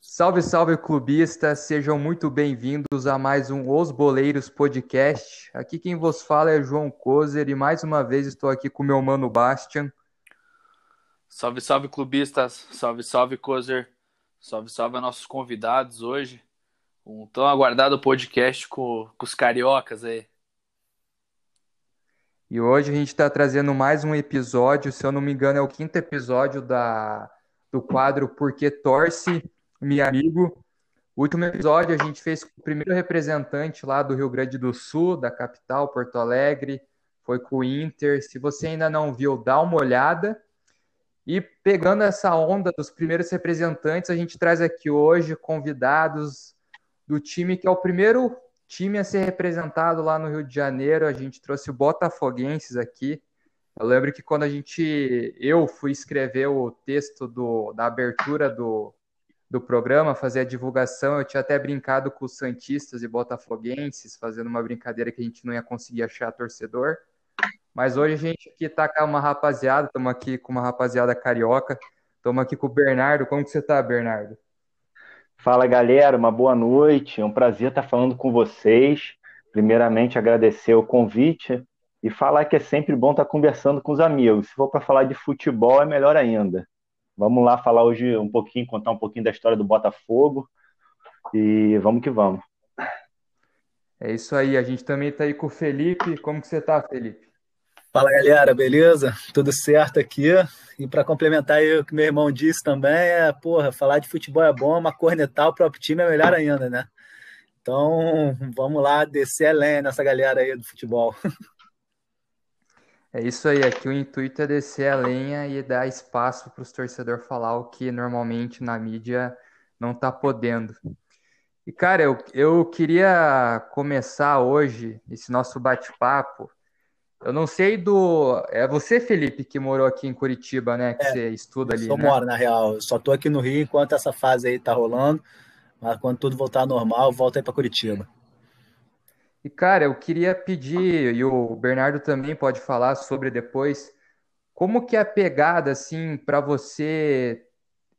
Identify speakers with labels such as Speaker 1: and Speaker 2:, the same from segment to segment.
Speaker 1: Salve, salve clubistas, sejam muito bem-vindos a mais um Os Boleiros Podcast. Aqui quem vos fala é João Kozer e mais uma vez estou aqui com meu mano Bastian.
Speaker 2: Salve, salve clubistas, salve, salve Kozer, salve, salve a nossos convidados hoje. Um tão aguardado podcast com, com os cariocas aí.
Speaker 1: E hoje a gente está trazendo mais um episódio, se eu não me engano, é o quinto episódio da, do quadro Porque Torce meu amigo. O último episódio a gente fez com o primeiro representante lá do Rio Grande do Sul, da capital, Porto Alegre. Foi com o Inter. Se você ainda não viu, dá uma olhada. E pegando essa onda dos primeiros representantes, a gente traz aqui hoje convidados do time que é o primeiro time a ser representado lá no Rio de Janeiro. A gente trouxe o Botafoguenses aqui. Eu lembro que quando a gente, eu fui escrever o texto do, da abertura do, do programa, fazer a divulgação. Eu tinha até brincado com os Santistas e Botafoguenses, fazendo uma brincadeira que a gente não ia conseguir achar torcedor. Mas hoje a gente aqui tá com uma rapaziada, estamos aqui com uma rapaziada carioca, estamos aqui com o Bernardo. Como que você tá, Bernardo?
Speaker 3: Fala galera, uma boa noite. É um prazer estar falando com vocês. Primeiramente, agradecer o convite e falar que é sempre bom estar conversando com os amigos. Se for para falar de futebol, é melhor ainda. Vamos lá falar hoje um pouquinho, contar um pouquinho da história do Botafogo e vamos que vamos.
Speaker 1: É isso aí, a gente também está aí com o Felipe. Como que você está, Felipe?
Speaker 4: Fala galera, beleza? Tudo certo aqui? E para complementar aí o que meu irmão disse também, é, porra, falar de futebol é bom, mas cornetar o próprio time é melhor ainda, né? Então, vamos lá descer a lenha nessa galera aí do futebol.
Speaker 1: É isso aí, aqui o intuito é descer a lenha e dar espaço para os torcedores falar o que normalmente na mídia não está podendo. E, cara, eu, eu queria começar hoje esse nosso bate-papo. Eu não sei do. É você, Felipe, que morou aqui em Curitiba, né? Que é, você estuda ali.
Speaker 4: Eu
Speaker 1: né?
Speaker 4: moro, na real. Eu só tô aqui no Rio enquanto essa fase aí tá rolando. Mas quando tudo voltar ao normal, eu volto aí para Curitiba.
Speaker 1: E, cara, eu queria pedir, e o Bernardo também pode falar sobre depois, como que é a pegada, assim, para você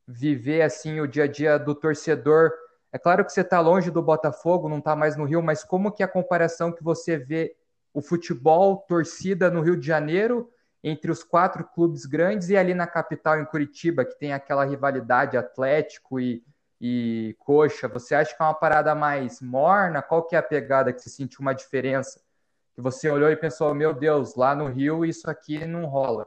Speaker 1: viver, assim, o dia a dia do torcedor? É claro que você está longe do Botafogo, não está mais no Rio, mas como que é a comparação que você vê o futebol, torcida no Rio de Janeiro, entre os quatro clubes grandes e ali na capital, em Curitiba, que tem aquela rivalidade Atlético e e coxa, você acha que é uma parada mais morna? Qual que é a pegada que você sentiu uma diferença? Que você olhou e pensou, meu Deus, lá no Rio isso aqui não rola.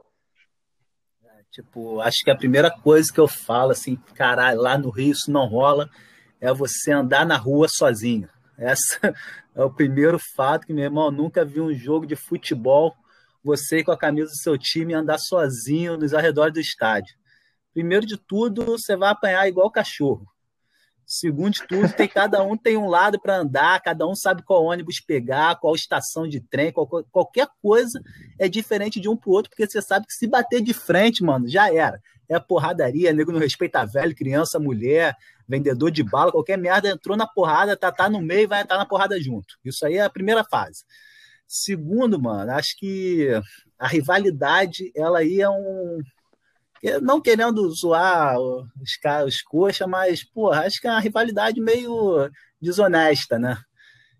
Speaker 4: É, tipo, acho que a primeira coisa que eu falo, assim, caralho, lá no Rio isso não rola, é você andar na rua sozinho. Essa é o primeiro fato que, meu irmão, nunca vi um jogo de futebol, você com a camisa do seu time andar sozinho nos arredores do estádio. Primeiro de tudo, você vai apanhar igual cachorro. Segundo tudo, tem, cada um tem um lado para andar, cada um sabe qual ônibus pegar, qual estação de trem, qual, qualquer coisa é diferente de um pro outro, porque você sabe que se bater de frente, mano, já era. É porradaria, nego não respeita velho, criança, mulher, vendedor de bala, qualquer merda entrou na porrada, tá, tá no meio vai estar na porrada junto. Isso aí é a primeira fase. Segundo, mano, acho que a rivalidade, ela aí é um, não querendo zoar os, os coxa, mas, porra, acho que é uma rivalidade meio desonesta, né?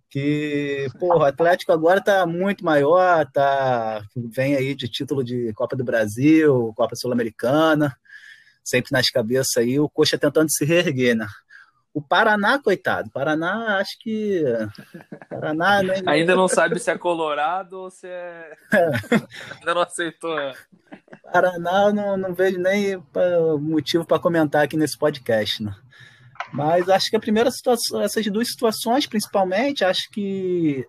Speaker 4: Que, porra, o Atlético agora tá muito maior, tá, vem aí de título de Copa do Brasil, Copa Sul-Americana, sempre nas cabeças aí, o Coxa tentando se reerguer, né? O Paraná, coitado, Paraná, acho que.
Speaker 2: Paraná nem... Ainda não sabe se é Colorado ou se é. Ainda não aceitou.
Speaker 4: Paraná, não, não vejo nem motivo para comentar aqui nesse podcast, né? Mas acho que a primeira situação, essas duas situações, principalmente, acho que.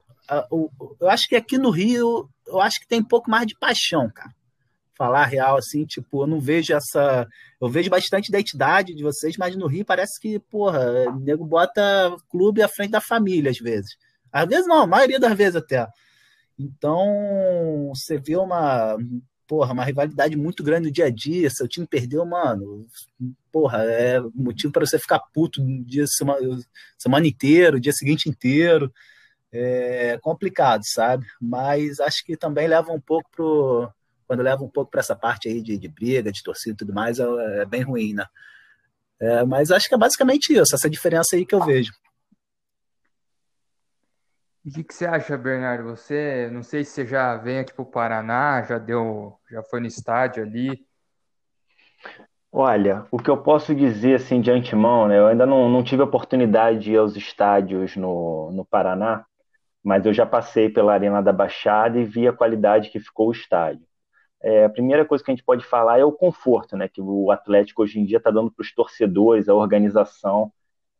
Speaker 4: Eu acho que aqui no Rio, eu acho que tem um pouco mais de paixão, cara falar real, assim, tipo, eu não vejo essa. Eu vejo bastante identidade de vocês, mas no Rio parece que, porra, o nego bota clube à frente da família, às vezes. Às vezes não, a maioria das vezes até. Então, você vê uma. Porra, uma rivalidade muito grande no dia a dia. Seu time perdeu, mano. Porra, é motivo para você ficar puto no dia semana, semana inteiro, dia seguinte inteiro. é complicado, sabe? Mas acho que também leva um pouco pro quando leva um pouco para essa parte aí de, de, briga, de torcida e tudo mais, é, é bem ruim, né? É, mas acho que é basicamente isso, essa diferença aí que eu vejo.
Speaker 1: E o que, que, você acha, Bernardo? Você, não sei se você já vem aqui para o Paraná, já deu, já foi no estádio ali.
Speaker 3: Olha, o que eu posso dizer assim de antemão, né? Eu ainda não, não tive a oportunidade de ir aos estádios no, no Paraná, mas eu já passei pela Arena da Baixada e vi a qualidade que ficou o estádio. É, a primeira coisa que a gente pode falar é o conforto, né? Que o Atlético hoje em dia está dando para os torcedores, a organização.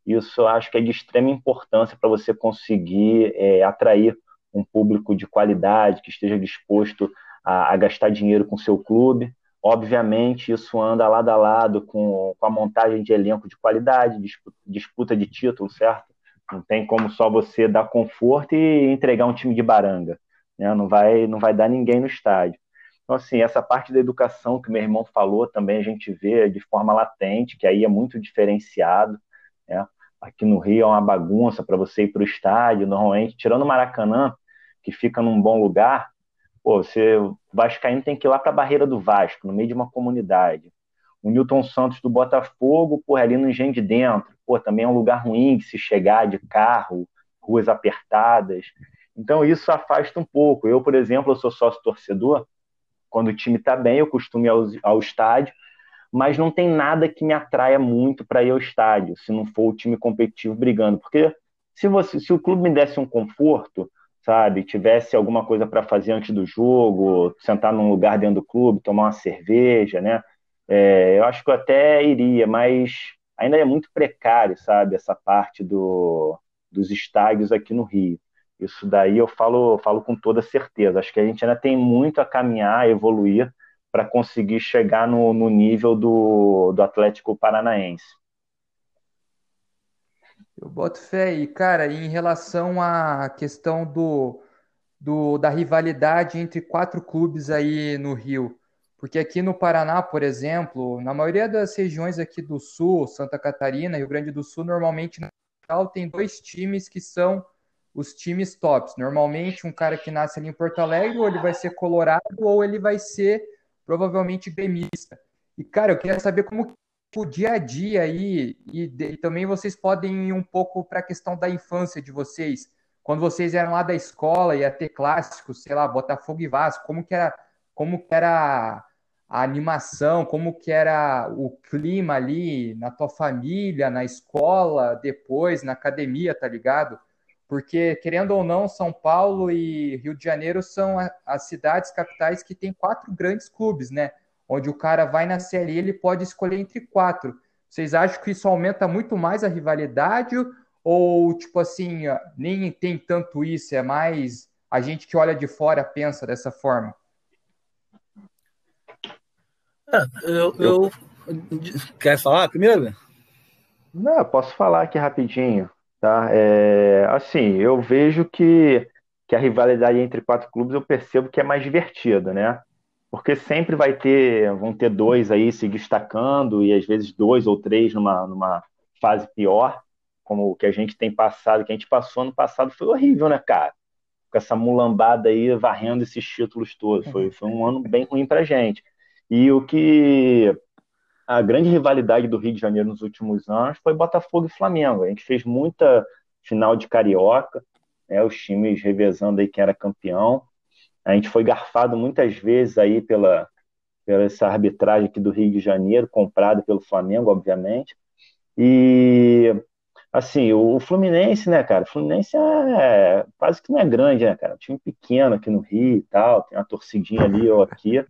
Speaker 3: Isso eu acho que é de extrema importância para você conseguir é, atrair um público de qualidade, que esteja disposto a, a, gastar dinheiro com seu clube. Obviamente, isso anda lado a lado com, com a montagem de elenco de qualidade, disputa, disputa de título, certo? Não tem como só você dar conforto e entregar um time de baranga. Né? Não, vai, não vai dar ninguém no estádio. Então, assim, essa parte da educação que meu irmão falou também a gente vê de forma latente, que aí é muito diferenciado. Né? Aqui no Rio é uma bagunça para você ir para o estádio, normalmente, tirando o Maracanã, que fica num bom lugar, pô, você, o Vascaíno tem que ir lá para a Barreira do Vasco, no meio de uma comunidade. O Newton Santos do Botafogo, pô, é ali no Engenho de Dentro, pô, também é um lugar ruim de se chegar de carro, ruas apertadas. Então isso afasta um pouco. Eu, por exemplo, eu sou sócio torcedor, quando o time está bem, eu costumo ir ao, ao estádio, mas não tem nada que me atraia muito para ir ao estádio, se não for o time competitivo brigando. Porque se, você, se o clube me desse um conforto, sabe, tivesse alguma coisa para fazer antes do jogo, sentar num lugar dentro do clube, tomar uma cerveja, né? É, eu acho que eu até iria, mas ainda é muito precário, sabe, essa parte do, dos estádios aqui no Rio. Isso daí eu falo, falo com toda certeza. Acho que a gente ainda tem muito a caminhar, a evoluir para conseguir chegar no, no nível do, do Atlético Paranaense.
Speaker 1: Eu boto fé aí, cara, em relação à questão do, do, da rivalidade entre quatro clubes aí no Rio. Porque aqui no Paraná, por exemplo, na maioria das regiões aqui do Sul, Santa Catarina, Rio Grande do Sul, normalmente tem dois times que são os times tops. Normalmente, um cara que nasce ali em Porto Alegre, ou ele vai ser colorado, ou ele vai ser provavelmente gremista. E, cara, eu queria saber como o dia a dia aí, e, e também vocês podem ir um pouco para a questão da infância de vocês. Quando vocês eram lá da escola, ia ter clássicos, sei lá, Botafogo e Vasco, como que era, como que era a animação, como que era o clima ali na tua família, na escola, depois, na academia, tá ligado? Porque, querendo ou não, São Paulo e Rio de Janeiro são as cidades capitais que têm quatro grandes clubes, né? Onde o cara vai na CLI, ele pode escolher entre quatro. Vocês acham que isso aumenta muito mais a rivalidade? Ou, tipo assim, nem tem tanto isso, é mais a gente que olha de fora pensa dessa forma?
Speaker 4: É, eu, eu... Quer falar primeiro?
Speaker 3: Não, posso falar aqui rapidinho. Tá? É, assim, eu vejo que, que a rivalidade entre quatro clubes eu percebo que é mais divertida, né? Porque sempre vai ter, vão ter dois aí se destacando e às vezes dois ou três numa, numa fase pior, como o que a gente tem passado, que a gente passou no passado foi horrível, né, cara? Com essa mulambada aí varrendo esses títulos todos. Foi, foi um ano bem ruim pra gente. E o que a grande rivalidade do Rio de Janeiro nos últimos anos foi Botafogo e Flamengo. A gente fez muita final de carioca, né, os times revezando aí quem era campeão. A gente foi garfado muitas vezes aí pela, pela essa arbitragem aqui do Rio de Janeiro, comprada pelo Flamengo, obviamente. E assim, o, Fluminense, né, cara? O Fluminense é quase que não é grande, né, cara? Um time pequeno aqui no Rio e tal, tem uma torcidinha ali ou aqui.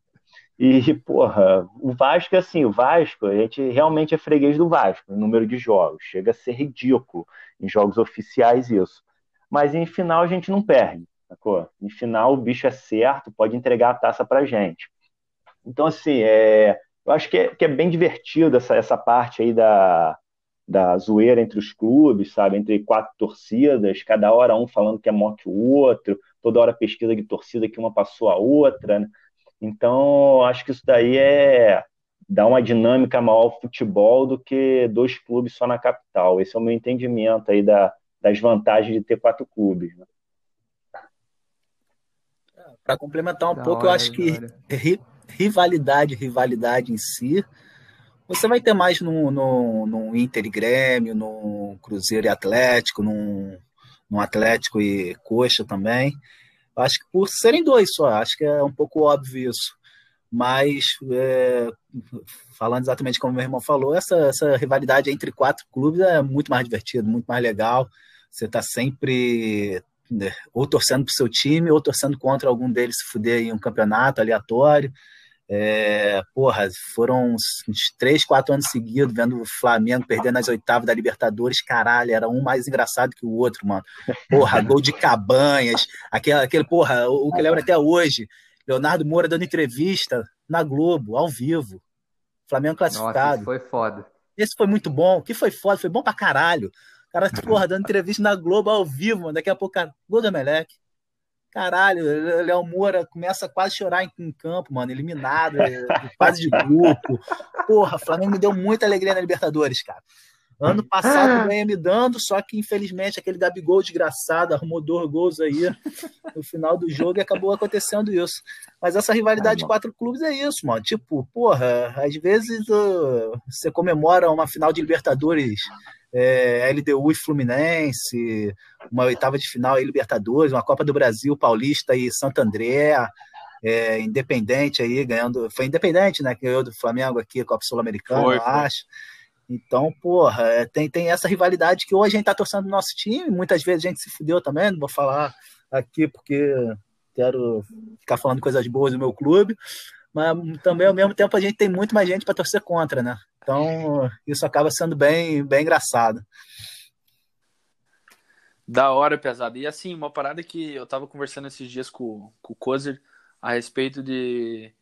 Speaker 3: E, porra, o Vasco, assim, o Vasco, a gente realmente é freguês do Vasco, no número de jogos. Chega a ser ridículo em jogos oficiais isso. Mas em final a gente não perde, sacou? Em final o bicho é certo, pode entregar a taça pra gente. Então, assim, é, eu acho que é, que é bem divertido essa, essa parte aí da, da zoeira entre os clubes, sabe? Entre quatro torcidas, cada hora um falando que é maior que o outro, toda hora pesquisa de torcida que uma passou a outra, né? Então, acho que isso daí é dar uma dinâmica maior ao futebol do que dois clubes só na capital. Esse é o meu entendimento aí da, das vantagens de ter quatro clubes. Né?
Speaker 4: Para complementar um da pouco, hora, eu acho que ri, rivalidade, rivalidade em si, você vai ter mais no, no, no Inter e Grêmio, no Cruzeiro e Atlético, no, no Atlético e Coxa também. Acho que por serem dois só, acho que é um pouco óbvio isso. Mas, é, falando exatamente como meu irmão falou, essa, essa rivalidade entre quatro clubes é muito mais divertida, muito mais legal. Você está sempre né, ou torcendo para o seu time, ou torcendo contra algum deles se fuder em um campeonato aleatório. É, porra, foram uns, três, quatro anos seguidos vendo o Flamengo perdendo as oitavas da Libertadores. Caralho, era um mais engraçado que o outro, mano. Porra, gol de cabanhas, aquele, aquele porra, o, o que lembra até hoje. Leonardo Moura dando entrevista na Globo, ao vivo. Flamengo classificado. Nossa,
Speaker 1: foi foda.
Speaker 4: Esse foi muito bom. que foi foda? Foi bom pra caralho. O cara, porra, dando entrevista na Globo ao vivo, mano. Daqui a pouco, cara, gol do Emelec. Caralho, Léo Moura começa quase a chorar em, campo, mano, eliminado, é, quase de grupo. Porra, Flamengo me deu muita alegria na Libertadores, cara. Ano passado ganha me dando, só que infelizmente aquele Gabigol desgraçado arrumou dois gols aí no final do jogo e acabou acontecendo isso. Mas essa rivalidade de quatro clubes é isso, mano. Tipo, porra, às vezes uh, você comemora uma final de Libertadores é, LDU e Fluminense, uma oitava de final e Libertadores, uma Copa do Brasil, Paulista e Santo André, é, Independente aí ganhando, foi Independente, né, que ganhou do Flamengo aqui, Copa Sul-Americana, eu acho. Então, porra, é, tem, tem essa rivalidade que hoje a gente tá torcendo no nosso time, muitas vezes a gente se fudeu também, não vou falar aqui porque quero ficar falando coisas boas do meu clube, mas também ao mesmo tempo a gente tem muito mais gente para torcer contra, né? Então, isso acaba sendo bem, bem engraçado.
Speaker 2: Da hora, pesado. E assim, uma parada que eu tava conversando esses dias com, com o Kozer a respeito de,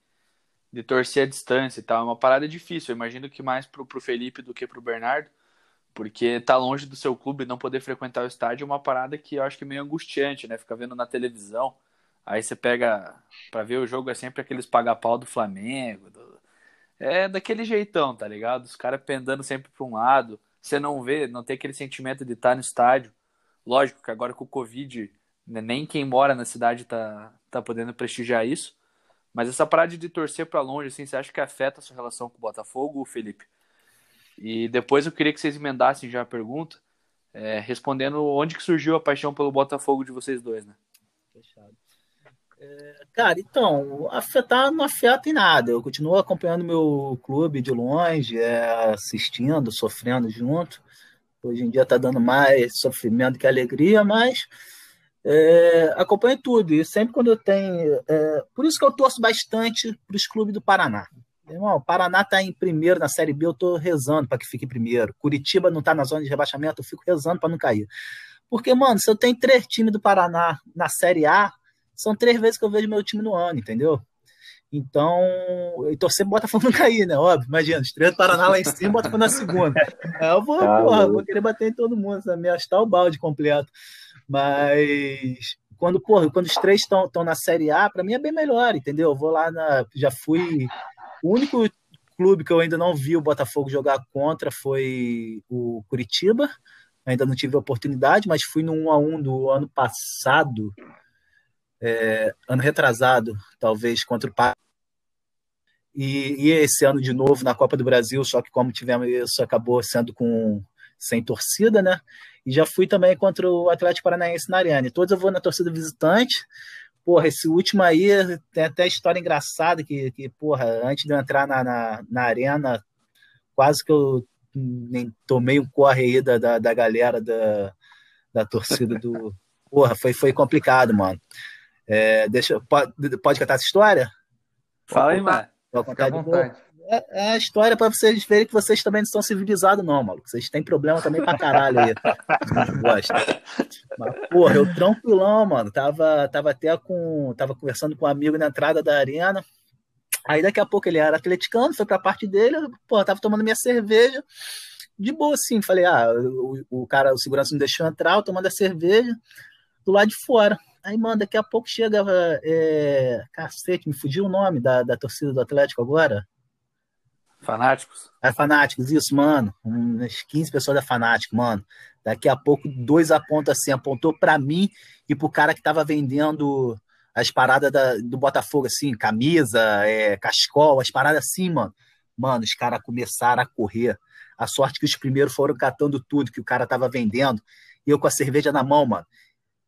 Speaker 2: de torcer a distância e tal. É uma parada difícil. Eu imagino que mais pro, pro Felipe do que pro Bernardo. Porque tá longe do seu clube não poder frequentar o estádio é uma parada que eu acho que é meio angustiante, né? Ficar vendo na televisão. Aí você pega para ver o jogo é sempre aqueles paga-pau do Flamengo, do, é daquele jeitão, tá ligado? Os caras pendando sempre para um lado. Você não vê, não tem aquele sentimento de estar no estádio. Lógico que agora com o Covid, né, nem quem mora na cidade tá, tá podendo prestigiar isso. Mas essa parada de torcer para longe, assim, você acha que afeta a sua relação com o Botafogo, Felipe? E depois eu queria que vocês emendassem já a pergunta, é, respondendo onde que surgiu a paixão pelo Botafogo de vocês dois, né? Fechado.
Speaker 4: Cara, então, afetar não afeta em nada. Eu continuo acompanhando meu clube de longe, é, assistindo, sofrendo junto. Hoje em dia está dando mais sofrimento que alegria, mas é, acompanho tudo. E sempre quando eu tenho. É, por isso que eu torço bastante para os clubes do Paraná. Irmão, o Paraná está em primeiro na Série B, eu estou rezando para que fique em primeiro. Curitiba não está na zona de rebaixamento, eu fico rezando para não cair. Porque, mano, se eu tenho três times do Paraná na Série A, são três vezes que eu vejo meu time no ano, entendeu? Então, eu torcer Botafogo não cair, né? Óbvio, imagina, Estrela do Paraná lá em cima, Botafogo na segunda. Aí eu vou, tá porra, vou querer bater em todo mundo, me achar o balde completo. Mas quando, porra, quando os três estão na Série A, para mim é bem melhor, entendeu? Eu vou lá na. Já fui. O único clube que eu ainda não vi o Botafogo jogar contra foi o Curitiba. Ainda não tive a oportunidade, mas fui no 1 a 1 do ano passado é, ano retrasado, talvez, contra o Paraná. E, e, esse ano de novo na Copa do Brasil, só que como tivemos isso, acabou sendo com sem torcida, né? E já fui também contra o Atlético Paranaense na Arena. E todos eu vou na torcida visitante. Porra, esse último aí tem até história engraçada que, que porra, antes de eu entrar na, na, na arena, quase que eu nem tomei um corre aí da, da, da galera da, da torcida do. Porra, foi, foi complicado, mano. É, deixa, pode, pode contar essa história?
Speaker 2: Fala aí, mano.
Speaker 4: Vou contar de novo. É, é a história para vocês verem que vocês também não estão civilizados, não, maluco. Vocês têm problema também pra caralho aí. gosta. Mas, porra, eu tranquilão, mano. Tava, tava até com. Tava conversando com um amigo na entrada da arena. Aí daqui a pouco ele era atleticano, foi pra parte dele, pô, tava tomando minha cerveja. De boa, assim. Falei, ah, o, o cara, o segurança não deixou entrar, eu tomando a cerveja do lado de fora. Aí, mano, daqui a pouco chega. É... Cacete, me fugiu o nome da, da torcida do Atlético agora.
Speaker 2: Fanáticos?
Speaker 4: É Fanáticos, isso, mano. Umas 15 pessoas da Fanático, mano. Daqui a pouco, dois apontam assim, apontou para mim e pro cara que tava vendendo as paradas da, do Botafogo, assim, camisa, é, cascol, as paradas assim, mano. Mano, os caras começaram a correr. A sorte que os primeiros foram catando tudo que o cara tava vendendo. E eu com a cerveja na mão, mano.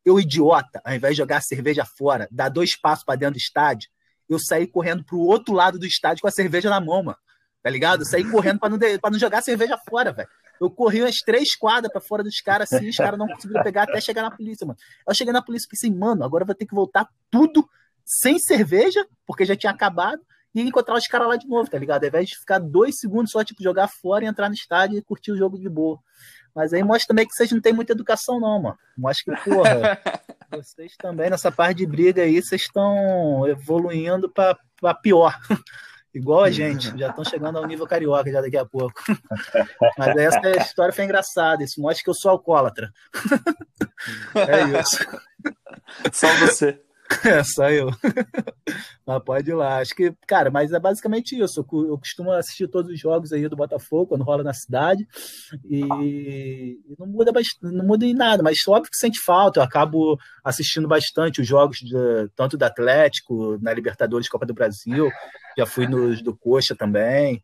Speaker 4: Eu, idiota, ao invés de jogar a cerveja fora, dar dois passos para dentro do estádio, eu saí correndo pro outro lado do estádio com a cerveja na mão, mano. Tá ligado? Eu saí correndo para não, não jogar a cerveja fora, velho. Eu corri umas três quadras para fora dos caras assim, os caras não conseguiram pegar até chegar na polícia, mano. Eu cheguei na polícia e pensei, mano, agora eu vou ter que voltar tudo sem cerveja, porque já tinha acabado, e encontrar os caras lá de novo, tá ligado? Ao invés de ficar dois segundos só, tipo, jogar fora e entrar no estádio e curtir o jogo de boa. Mas aí mostra também que vocês não têm muita educação, não, mano. Mostra que, porra, vocês também, nessa parte de briga aí, vocês estão evoluindo para pior. Igual a gente, já estão chegando ao nível carioca já daqui a pouco. Mas essa história foi engraçada, isso mostra que eu sou alcoólatra. É isso.
Speaker 2: Só você.
Speaker 4: É, só eu. Mas pode ir lá. Acho que, cara, mas é basicamente isso. Eu, costumo assistir todos os jogos aí do Botafogo quando rola na cidade. E, e não muda não muda em nada, mas óbvio que sente falta. Eu acabo assistindo bastante os jogos de, tanto do Atlético, na Libertadores Copa do Brasil. Já fui nos do Coxa também,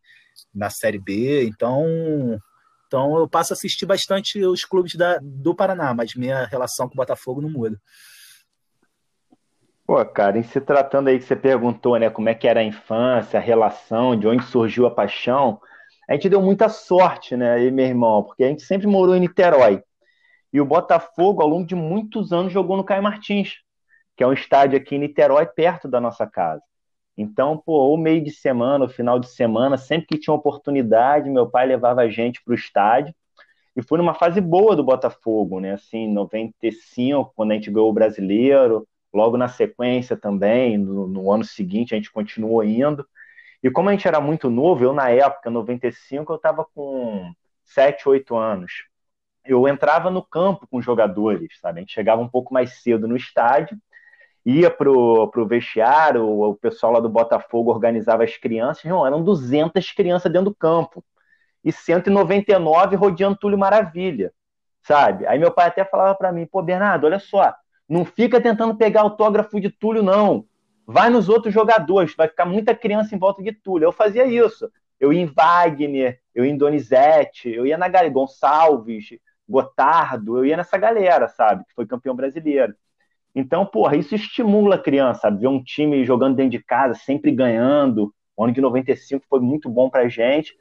Speaker 4: na Série B. Então, então eu passo a assistir bastante os clubes da, do Paraná, mas minha relação com o Botafogo não muda.
Speaker 3: Pô, cara, em se tratando aí que você perguntou, né, como é que era a infância, a relação, de onde surgiu a paixão, a gente deu muita sorte, né, aí, meu irmão, porque a gente sempre morou em Niterói. E o Botafogo, ao longo de muitos anos, jogou no Caio Martins, que é um estádio aqui em Niterói, perto da nossa casa. Então, pô, o meio de semana, o final de semana, sempre que tinha oportunidade, meu pai levava a gente para o estádio. E foi numa fase boa do Botafogo, né? Assim, 95, quando a gente ganhou o brasileiro, Logo na sequência também, no, no, ano seguinte, a gente continuou indo. E como a gente era muito novo, eu na época, 95, eu estava com 7, 8 anos. Eu entrava no campo com os jogadores, sabe? A gente chegava um pouco mais cedo no estádio, ia pro, pro vestiário, o, pessoal lá do Botafogo organizava as crianças, não, eram 200 crianças dentro do campo. E 199 rodeando Túlio Maravilha, sabe? Aí meu pai até falava para mim, pô, Bernardo, olha só, não fica tentando pegar autógrafo de Túlio, não. Vai nos outros jogadores, vai ficar muita criança em volta de Túlio. Eu fazia isso. Eu ia em Wagner, eu ia em Donizete, eu ia na galera Gonçalves, Gotardo, eu ia nessa galera, sabe? Que foi campeão brasileiro. Então, porra, isso estimula a criança, sabe? Ver um time jogando dentro de casa, sempre ganhando. O ano de 95 foi muito bom pra gente.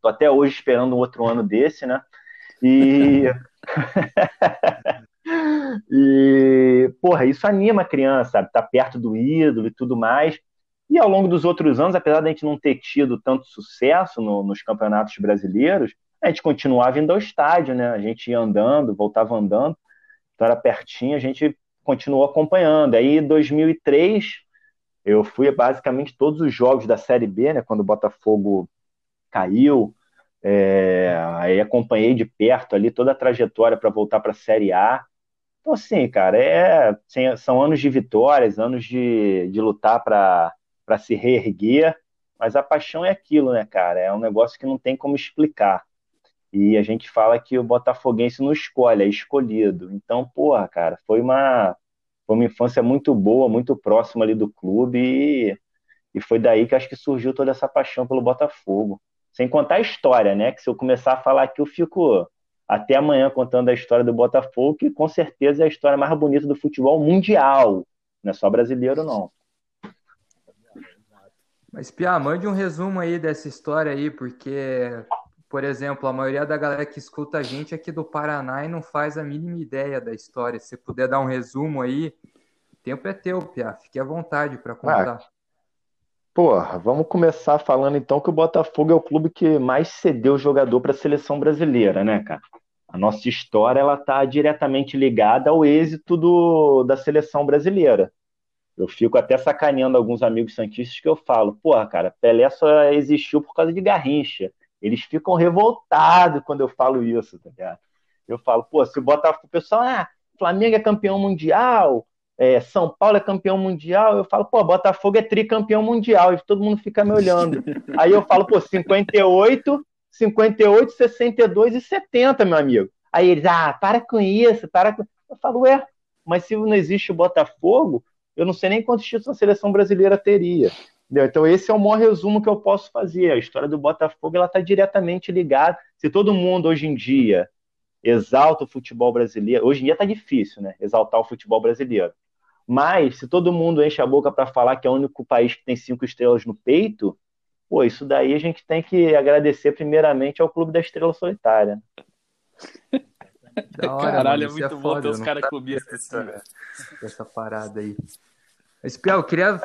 Speaker 3: Tô até hoje esperando um outro ano desse, né? E. E, porra, isso anima a criança, sabe? Tá perto do ídolo e tudo mais. E ao longo dos outros anos, apesar de a gente não ter tido tanto sucesso no, nos campeonatos brasileiros, a gente continuava indo ao estádio, né? A gente ia andando, voltava andando, então era pertinho, a gente continuou acompanhando. Aí, em 2003, eu fui basicamente todos os jogos da Série B, né? Quando o Botafogo caiu, é, aí acompanhei de perto ali toda a trajetória para voltar para a Série A. Então, assim, cara, é, são anos de vitórias, anos de, de lutar para se reerguer, mas a paixão é aquilo, né, cara? É um negócio que não tem como explicar. E a gente fala que o botafoguense não escolhe, é escolhido. Então, porra, cara, foi uma, foi uma infância muito boa, muito próxima ali do clube e, e foi daí que acho que surgiu toda essa paixão pelo Botafogo. Sem contar a história, né? Que se eu começar a falar aqui, eu fico até amanhã contando a história do Botafogo, que com certeza é a história mais bonita do futebol mundial. Não é só brasileiro, não.
Speaker 1: Mas, Pia, mande um resumo aí dessa história aí, porque, por exemplo, a maioria da galera que escuta a gente aqui do Paraná e não faz a mínima ideia da história. Se puder dar um resumo aí, o tempo é teu, Pia. Fique à vontade para contar. Ah,
Speaker 3: porra, vamos começar falando então que o Botafogo é o clube que mais cedeu jogador para a seleção brasileira, né, cara? a nossa história ela está diretamente ligada ao êxito do, da seleção brasileira. Eu fico até sacaneando alguns amigos santistas que eu falo, porra, cara, Pelé só existiu por causa de Garrincha. Eles ficam revoltados quando eu falo isso, tá ligado? Eu falo, pô, se o Botafogo, o pessoal, ah, Flamengo é campeão mundial, é, São Paulo é campeão mundial, eu falo, pô, Botafogo é tricampeão mundial, e todo mundo fica me olhando. Aí eu falo, pô, 58, 58, 62 e 70, meu amigo. Aí eles, ah, para com isso, para com. Eu falo, ué, mas se não existe o Botafogo, eu não sei nem quantos títulos a seleção brasileira teria. Entendeu? Então, esse é o maior resumo que eu posso fazer. A história do Botafogo está diretamente ligada. Se todo mundo hoje em dia exalta o futebol brasileiro, hoje em dia está difícil, né? Exaltar o futebol brasileiro. Mas, se todo mundo enche a boca para falar que é o único país que tem cinco estrelas no peito, pô, isso daí a gente tem que agradecer primeiramente ao Clube da Estrela Solitária.
Speaker 2: Da hora, Caralho, mano, é muito é bom ter os caras clubistas assim,
Speaker 1: Essa parada aí. Mas, Piau, eu queria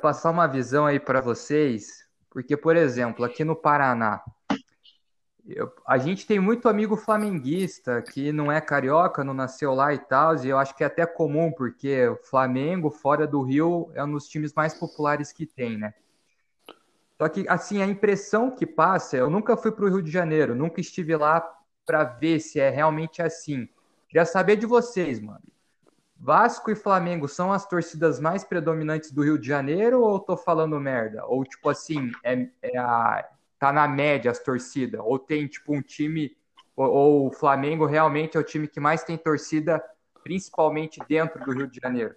Speaker 1: passar uma visão aí para vocês, porque, por exemplo, aqui no Paraná, eu, a gente tem muito amigo flamenguista que não é carioca, não nasceu lá e tal, e eu acho que é até comum, porque o Flamengo, fora do Rio, é um dos times mais populares que tem, né? Só que, assim, a impressão que passa, eu nunca fui para o Rio de Janeiro, nunca estive lá para ver se é realmente assim. Queria saber de vocês, mano. Vasco e Flamengo são as torcidas mais predominantes do Rio de Janeiro ou tô falando merda? Ou, tipo assim, é, é a, tá na média as torcidas? Ou tem, tipo, um time. Ou, ou o Flamengo realmente é o time que mais tem torcida, principalmente dentro do Rio de Janeiro?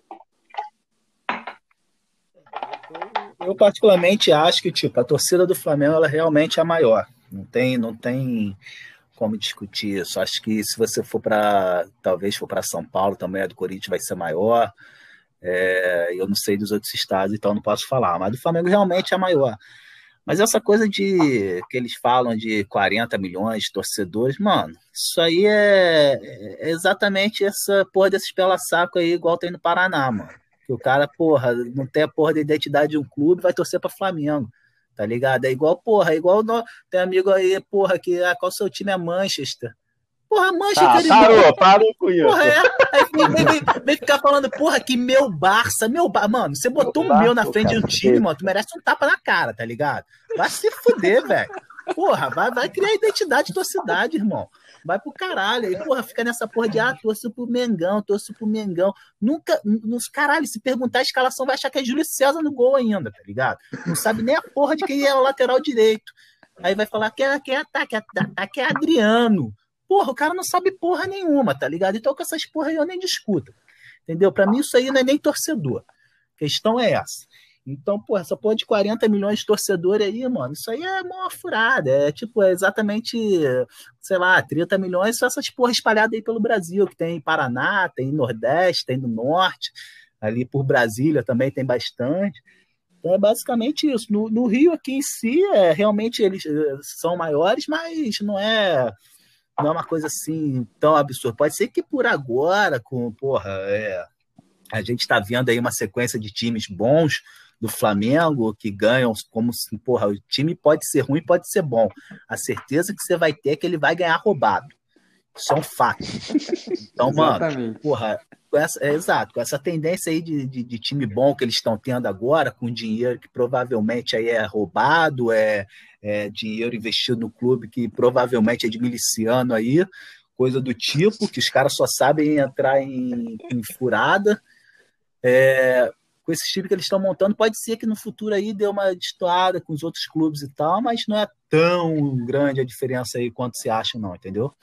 Speaker 4: Eu, particularmente, acho que, tipo, a torcida do Flamengo ela realmente é a maior. Não tem, não tem como discutir isso. Acho que se você for para, talvez for para São Paulo também, a do Corinthians vai ser maior. É, eu não sei dos outros estados, então não posso falar. Mas do Flamengo realmente é maior. Mas essa coisa de que eles falam de 40 milhões de torcedores, mano, isso aí é, é exatamente essa porra desse pela-saco aí, igual tem no Paraná, mano. Que o cara, porra, não tem a porra da identidade de um clube, vai torcer para Flamengo tá ligado? É igual, porra, é igual no, tem amigo aí, porra, que ah, qual seu time é Manchester. Porra, Manchester.
Speaker 3: Ah, parou, parou com isso.
Speaker 4: Porra, é. Aí vem, vem, vem, ficar falando, porra, que meu Barça, meu Barça. Mano, você botou o meu na frente cara, de um time, mano, tu merece um tapa na cara, tá ligado? Vai se fuder, velho. Porra, vai, vai criar identidade de tua cidade, irmão. Vai pro caralho. Aí, porra, fica nessa porra de, ah, torço pro Mengão, torço pro Mengão. Nunca, nos caralho, se perguntar a escalação, vai achar que é Júlio César no gol ainda, tá ligado? Não sabe nem a porra de quem é o lateral direito. Aí vai falar que é, que é ataque, ataque é Adriano. Porra, o cara não sabe porra nenhuma, tá ligado? Então com essas porra aí eu nem discuto. Entendeu? Para mim isso aí não é nem torcedor. A questão é essa. Então, pô, essa porra de 40 milhões de torcedores aí, mano, isso aí é uma furada. É tipo, é exatamente, sei lá, 30 milhões são essas porra espalhadas aí pelo Brasil, que tem em Paraná, tem em Nordeste, tem no Norte, ali por Brasília também tem bastante. Então é basicamente isso. No, no Rio aqui em si, é, realmente eles eh, são maiores, mas não é não é uma coisa assim tão absurda. Pode ser que por agora, com, porra, é, a gente está vendo aí uma sequência de times bons, do Flamengo que ganham como porra, o time pode ser ruim, pode ser bom. A certeza que você vai ter é que ele vai ganhar roubado. Isso é um fato. Então, mano, porra, com essa, é, exato, com essa tendência aí de, de, de time bom que eles estão tendo agora, com dinheiro que provavelmente aí é roubado, é, é dinheiro investido no clube que provavelmente é de miliciano aí, coisa do tipo, que os caras só sabem entrar em, em furada. É, com esses times que eles estão montando, pode ser que no futuro aí dê uma destoada com os outros clubes e tal, mas não é tão grande a diferença aí quanto se acha, não, entendeu?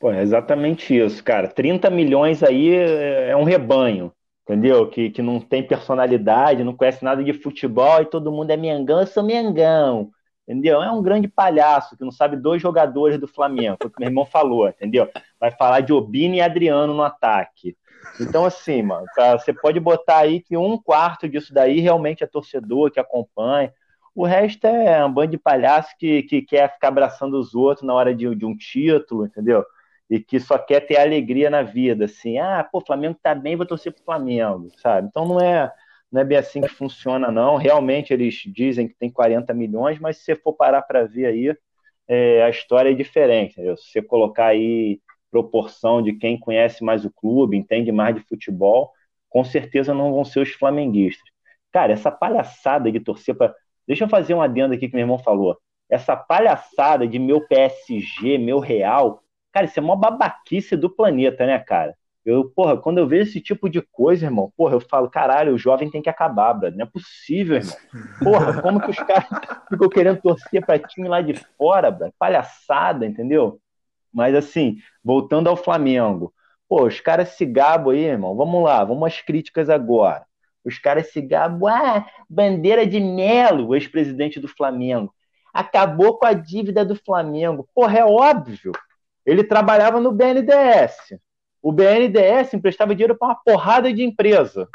Speaker 3: Pô, é exatamente isso, cara. 30 milhões aí é um rebanho, entendeu? Que, que não tem personalidade, não conhece nada de futebol e todo mundo é Mengão, eu sou Mengão, entendeu? É um grande palhaço que não sabe dois jogadores do Flamengo, foi o que meu irmão falou, entendeu? Vai falar de Obini e Adriano no ataque. Então, assim, mano, tá, você pode botar aí que um quarto disso daí realmente é torcedor que acompanha. O resto é um bando de palhaço que, que quer ficar abraçando os outros na hora de, de um título, entendeu? E que só quer ter alegria na vida, assim, ah, pô, Flamengo tá bem, vou torcer pro Flamengo, sabe? Então não é, não é bem assim que funciona, não. Realmente eles dizem que tem 40 milhões, mas se você for parar para ver aí, é, a história é diferente, entendeu? Se você colocar aí proporção de quem conhece mais o clube, entende mais de futebol, com certeza não vão ser os flamenguistas. Cara, essa palhaçada de torcer para. Deixa eu fazer um adendo aqui que meu irmão falou. Essa palhaçada de meu PSG, meu Real. Cara, isso é uma babaquice do planeta, né, cara? Eu, porra, quando eu vejo esse tipo de coisa, irmão, porra, eu falo, caralho, o jovem tem que acabar, brother. Não é possível, irmão. Porra, como que os caras ficam querendo torcer pra time lá de fora, brother? Palhaçada, entendeu? Mas assim, voltando ao Flamengo, Pô, os caras se gabam aí, irmão. Vamos lá, vamos às críticas agora. Os caras se gabam, ah, bandeira de Melo, o ex-presidente do Flamengo. Acabou com a dívida do Flamengo. Porra, é óbvio. Ele trabalhava no BNDES. O BNDES emprestava dinheiro para uma porrada de empresa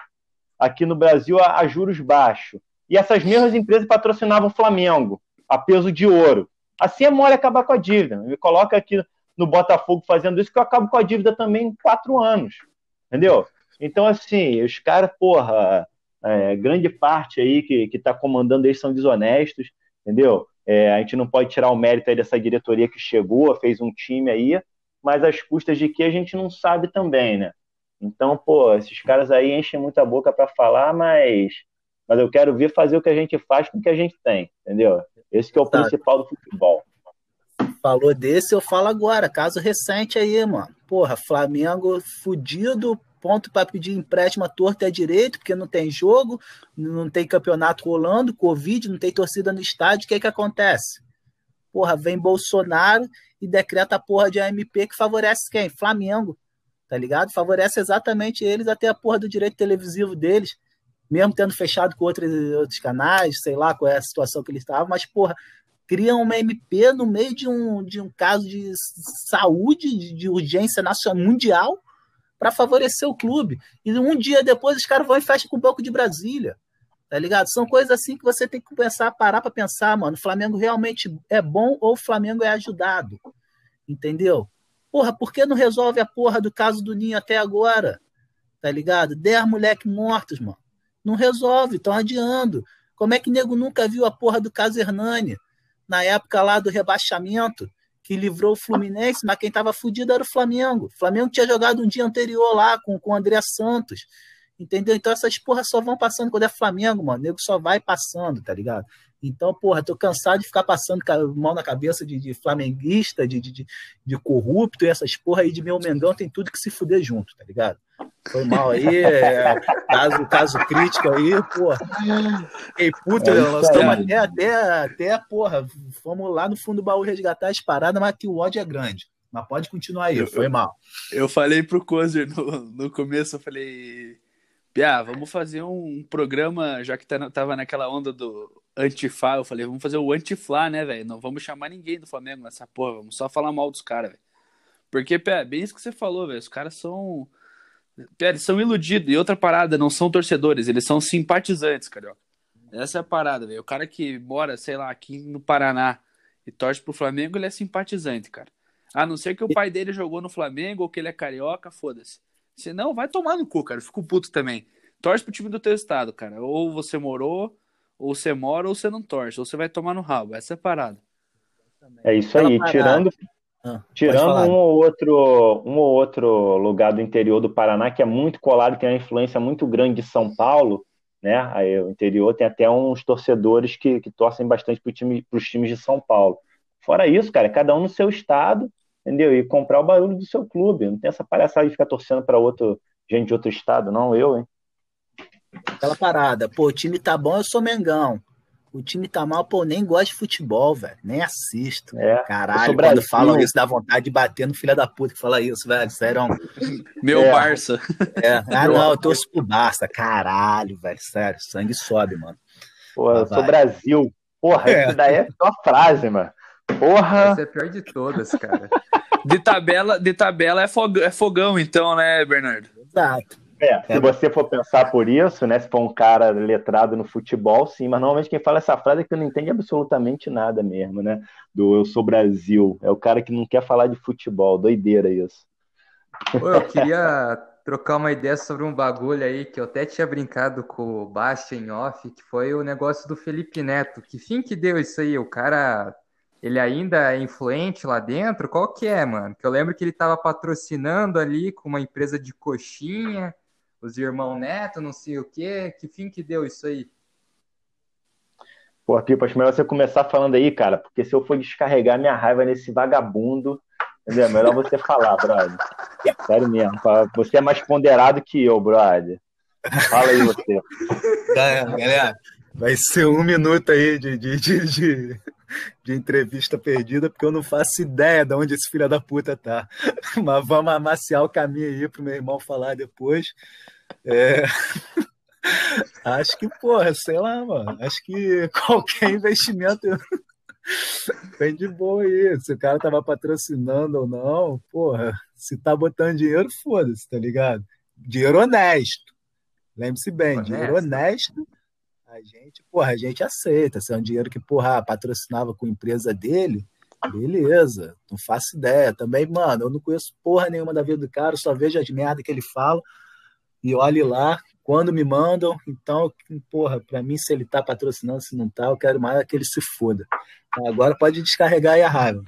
Speaker 3: aqui no Brasil a, a juros baixos. E essas mesmas empresas patrocinavam o Flamengo a peso de ouro. Assim é mole acabar com a dívida. Me coloca aqui no Botafogo fazendo isso que eu acabo com a dívida também em quatro anos. Entendeu? Então, assim, os caras, porra, é, grande parte aí que, que tá comandando eles são desonestos, entendeu? É, a gente não pode tirar o mérito aí dessa diretoria que chegou, fez um time aí, mas as custas de que a gente não sabe também, né? Então, pô, esses caras aí enchem muita boca para falar, mas, mas eu quero ver fazer o que a gente faz com o que a gente tem, entendeu? Esse que é o tá. principal do futebol.
Speaker 4: Falou desse, eu falo agora. Caso recente aí, mano. Porra, Flamengo fudido, ponto para pedir empréstimo à torta é direito, porque não tem jogo, não tem campeonato rolando, Covid, não tem torcida no estádio. O que que acontece? Porra, vem Bolsonaro e decreta a porra de AMP que favorece quem? Flamengo tá ligado? Favorece exatamente eles até a porra do direito televisivo deles, mesmo tendo fechado com outros, outros canais, sei lá qual é a situação que eles estavam, mas, porra, criam uma MP no meio de um, de um caso de saúde, de, de urgência nacional mundial, para favorecer o clube. E um dia depois os caras vão e fecham com o Banco de Brasília. Tá ligado? São coisas assim que você tem que começar a parar para pensar, mano. O Flamengo realmente é bom ou o Flamengo é ajudado? Entendeu? Porra, por que não resolve a porra do caso do Ninho até agora? Tá ligado? Dez moleques mortos, mano. Não resolve, estão adiando. Como é que nego nunca viu a porra do caso Hernani? Na época lá do rebaixamento, que livrou o Fluminense, mas quem tava fudido era o Flamengo. O Flamengo tinha jogado um dia anterior lá com, com o André Santos. Entendeu? Então essas porras só vão passando quando é Flamengo, mano. O nego só vai passando, tá ligado? Então, porra, tô cansado de ficar passando mão na cabeça de, de flamenguista, de, de, de, corrupto e essas porra aí de meu Mengão tem tudo que se fuder junto, tá ligado? Foi mal aí, é, caso, caso crítico aí, porra. Ei, puta, é nós estamos até, até, até, porra, fomos lá no fundo do baú resgatar as paradas, mas que o ódio é grande. Mas pode continuar aí, foi mal.
Speaker 2: Eu falei pro Kozer no, no começo, eu falei, Piá, vamos fazer um programa, já que tá, tava naquela onda do Antifá, eu falei, vamos fazer o Antiflá, né, velho? Não vamos chamar ninguém do Flamengo nessa porra, vamos só falar mal dos caras, velho. Porque, pé, bem isso que você falou, velho. Os caras são. Pé, eles são iludidos. E outra parada, não são torcedores, eles são simpatizantes, carioca. Essa é a parada, velho. O cara que mora, sei lá, aqui no Paraná e torce pro Flamengo, ele é simpatizante, cara. A não ser que o pai dele jogou no Flamengo ou que ele é carioca, foda-se. Se não, vai tomar no cu, cara. Eu fico puto também. Torce pro time do teu estado, cara. Ou você morou, ou você mora, ou você não torce. Ou você vai tomar no rabo. Essa é a parada.
Speaker 3: É isso aí. Tirando, ah, tirando um ou, outro, um ou outro lugar do interior do Paraná que é muito colado, tem uma influência muito grande de São Paulo, né? Aí o interior tem até uns torcedores que, que torcem bastante para time, os times de São Paulo. Fora isso, cara, cada um no seu estado entendeu? E comprar o barulho do seu clube. Não tem essa palhaçada de ficar torcendo para outro gente de outro estado, não, eu, hein?
Speaker 4: Aquela parada, pô, o time tá bom, eu sou Mengão. O time tá mal, pô, nem gosto de futebol, velho. Nem assisto. É, Caralho, quando falam isso, dá vontade de bater no filho da puta que fala isso, velho. Sério.
Speaker 2: Meu é. Barça.
Speaker 4: É. Ah, não, eu torço pro Barça. Caralho, velho. Sério, sangue sobe, mano.
Speaker 3: Pô, eu sou Brasil. Porra, é. isso daí é só frase, mano. Porra!
Speaker 1: Essa é a pior de todas, cara.
Speaker 2: de tabela, de tabela é, fogão, é fogão, então, né, Bernardo?
Speaker 4: Exato.
Speaker 3: É, se você for pensar por isso, né? Se for um cara letrado no futebol, sim, mas normalmente quem fala essa frase é que não entende absolutamente nada mesmo, né? Do eu sou Brasil. É o cara que não quer falar de futebol. Doideira isso.
Speaker 1: Pô, eu queria trocar uma ideia sobre um bagulho aí que eu até tinha brincado com o Bastian off, que foi o negócio do Felipe Neto. Que fim que deu isso aí? O cara ele ainda é influente lá dentro? Qual que é, mano? Que eu lembro que ele tava patrocinando ali com uma empresa de coxinha, os irmãos Neto, não sei o quê. Que fim que deu isso aí?
Speaker 3: Pô, Pipa, acho melhor você começar falando aí, cara, porque se eu for descarregar minha raiva nesse vagabundo, entendeu? É melhor você falar, brother. Sério mesmo, você é mais ponderado que eu, brother. Fala aí você.
Speaker 4: Galera, vai ser um minuto aí de, de, de, de de entrevista perdida, porque eu não faço ideia de onde esse filho da puta tá. Mas vamos amaciar o caminho aí pro meu irmão falar depois. É... Acho que, porra, sei lá, mano. Acho que qualquer investimento vem de boa aí. Se o cara tava patrocinando ou não, porra, se tá botando dinheiro, foda-se, tá ligado? Dinheiro honesto. Lembre-se bem, honesto. dinheiro honesto a gente, porra, a gente aceita. Se é um dinheiro que, porra, patrocinava com a empresa dele, beleza, não faço ideia. Também, mano, eu não conheço porra nenhuma da vida do cara, só vejo as merdas que ele fala e olhe lá quando me mandam. Então, porra, pra mim, se ele tá patrocinando, se não tá, eu quero mais é que ele se foda. Agora pode descarregar aí a raiva.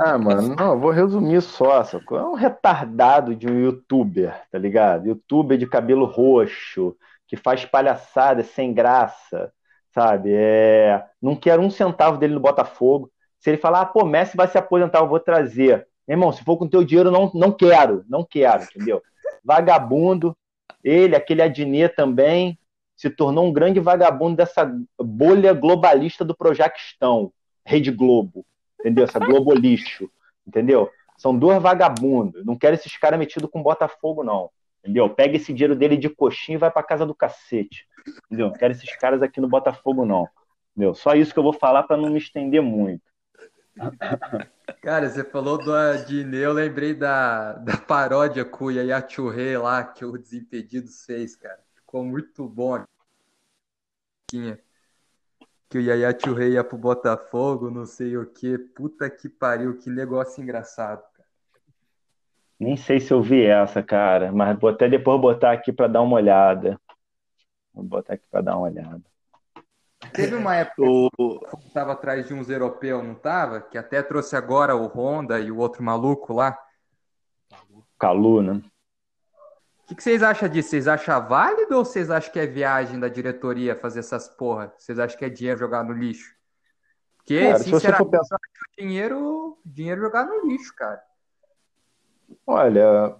Speaker 3: Ah, mano, não, vou resumir só. É um retardado de um youtuber, tá ligado? Youtuber de cabelo roxo, que faz palhaçada sem graça, sabe? É, não quero um centavo dele no Botafogo. Se ele falar, ah, pô, Messi vai se aposentar, eu vou trazer. Meu irmão, se for com teu dinheiro, não, não quero, não quero, entendeu? Vagabundo, ele, aquele Adnet também, se tornou um grande vagabundo dessa bolha globalista do Projaquistão, Rede Globo, entendeu? Essa Globo lixo, entendeu? São dois vagabundos. Não quero esses caras metidos com Botafogo, não. Entendeu? Pega esse dinheiro dele de coxinha e vai pra casa do cacete. Entendeu? Não quero esses caras aqui no Botafogo, não. Entendeu? Só isso que eu vou falar para não me estender muito.
Speaker 1: Cara, você falou do Adnet, eu lembrei da, da paródia com o Yaya lá, que o Desimpedidos fez, cara. Ficou muito bom. Que o Yaya Churré ia pro Botafogo, não sei o que. Puta que pariu, que negócio engraçado.
Speaker 3: Nem sei se eu vi essa, cara, mas vou até depois botar aqui para dar uma olhada. Vou botar aqui para dar uma olhada.
Speaker 1: Teve uma época o... que estava atrás de uns europeus, não estava? Que até trouxe agora o Honda e o outro maluco lá.
Speaker 3: Calu, né?
Speaker 1: O que, que, vocês acham disso? Vocês acham válido ou vocês acham que é viagem da diretoria fazer essas porra? Vocês acham que é dinheiro jogar no lixo? Porque, cara, sinceramente, pensar... dinheiro, dinheiro jogar no lixo, cara.
Speaker 3: Olha,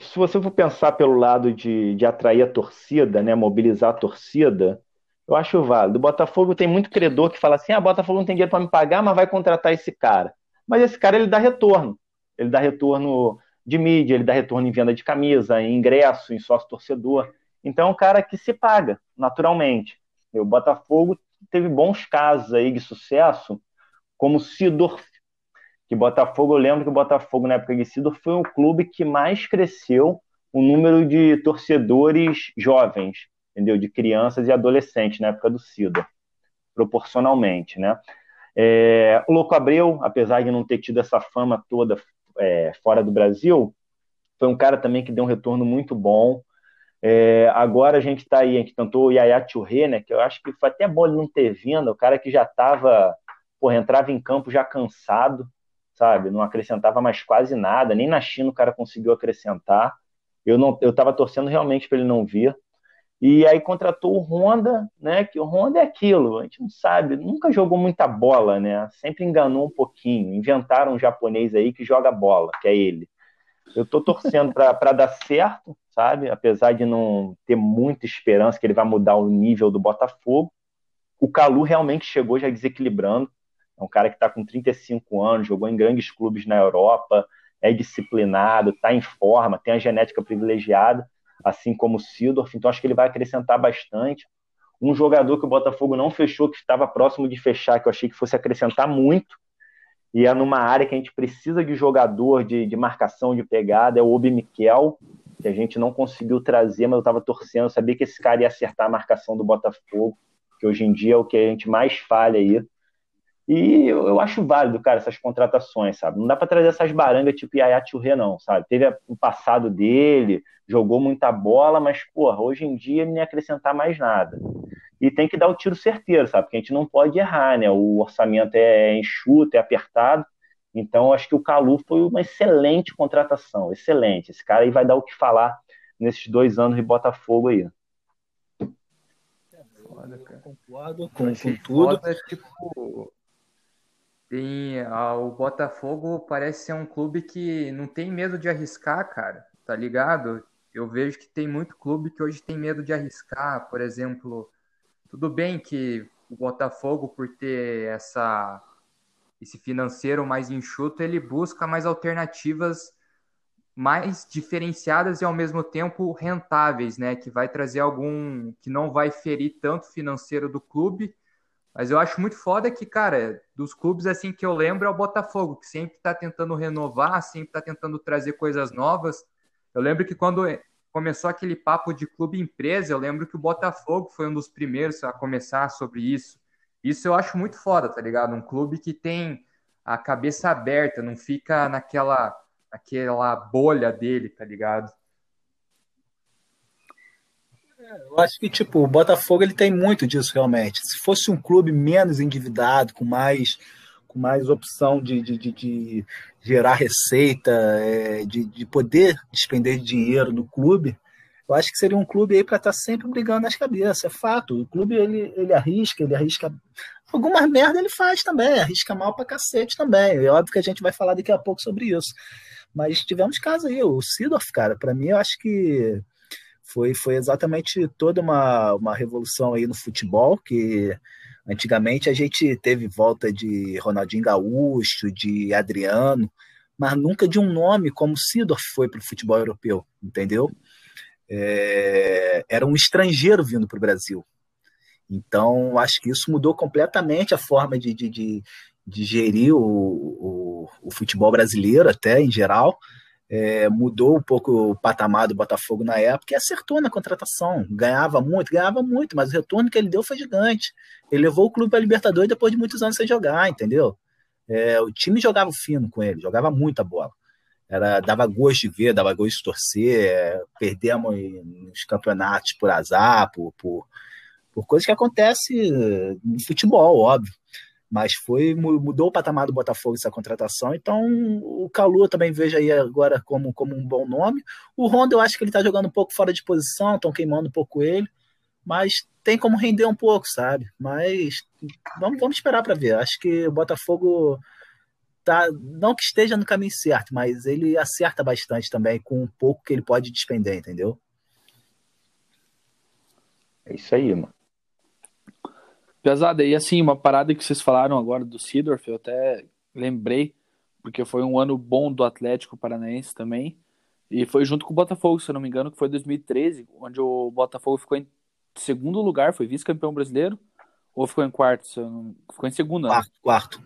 Speaker 3: se você for pensar pelo lado de, de atrair a torcida, né, mobilizar a torcida, eu acho válido. O Botafogo tem muito credor que fala assim: ah, Botafogo não tem dinheiro para me pagar, mas vai contratar esse cara. Mas esse cara ele dá retorno. Ele dá retorno de mídia, ele dá retorno em venda de camisa, em ingresso, em sócio torcedor. Então é um cara que se paga naturalmente. O Botafogo teve bons casos aí de sucesso, como Sidor que Botafogo, eu lembro que o Botafogo, na época de Sidor, foi o clube que mais cresceu o número de torcedores jovens, entendeu? De crianças e adolescentes na época do Sidor, proporcionalmente, né? É, o Louco Abreu, apesar de não ter tido essa fama toda é, fora do Brasil, foi um cara também que deu um retorno muito bom. É, agora a gente está aí, a gente tentou o Yaya Churré, né? Que eu acho que foi até bom ele não ter vindo, o cara que já estava, porra, entrava em campo já cansado, sabe? Não acrescentava mais quase nada, nem na China o cara conseguiu acrescentar. Eu não, eu estava torcendo realmente para ele não vir. E aí contratou o Honda, né? Que o Honda é aquilo, a gente não sabe, nunca jogou muita bola, né? Sempre enganou um pouquinho. Inventaram um japonês aí que joga bola, que é ele. Eu estou torcendo para dar certo, sabe? Apesar de não ter muita esperança que ele vai mudar o nível do Botafogo. O Calu realmente chegou já desequilibrando. É um cara que está com 35 anos, jogou em grandes clubes na Europa, é disciplinado, está em forma, tem a genética privilegiada, assim como o Sidorf, então acho que ele vai acrescentar bastante. Um jogador que o Botafogo não fechou, que estava próximo de fechar, que eu achei que fosse acrescentar muito, e é numa área que a gente precisa de jogador de, de marcação, de pegada, é o Obi Miquel, que a gente não conseguiu trazer, mas eu estava torcendo, eu sabia que esse cara ia acertar a marcação do Botafogo, que hoje em dia é o que a gente mais falha aí. E eu, eu, acho válido, cara, essas contratações, sabe? Não dá para trazer essas barangas tipo Yaya Touré, não, sabe? Teve o passado dele, jogou muita bola, mas, porra, hoje em dia ele nem acrescentar mais nada. E tem que dar o tiro certeiro, sabe? Porque a gente não pode errar, né? O orçamento é enxuto, é apertado. Então, acho que o Calu foi uma excelente contratação, excelente. Esse cara aí vai dar o que falar nesses dois anos de Botafogo aí.
Speaker 1: Foda, cara. Concordo com, com tudo. Foda, tipo, tem, ah, o Botafogo parece ser um clube que não tem medo de arriscar, cara, tá ligado? Eu vejo que tem muito clube que hoje tem medo de arriscar, por exemplo, tudo bem que o Botafogo, por ter essa, esse financeiro mais enxuto, ele busca mais alternativas mais diferenciadas e ao mesmo tempo rentáveis, né? Que vai trazer algum que não vai ferir tanto o financeiro do clube. Mas eu acho muito foda que, cara, dos clubes assim que eu lembro é o Botafogo, que sempre está tentando renovar, sempre está tentando trazer coisas novas. Eu lembro que quando começou aquele papo de clube empresa, eu lembro que o Botafogo foi um dos primeiros a começar sobre isso. Isso eu acho muito foda, tá ligado? Um clube que tem a cabeça aberta, não fica naquela aquela bolha dele, tá ligado?
Speaker 4: É, eu acho que tipo o Botafogo ele tem muito disso realmente. Se fosse um clube menos endividado, com mais com mais opção de, de, de, de gerar receita, é, de, de poder despender dinheiro no clube, eu acho que seria um clube aí para estar tá sempre brigando nas cabeças. É fato. O clube ele, ele arrisca, ele arrisca. Algumas merda ele faz também, arrisca mal pra cacete também. É óbvio que a gente vai falar daqui a pouco sobre isso. Mas tivemos casos aí. O Sidorf, cara, para mim, eu acho que foi, foi exatamente toda uma, uma revolução aí no futebol, que antigamente a gente teve volta de Ronaldinho Gaúcho, de Adriano, mas nunca de um nome como Sidorf foi para o futebol europeu, entendeu? É, era um estrangeiro vindo para o Brasil. Então, acho que isso mudou completamente a forma de, de, de, de gerir o, o, o, futebol brasileiro, até em geral. É, mudou um pouco o patamar do Botafogo na época e acertou na contratação. Ganhava muito, ganhava muito, mas o retorno que ele deu foi gigante. Ele levou o clube para a Libertadores depois de muitos anos sem jogar, entendeu? É, o time jogava fino com ele, jogava muita bola. Era, dava gosto de ver, dava gosto de torcer. É, perdemos nos campeonatos por azar, por, por, por coisas que acontecem no futebol, óbvio mas foi mudou o patamar do Botafogo essa contratação. Então, o Calu também vejo aí agora como, como um bom nome. O Honda, eu acho que ele está jogando um pouco fora de posição, estão queimando um pouco ele, mas tem como render um pouco, sabe? Mas vamos, vamos esperar para ver. Acho que o Botafogo tá, não que esteja no caminho certo, mas ele acerta bastante também com um pouco que ele pode despender, entendeu?
Speaker 3: É isso aí, mano.
Speaker 2: Pesada, e assim, uma parada que vocês falaram agora do Sidorf, eu até lembrei, porque foi um ano bom do Atlético Paranaense também, e foi junto com o Botafogo, se eu não me engano, que foi 2013, onde o Botafogo ficou em segundo lugar, foi vice-campeão brasileiro, ou ficou em quarto? Não... Ficou em segundo,
Speaker 4: quarto, né? Quarto.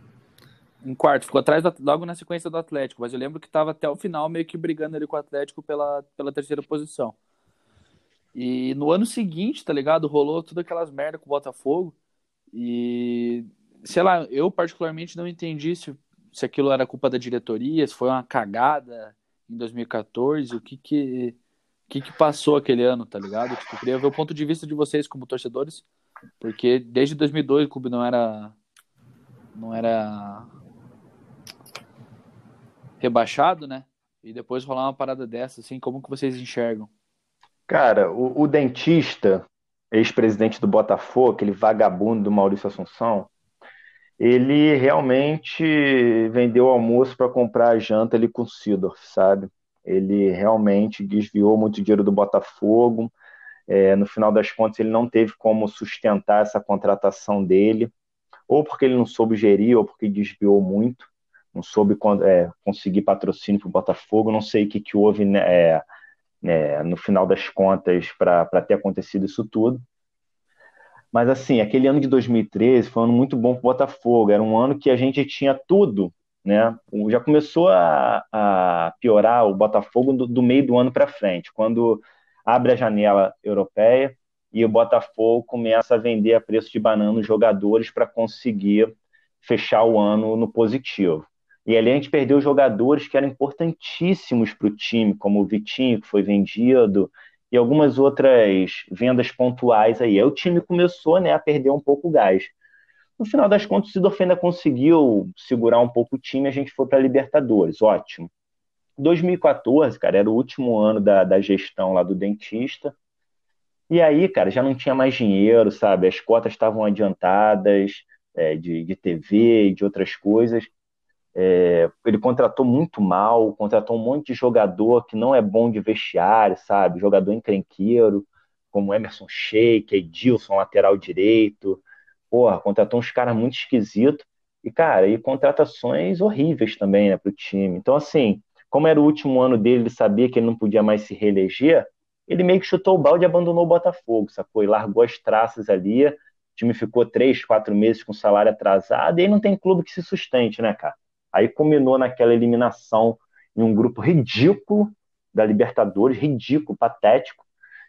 Speaker 2: Em quarto, ficou atrás, da... logo na sequência do Atlético, mas eu lembro que estava até o final meio que brigando ali com o Atlético pela, pela terceira posição. E no ano seguinte, tá ligado? Rolou todas aquelas merda com o Botafogo. E, sei lá, eu particularmente não entendi se, se aquilo era culpa da diretoria, se foi uma cagada em 2014, o que que, que, que passou aquele ano, tá ligado? Tipo, eu queria ver o ponto de vista de vocês como torcedores, porque desde 2002 o clube não era não era rebaixado, né? E depois rolar uma parada dessa, assim, como que vocês enxergam?
Speaker 3: Cara, o, o dentista, ex-presidente do Botafogo, aquele vagabundo do Maurício Assunção, ele realmente vendeu o almoço para comprar a janta ali com o Sidorf, sabe? Ele realmente desviou muito dinheiro do Botafogo. É, no final das contas, ele não teve como sustentar essa contratação dele, ou porque ele não soube gerir, ou porque desviou muito, não soube é, conseguir patrocínio para o Botafogo. Não sei o que, que houve né, é, é, no final das contas para ter acontecido isso tudo. Mas assim, aquele ano de 2013 foi um ano muito bom para o Botafogo. Era um ano que a gente tinha tudo, né? Já começou a, a piorar o Botafogo do, do meio do ano para frente, quando abre a janela europeia e o Botafogo começa a vender a preço de banana os jogadores para conseguir fechar o ano no positivo. E ali a gente perdeu jogadores que eram importantíssimos para o time, como o Vitinho, que foi vendido, e algumas outras vendas pontuais aí. Aí o time começou né, a perder um pouco o gás. No final das contas, o Sidorf ainda conseguiu segurar um pouco o time, a gente foi para a Libertadores, ótimo. 2014, cara, era o último ano da, da gestão lá do dentista. E aí, cara, já não tinha mais dinheiro, sabe? As cotas estavam adiantadas é, de, de TV de outras coisas. É, ele contratou muito mal, contratou um monte de jogador que não é bom de vestiário, sabe? Jogador encrenqueiro, como Emerson Sheik, Edilson, lateral direito. porra, contratou uns caras muito esquisitos. E, cara, e contratações horríveis também, né, pro time. Então, assim, como era o último ano dele, ele sabia que ele não podia mais se reeleger, ele meio que chutou o balde e abandonou o Botafogo, sacou? E largou as traças ali. O time ficou três, quatro meses com salário atrasado, e aí não tem clube que se sustente, né, cara? Aí culminou naquela eliminação em um grupo ridículo da Libertadores, ridículo, patético,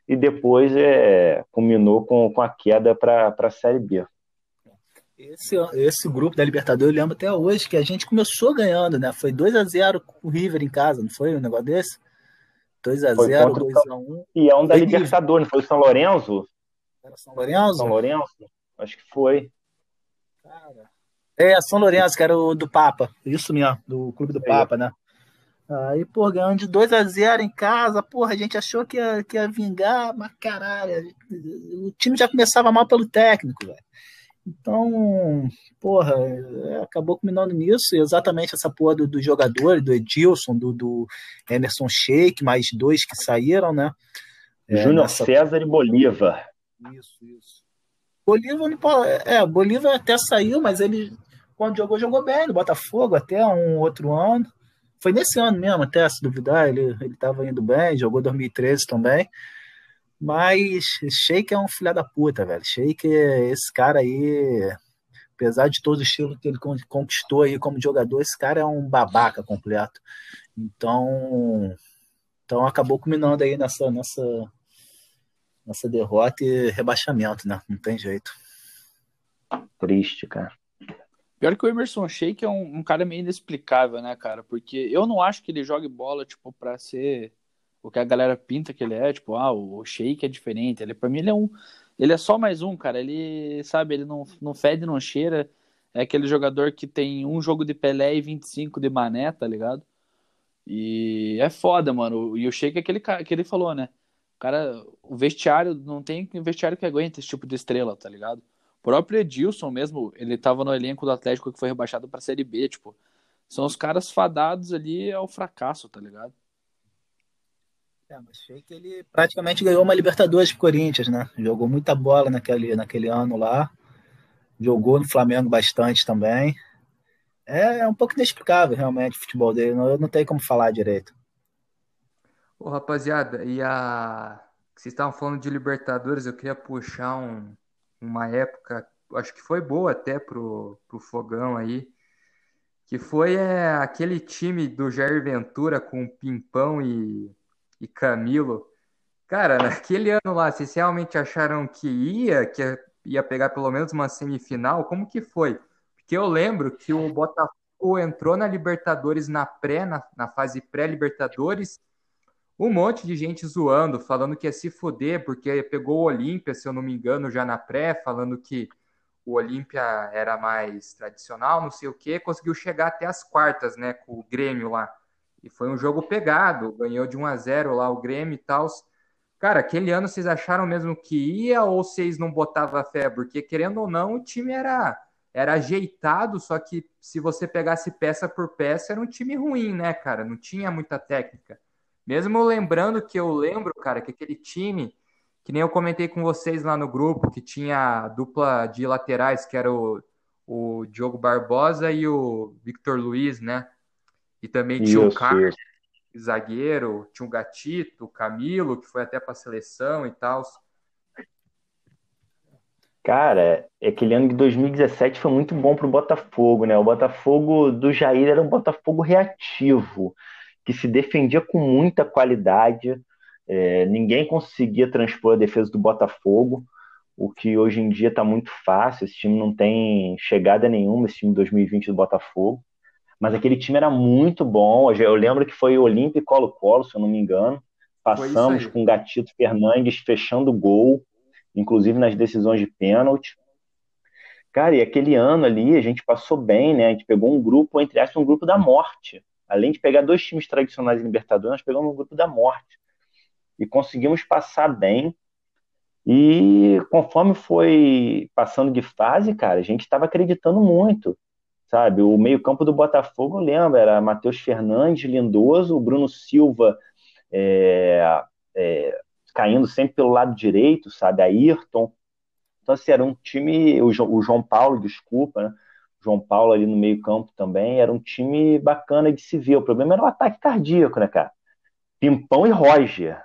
Speaker 3: e depois é, culminou com, com a queda para a Série B.
Speaker 4: Esse, esse grupo da Libertadores, eu lembro até hoje que a gente começou ganhando, né? Foi 2 a 0 com o River em casa, não foi um negócio desse? 2 a 0 2 a 1
Speaker 3: E é um da Libertadores, não foi o São Lourenço?
Speaker 4: Era São Lourenço?
Speaker 3: São Lourenço? Acho que foi.
Speaker 4: Cara. É, São Lourenço, que era o do Papa. Isso mesmo, do Clube do é. Papa, né? Aí, pô, ganhando de 2 a 0 em casa, porra, a gente achou que ia, que ia vingar, mas caralho, o time já começava mal pelo técnico, velho. Então, porra, é, acabou combinando nisso, exatamente essa porra do, do jogador, do Edilson, do, do Emerson Sheik, mais dois que saíram, né?
Speaker 3: É, Júnior nessa... César e Bolívar.
Speaker 4: Isso, isso. Bolívar, é, Bolívar até saiu, mas ele, quando jogou, jogou bem no Botafogo, até um outro ano. Foi nesse ano mesmo, até se duvidar, ele estava indo bem, jogou 2013 também. Mas Sheik é um filho da puta, velho. Sheik, esse cara aí, apesar de todo o estilo que ele conquistou aí como jogador, esse cara é um babaca completo. Então, então acabou culminando aí nessa, nessa, nessa derrota e rebaixamento, né? Não tem jeito.
Speaker 3: Triste, cara.
Speaker 2: Pior que o Emerson Sheik é um, um, cara meio inexplicável, né, cara? Porque eu não acho que ele jogue bola, tipo, pra ser o que a galera pinta que ele é, tipo, ah, o Sheik é diferente. Ele, pra mim, ele é um. Ele é só mais um, cara. Ele, sabe, ele não, não fede, não cheira. É aquele jogador que tem um jogo de Pelé e 25 de Mané, tá ligado? E é foda, mano. E o Sheik é aquele cara que ele falou, né? O cara, o vestiário, não tem vestiário que aguenta esse tipo de estrela, tá ligado? O próprio Edilson mesmo, ele tava no elenco do Atlético que foi rebaixado pra Série B, tipo. São os caras fadados ali ao fracasso, tá ligado?
Speaker 4: É, mas achei que ele praticamente ganhou uma Libertadores pro Corinthians, né? Jogou muita bola naquele, naquele ano lá. Jogou no Flamengo bastante também. É, é um pouco inexplicável, realmente, o futebol dele. Não, não tem como falar direito.
Speaker 1: Ô, rapaziada, e a. Vocês estavam falando de Libertadores, eu queria puxar um, uma época, acho que foi boa até pro, pro Fogão aí, que foi é, aquele time do Jair Ventura com Pimpão e e Camilo. Cara, naquele ano lá, vocês realmente acharam que ia, que ia pegar pelo menos uma semifinal? Como que foi? Porque eu lembro que o Botafogo entrou na Libertadores na pré, na, na fase pré-Libertadores, um monte de gente zoando, falando que ia se fuder, porque pegou o Olímpia, se eu não me engano, já na pré, falando que o Olímpia era mais tradicional, não sei o quê, conseguiu chegar até as quartas, né, com o Grêmio lá. E foi um jogo pegado, ganhou de 1 a 0 lá o Grêmio e tal. Cara, aquele ano vocês acharam mesmo que ia ou vocês não botavam fé? Porque, querendo ou não, o time era, era ajeitado, só que se você pegasse peça por peça, era um time ruim, né, cara? Não tinha muita técnica. Mesmo lembrando que eu lembro, cara, que aquele time, que nem eu comentei com vocês lá no grupo, que tinha dupla de laterais, que era o, o Diogo Barbosa e o Victor Luiz, né? E também tinha o Carlos, zagueiro, tinha o Gatito, o Camilo, que foi até para a seleção e tal.
Speaker 3: Cara, aquele ano de 2017 foi muito bom para o Botafogo, né? O Botafogo do Jair era um Botafogo reativo, que se defendia com muita qualidade. É, ninguém conseguia transpor a defesa do Botafogo, o que hoje em dia está muito fácil. Esse time não tem chegada nenhuma, esse time 2020 do Botafogo mas aquele time era muito bom. Eu lembro que foi Olímpia e Colo-Colo, se eu não me engano. Passamos com Gatito Fernandes fechando o gol, inclusive nas decisões de pênalti. Cara, e aquele ano ali a gente passou bem, né? A gente pegou um grupo, entre aspas, um grupo da morte. Além de pegar dois times tradicionais em Libertadores, nós pegamos um grupo da morte. E conseguimos passar bem. E conforme foi passando de fase, cara, a gente estava acreditando muito sabe? O meio-campo do Botafogo, lembra, era Matheus Fernandes, Lindoso, o Bruno Silva é, é, caindo sempre pelo lado direito, sabe? Ayrton. Então, assim, era um time. O João Paulo, desculpa, né? João Paulo ali no meio-campo também, era um time bacana de se ver. O problema era o ataque cardíaco, né, cara? Pimpão e Roger.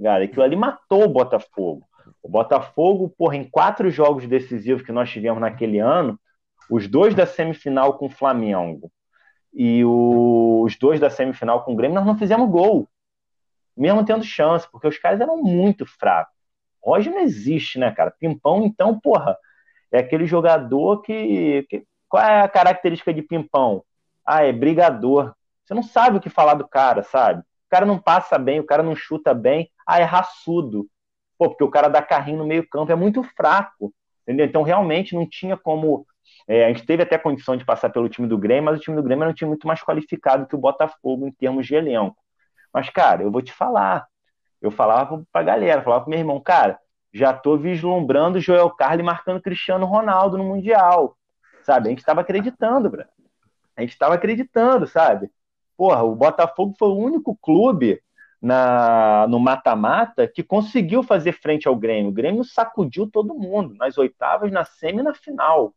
Speaker 3: Cara, aquilo ali matou o Botafogo. O Botafogo, porra, em quatro jogos decisivos que nós tivemos naquele ano, os dois da semifinal com o Flamengo e o, os dois da semifinal com o Grêmio, nós não fizemos gol. Mesmo tendo chance, porque os caras eram muito fracos. Roger não existe, né, cara? Pimpão, então, porra, é aquele jogador que, que. Qual é a característica de Pimpão? Ah, é brigador. Você não sabe o que falar do cara, sabe? O cara não passa bem, o cara não chuta bem. Ah, é raçudo. Pô, porque o cara dá carrinho no meio-campo é muito fraco. Entendeu? Então, realmente, não tinha como. É, a gente teve até condição de passar pelo time do Grêmio, mas o time do Grêmio era um time muito mais qualificado que o Botafogo em termos de elenco. Mas, cara, eu vou te falar. Eu falava pra galera, falava pro meu irmão, cara, já tô vislumbrando Joel Carli marcando Cristiano Ronaldo no Mundial. Sabe? A gente tava acreditando, bro. A gente tava acreditando, sabe? Porra, o Botafogo foi o único clube na, no mata-mata que conseguiu fazer frente ao Grêmio. O Grêmio sacudiu todo mundo nas oitavas, na semi na final.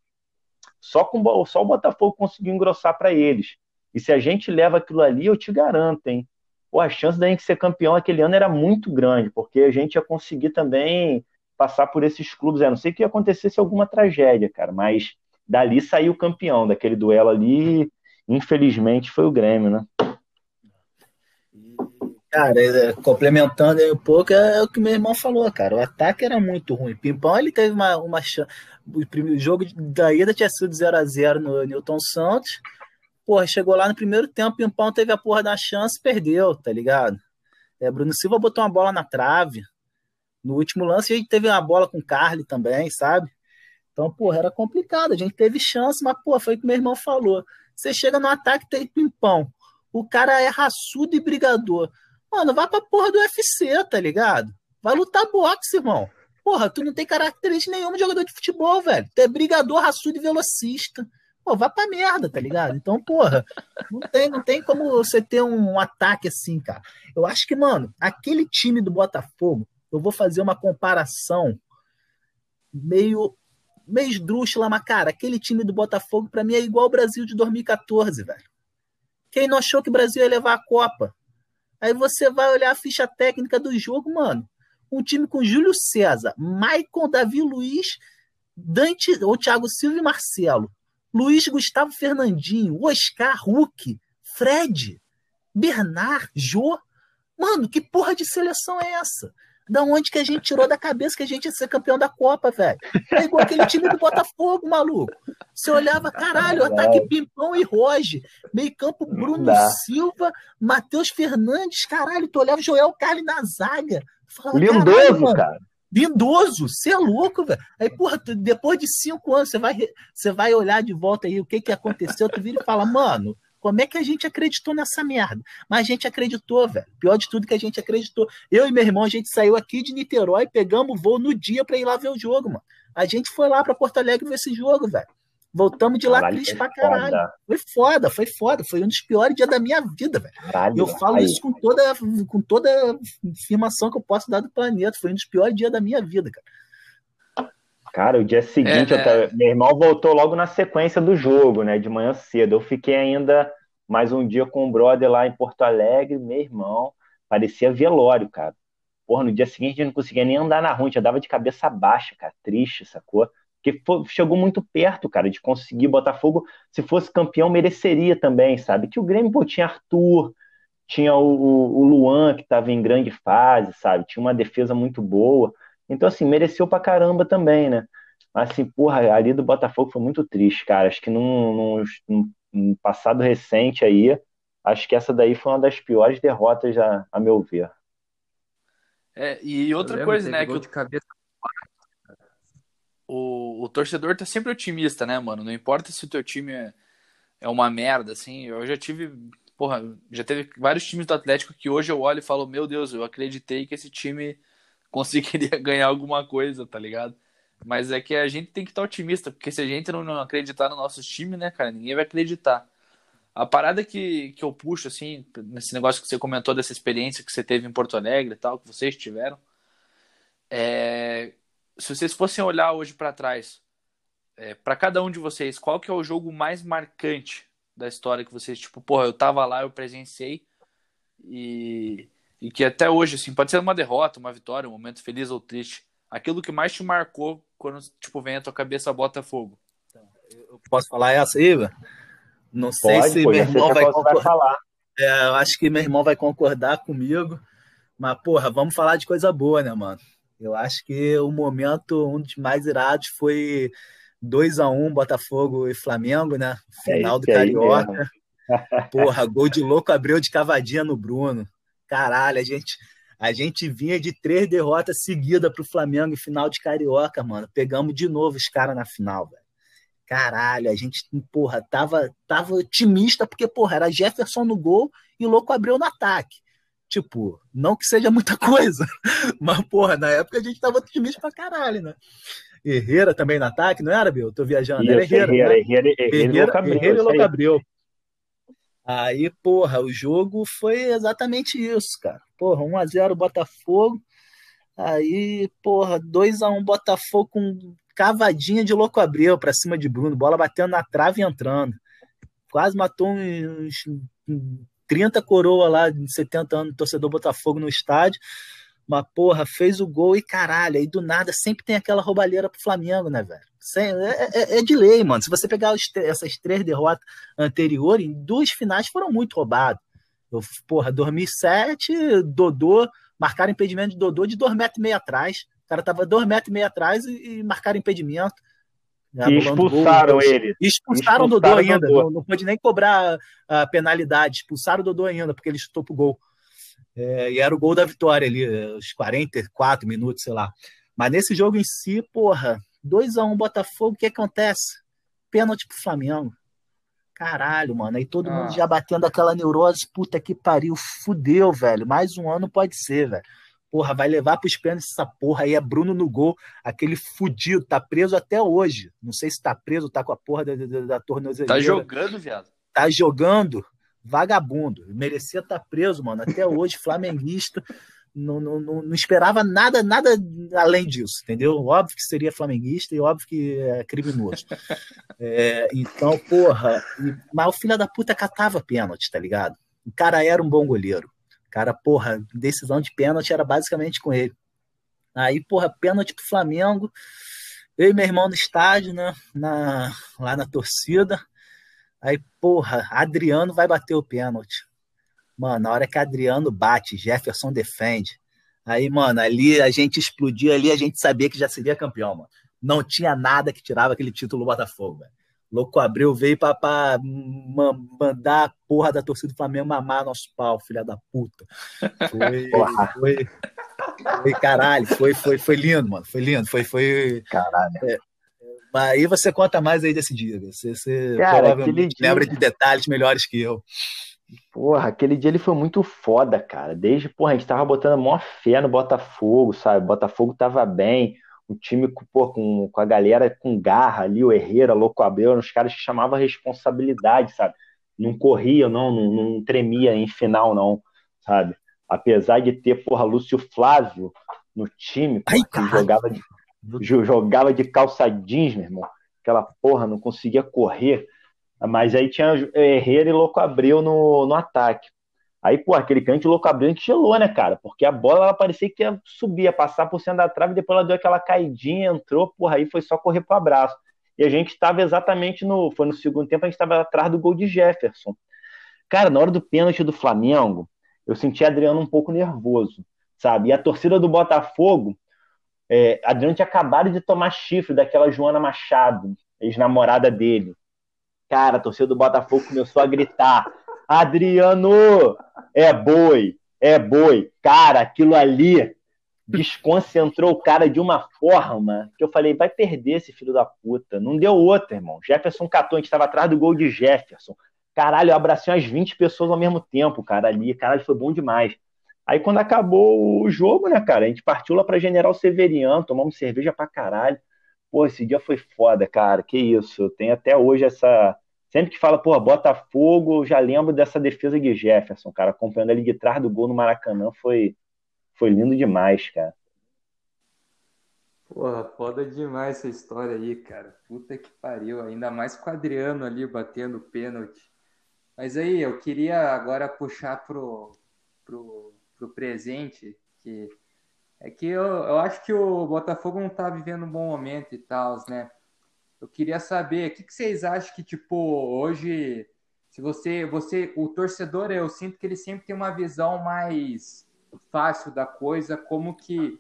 Speaker 3: Só, com, só o Botafogo conseguiu engrossar para eles. E se a gente leva aquilo ali, eu te garanto, hein? Pô, a chance da gente ser campeão aquele ano era muito grande, porque a gente ia conseguir também passar por esses clubes. Eu não sei o que ia acontecer alguma tragédia, cara, mas dali saiu campeão, daquele duelo ali, infelizmente foi o Grêmio, né?
Speaker 4: Cara, é, complementando aí um pouco, é o que meu irmão falou, cara. O ataque era muito ruim. Pimpão, ele teve uma, uma chance. O primeiro jogo da ida tinha sido 0 a 0 no Newton Santos. Porra, chegou lá no primeiro tempo, Pimpão teve a porra da chance, perdeu, tá ligado? É, Bruno Silva botou uma bola na trave. No último lance, a gente teve uma bola com Carly também, sabe? Então, porra, era complicado. A gente teve chance, mas, porra, foi o que meu irmão falou. Você chega no ataque, tem Pimpão. O cara é raçudo e brigador. Mano, vai pra porra do UFC, tá ligado? Vai lutar boxe, irmão. Porra, tu não tem característica nenhuma de jogador de futebol, velho. Tu é brigador, raçudo e velocista. Pô, vai pra merda, tá ligado? Então, porra, não tem, não tem como você ter um ataque assim, cara. Eu acho que, mano, aquele time do Botafogo, eu vou fazer uma comparação meio meio esdrúxula, mas, cara, aquele time do Botafogo, para mim, é igual o Brasil de 2014, velho. Quem não achou que o Brasil ia levar a Copa? Aí você vai olhar a ficha técnica do jogo, mano. Um time com Júlio César, Maicon, Davi Luiz, Dante, ou Thiago Silva e Marcelo. Luiz Gustavo Fernandinho, Oscar, Hulk, Fred, Bernard, Jô. Mano, que porra de seleção é essa? Da onde que a gente tirou da cabeça que a gente ia ser campeão da Copa, velho? É igual aquele time do Botafogo, maluco. Você olhava, caralho, ataque Pimpão e Roge. Meio campo Bruno Silva, Matheus Fernandes, caralho. Tu olhava Joel Carli na zaga.
Speaker 3: Falava, Lindoso, cara.
Speaker 4: Lindoso, você é louco, velho. Aí, porra, tu, depois de cinco anos, você vai, você vai olhar de volta aí o que, que aconteceu, tu vira e fala, mano, como é que a gente acreditou nessa merda? Mas a gente acreditou, velho. Pior de tudo que a gente acreditou. Eu e meu irmão, a gente saiu aqui de Niterói, pegamos voo no dia para ir lá ver o jogo, mano. A gente foi lá para Porto Alegre ver esse jogo, velho. Voltamos de lá caralho, triste pra caralho. Foda. Foi foda, foi foda. Foi um dos piores dias da minha vida, velho. Eu falo aí. isso com toda, com toda afirmação que eu posso dar do planeta. Foi um dos piores dias da minha vida, cara.
Speaker 3: Cara, o dia seguinte, é, tava... meu irmão voltou logo na sequência do jogo, né? De manhã cedo. Eu fiquei ainda mais um dia com o brother lá em Porto Alegre, meu irmão. Parecia velório, cara. Porra, no dia seguinte a gente não conseguia nem andar na rua, a gente andava de cabeça baixa, cara. Triste, sacou? Porque foi, chegou muito perto, cara, de conseguir Botafogo. Se fosse campeão, mereceria também, sabe? Que o Grêmio pô, tinha Arthur, tinha o, o Luan, que estava em grande fase, sabe? Tinha uma defesa muito boa. Então, assim, mereceu pra caramba também, né? Mas, assim, porra, ali do Botafogo foi muito triste, cara. Acho que num, num, num passado recente aí, acho que essa daí foi uma das piores derrotas, a, a meu ver.
Speaker 2: É, e outra coisa, né? Que eu... cabeça o, o torcedor tá sempre otimista, né, mano? Não importa se o teu time é, é uma merda, assim. Eu já tive, porra, já teve vários times do Atlético que hoje eu olho e falo, meu Deus, eu acreditei que esse time conseguiria ganhar alguma coisa, tá ligado? Mas é que a gente tem que estar tá otimista, porque se a gente não, acreditar no nosso time, né, cara, ninguém vai acreditar. A parada que, que eu puxo, assim, nesse negócio que você comentou dessa experiência que você teve em Porto Alegre e tal, que vocês tiveram, é se vocês fossem olhar hoje para trás, é, para cada um de vocês, qual que é o jogo mais marcante da história que vocês, tipo, porra, eu tava lá, eu presenciei e, e que até hoje, assim, pode ser uma derrota, uma vitória, um momento feliz ou triste, aquilo que mais te marcou quando, tipo, vem a tua cabeça Botafogo.
Speaker 4: Eu posso falar essa aí, velho? Não sei pode, se pô, meu irmão vai concordar. É, eu acho que meu irmão vai concordar comigo, mas, porra, vamos falar de coisa boa, né, mano? Eu acho que o momento, um dos mais irados foi 2 a 1 Botafogo e Flamengo, né? É Final é do Carioca. Porra, gol de louco abriu de cavadinha no Bruno. Caralho, a gente, a gente vinha de três derrotas seguidas pro Flamengo em final de Carioca, mano. Pegamos de novo os caras na final, velho. Caralho, a gente, porra, tava, tava otimista, porque, porra, era Jefferson no gol e o louco abriu no ataque. Tipo, não que seja muita coisa, mas, porra, na época a gente tava otimista pra caralho, né? Herrera também no ataque, não era, Bill? Tô viajando. Era Herrera, Herrera, né? Herrera, Herrera, Herrera, e Locabril. Aí, porra, o jogo foi exatamente isso, cara. Porra, 1x0 Botafogo. Aí, porra, 2x1 Botafogo com cavadinha de louco abreu pra cima de Bruno. Bola batendo na trave e entrando. Quase matou uns 30 coroa lá, de 70 anos, torcedor Botafogo no estádio. Mas, porra, fez o gol e caralho. Aí do nada sempre tem aquela roubalheira pro Flamengo, né, velho? É, é, é, de lei, mano. Se você pegar os, essas três derrotas anteriores, duas finais foram muito roubadas. Eu, porra, 2007, Dodô, marcaram impedimento de Dodô de 2,5 metros e meio atrás. O cara tava 2,5 metros e meio atrás e, e marcaram impedimento.
Speaker 3: Né, e expulsaram gol, ele.
Speaker 4: Expulsaram, o Dodô ainda. Dodô. Não, não pode nem cobrar a penalidade. Expulsaram o Dodô ainda, porque ele chutou pro gol. É, e era o gol da vitória ali, os 44 minutos, sei lá. Mas nesse jogo em si, porra, 2x1 um, Botafogo, o que acontece? Pênalti pro Flamengo. Caralho, mano. Aí todo ah. mundo já batendo aquela neurose, puta que pariu, fudeu, velho. Mais um ano pode ser, velho. Porra, vai levar pros pênaltis essa porra aí. É Bruno no gol, aquele fudido, tá preso até hoje. Não sei se tá preso, tá com a porra da, da, da tornozeleira.
Speaker 2: Tá jogando, viado.
Speaker 4: Tá jogando, vagabundo. Merecia estar tá preso, mano. Até hoje, flamenguista não, não, não, esperava nada, nada além disso, entendeu? Óbvio que seria flamenguista e óbvio que é criminoso. É, então, porra, mas o filho da puta catava pênalti, tá ligado? O cara era um bom goleiro. O cara, porra, decisão de pênalti era basicamente com ele. Aí, porra, pênalti pro Flamengo. Eu e meu irmão no estádio, né? Na, lá na torcida. Aí, porra, Adriano vai bater o pênalti. Mano, na hora que Adriano bate, Jefferson defende. Aí, mano, ali a gente explodia ali, a gente sabia que já seria campeão, mano. Não tinha nada que tirava aquele título do Botafogo, velho. Louco Abreu veio pra, pra mandar a porra da torcida do Flamengo mamar nosso pau, filha da puta. Foi, foi, foi, caralho, foi, foi, foi lindo, mano. Foi lindo, foi, foi.
Speaker 3: Caralho. É,
Speaker 4: mas aí você conta mais aí desse dia. Você, você Cara, provavelmente lembra de detalhes melhores que eu.
Speaker 3: Porra, aquele dia ele foi muito foda, cara. Desde, porra, a gente tava botando maior fé no Botafogo, sabe? O Botafogo tava bem, o time pô, com, com a galera com garra ali, o Herrera, Louco Abreu, os caras que chamavam a responsabilidade, sabe? Não corria, não, não, não tremia em final, não, sabe? Apesar de ter, porra, Lúcio Flávio no time, porra, Ai, que jogava de, jogava de calça jeans, meu irmão. Aquela porra, não conseguia correr. Mas aí tinha Herrera e Louco Abreu no, no ataque. Aí, pô, aquele canto Louco Abreu gelou, né, cara? Porque a bola ela parecia que ia subir, ia passar por cima da trave, depois ela deu aquela caidinha, entrou, porra, aí foi só correr pro abraço. E a gente estava exatamente no. Foi no segundo tempo, a gente estava atrás do gol de Jefferson. Cara, na hora do pênalti do Flamengo, eu senti Adriano um pouco nervoso, sabe? E a torcida do Botafogo, é, Adriano tinha acabado de tomar chifre daquela Joana Machado, ex-namorada dele. Cara, a torcida do Botafogo começou a gritar: Adriano, é boi, é boi. Cara, aquilo ali desconcentrou o cara de uma forma que eu falei: vai perder esse filho da puta. Não deu outra, irmão. Jefferson catou, a gente estava atrás do gol de Jefferson. Caralho, eu abracei umas 20 pessoas ao mesmo tempo, cara, ali. Caralho, foi bom demais. Aí quando acabou o jogo, né, cara, a gente partiu lá pra General Severiano, tomamos cerveja pra caralho. Pô, esse dia foi foda, cara. Que isso. Eu tenho até hoje essa Sempre que fala, pô, Botafogo, eu já lembro dessa defesa de Jefferson, cara, acompanhando ali de trás do gol no Maracanã, foi, foi lindo demais, cara.
Speaker 1: Porra, foda demais essa história aí, cara. Puta que pariu. Ainda mais com o Adriano ali batendo pênalti. Mas aí, eu queria agora puxar pro, pro, pro presente, que é que eu, eu acho que o Botafogo não tá vivendo um bom momento e tal, né? Eu queria saber, o que, que vocês acham que, tipo, hoje, se você, você, o torcedor, eu sinto que ele sempre tem uma visão mais fácil da coisa, como que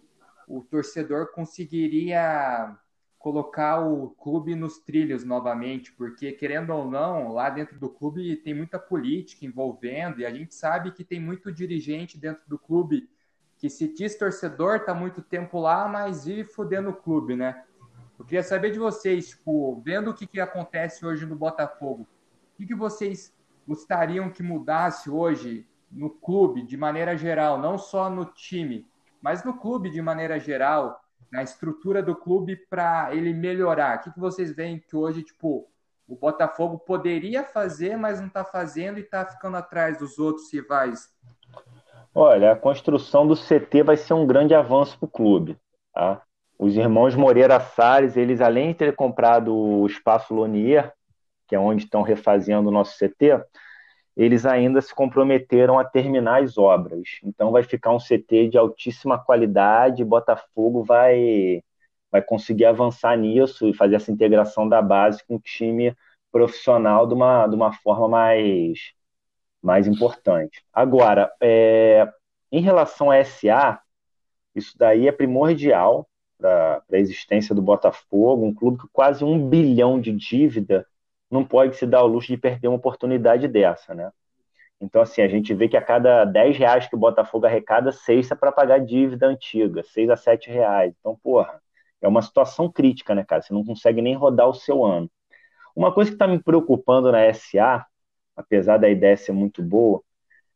Speaker 1: o torcedor conseguiria colocar o clube nos trilhos novamente, porque querendo ou não, lá dentro do clube tem muita política envolvendo e a gente sabe que tem muito dirigente dentro do clube que se diz torcedor, tá muito tempo lá, mas vive fudendo o clube, né? Eu queria saber de vocês, tipo, vendo o que, que acontece hoje no Botafogo, o que, que vocês gostariam que mudasse hoje no clube, de maneira geral, não só no time, mas no clube de maneira geral, na estrutura do clube para ele melhorar? O que, que vocês veem que hoje, tipo, o Botafogo poderia fazer, mas não está fazendo e está ficando atrás dos outros rivais?
Speaker 3: Olha, a construção do CT vai ser um grande avanço para o clube. Tá? Os irmãos Moreira Salles, eles além de ter comprado o Espaço Lonier, que é onde estão refazendo o nosso CT, eles ainda se comprometeram a terminar as obras. Então vai ficar um CT de altíssima qualidade, Botafogo vai vai conseguir avançar nisso e fazer essa integração da base com o time profissional de uma, de uma forma mais, mais importante. Agora, é, em relação a SA, isso daí é primordial para a existência do Botafogo, um clube com quase um bilhão de dívida não pode se dar ao luxo de perder uma oportunidade dessa, né? Então, assim, a gente vê que a cada 10 reais que o Botafogo arrecada, 6 é para pagar dívida antiga, 6 a 7 reais. Então, porra, é uma situação crítica, né, cara? Você não consegue nem rodar o seu ano. Uma coisa que está me preocupando na SA, apesar da ideia ser muito boa,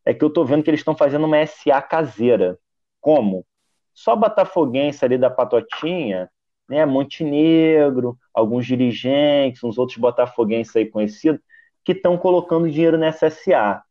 Speaker 3: é que eu estou vendo que eles estão fazendo uma SA caseira. Como? Só botafoguense ali da Patotinha né, Montenegro, alguns dirigentes, uns outros botafoguenses aí conhecidos, que estão colocando dinheiro nessa SA.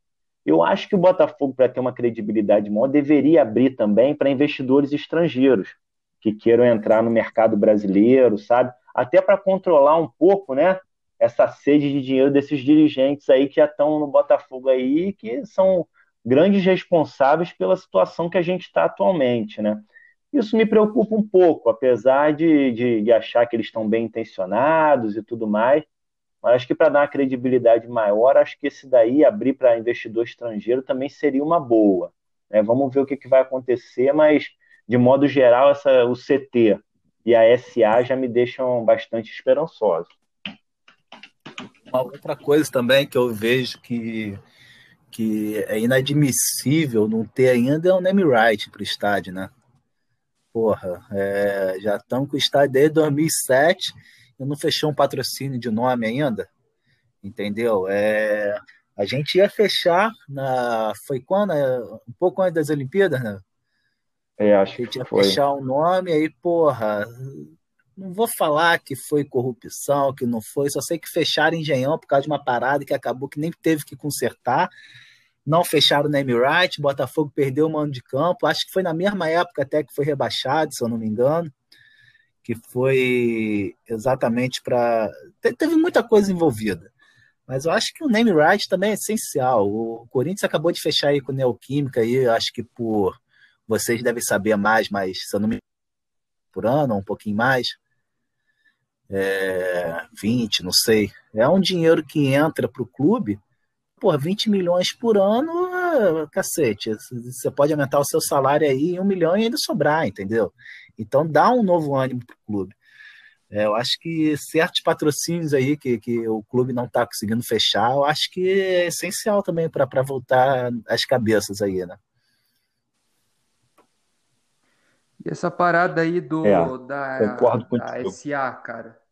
Speaker 3: Eu acho que o Botafogo, para ter uma credibilidade maior, deveria abrir também para investidores estrangeiros que queiram entrar no mercado brasileiro, sabe? Até para controlar um pouco, né? Essa sede de dinheiro desses dirigentes aí que já estão no Botafogo aí, que são grandes responsáveis pela situação que a gente está atualmente, né? Isso me preocupa um pouco, apesar de, de, de achar que eles estão bem intencionados e tudo mais. Mas acho que para dar uma credibilidade maior, acho que esse daí, abrir para investidor estrangeiro, também seria uma boa. Né? Vamos ver o que, que vai acontecer, mas de modo geral, essa, o CT e a SA já me deixam bastante esperançosos.
Speaker 4: Uma outra coisa também que eu vejo que, que é inadmissível não ter ainda é o name right para o estádio, né? Porra, é, já estão com o estádio desde 2007 e não fechou um patrocínio de nome ainda, entendeu? É, a gente ia fechar na, foi quando? É, um pouco antes das Olimpíadas, né?
Speaker 3: É, acho
Speaker 4: que a gente ia
Speaker 3: foi.
Speaker 4: fechar um nome, aí, porra, não vou falar que foi corrupção, que não foi, só sei que fecharam Engenhão por causa de uma parada que acabou que nem teve que consertar não fecharam o name right, Botafogo perdeu o mano de campo, acho que foi na mesma época até que foi rebaixado, se eu não me engano, que foi exatamente para... Teve muita coisa envolvida, mas eu acho que o name right também é essencial. O Corinthians acabou de fechar aí com Neoquímica, aí, acho que por... Vocês devem saber mais, mas se eu não me por ano, um pouquinho mais, é, 20, não sei. É um dinheiro que entra para o clube Pô, 20 milhões por ano, cacete, você pode aumentar o seu salário aí em um milhão e ainda sobrar, entendeu? Então dá um novo ânimo para o clube. É, eu acho que certos patrocínios aí que, que o clube não está conseguindo fechar, eu acho que é essencial também para voltar as cabeças aí, né?
Speaker 1: E essa parada aí do é, da, da SA, cara.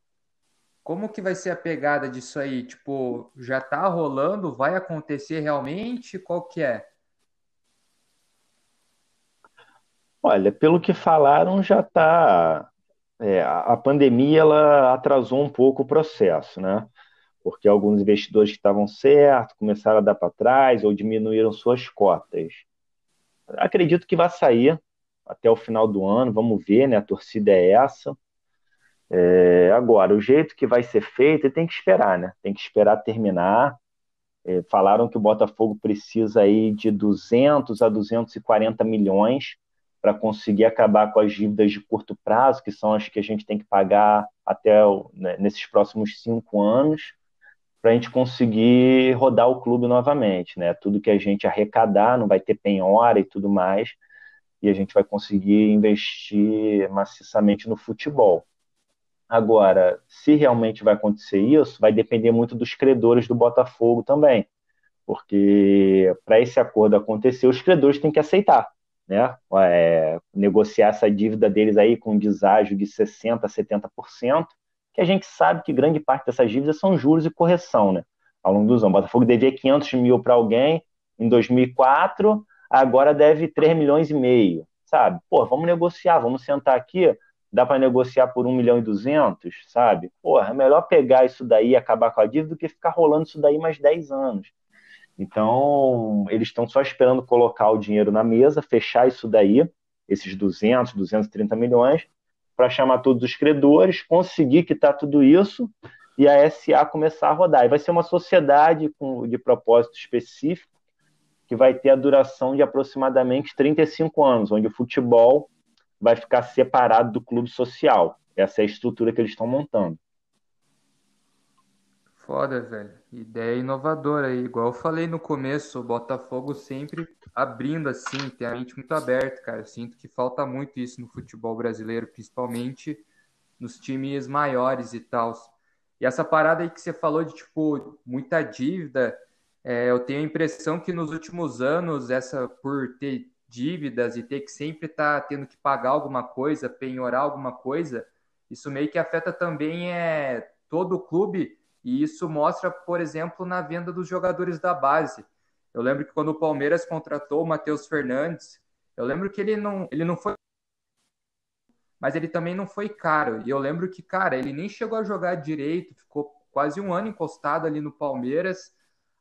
Speaker 1: Como que vai ser a pegada disso aí? Tipo, já tá rolando? Vai acontecer realmente? Qual que é?
Speaker 3: Olha, pelo que falaram, já tá. É, a pandemia ela atrasou um pouco o processo, né? Porque alguns investidores que estavam certos começaram a dar para trás ou diminuíram suas cotas. Acredito que vai sair até o final do ano, vamos ver, né? A torcida é essa. É, agora, o jeito que vai ser feito, tem que esperar, né? Tem que esperar terminar. É, falaram que o Botafogo precisa aí de 200 a 240 milhões para conseguir acabar com as dívidas de curto prazo, que são as que a gente tem que pagar até né, nesses próximos cinco anos, para a gente conseguir rodar o clube novamente, né? Tudo que a gente arrecadar, não vai ter penhora e tudo mais, e a gente vai conseguir investir maciçamente no futebol. Agora, se realmente vai acontecer isso, vai depender muito dos credores do Botafogo também, porque para esse acordo acontecer, os credores têm que aceitar né? É, negociar essa dívida deles aí com um deságio de 60%, 70%, que a gente sabe que grande parte dessas dívidas são juros e correção, né? Ao longo dos anos. O Botafogo devia 500 mil para alguém em 2004, agora deve 3 milhões e meio, sabe? Pô, vamos negociar, vamos sentar aqui, dá para negociar por 1 milhão e 200, sabe? Pô, é melhor pegar isso daí e acabar com a dívida do que ficar rolando isso daí mais 10 anos. Então, eles estão só esperando colocar o dinheiro na mesa, fechar isso daí, esses 200, 230 milhões, para chamar todos os credores, conseguir quitar tudo isso e a SA começar a rodar. E vai ser uma sociedade com, de propósito específico que vai ter a duração de aproximadamente 35 anos, onde o futebol vai ficar separado do clube social. Essa é a estrutura que eles estão montando.
Speaker 1: Foda, velho. Ideia inovadora aí. Igual eu falei no começo, o Botafogo sempre abrindo assim, tem a mente muito aberta, cara. Eu sinto que falta muito isso no futebol brasileiro, principalmente nos times maiores e tal. E essa parada aí que você falou de, tipo, muita dívida, é, eu tenho a impressão que nos últimos anos, essa por ter dívidas e ter que sempre estar tá tendo que pagar alguma coisa, penhorar alguma coisa, isso meio que afeta também é, todo o clube e isso mostra, por exemplo, na venda dos jogadores da base. Eu lembro que quando o Palmeiras contratou o Matheus Fernandes, eu lembro que ele não, ele não foi. Mas ele também não foi caro. E eu lembro que, cara, ele nem chegou a jogar direito, ficou quase um ano encostado ali no Palmeiras.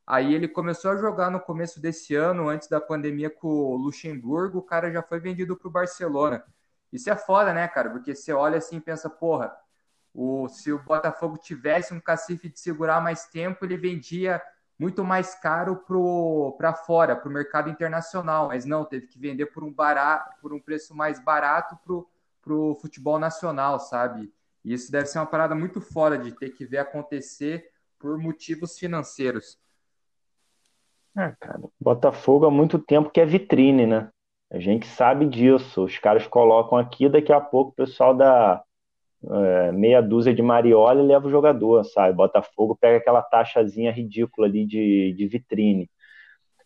Speaker 1: Aí ele começou a jogar no começo desse ano, antes da pandemia com o Luxemburgo, o cara já foi vendido para o Barcelona. Isso é foda, né, cara? Porque você olha assim e pensa, porra, o, se o Botafogo tivesse um cacife de segurar mais tempo, ele vendia muito mais caro para fora, para o mercado internacional, mas não, teve que vender por um, barato, por um preço mais barato para o futebol nacional, sabe? E isso deve ser uma parada muito fora de ter que ver acontecer por motivos financeiros.
Speaker 3: É, cara, Botafogo há muito tempo que é vitrine, né? A gente sabe disso. Os caras colocam aqui, daqui a pouco o pessoal da é, meia dúzia de Mariola e leva o jogador, sabe? Botafogo pega aquela taxazinha ridícula ali de, de vitrine.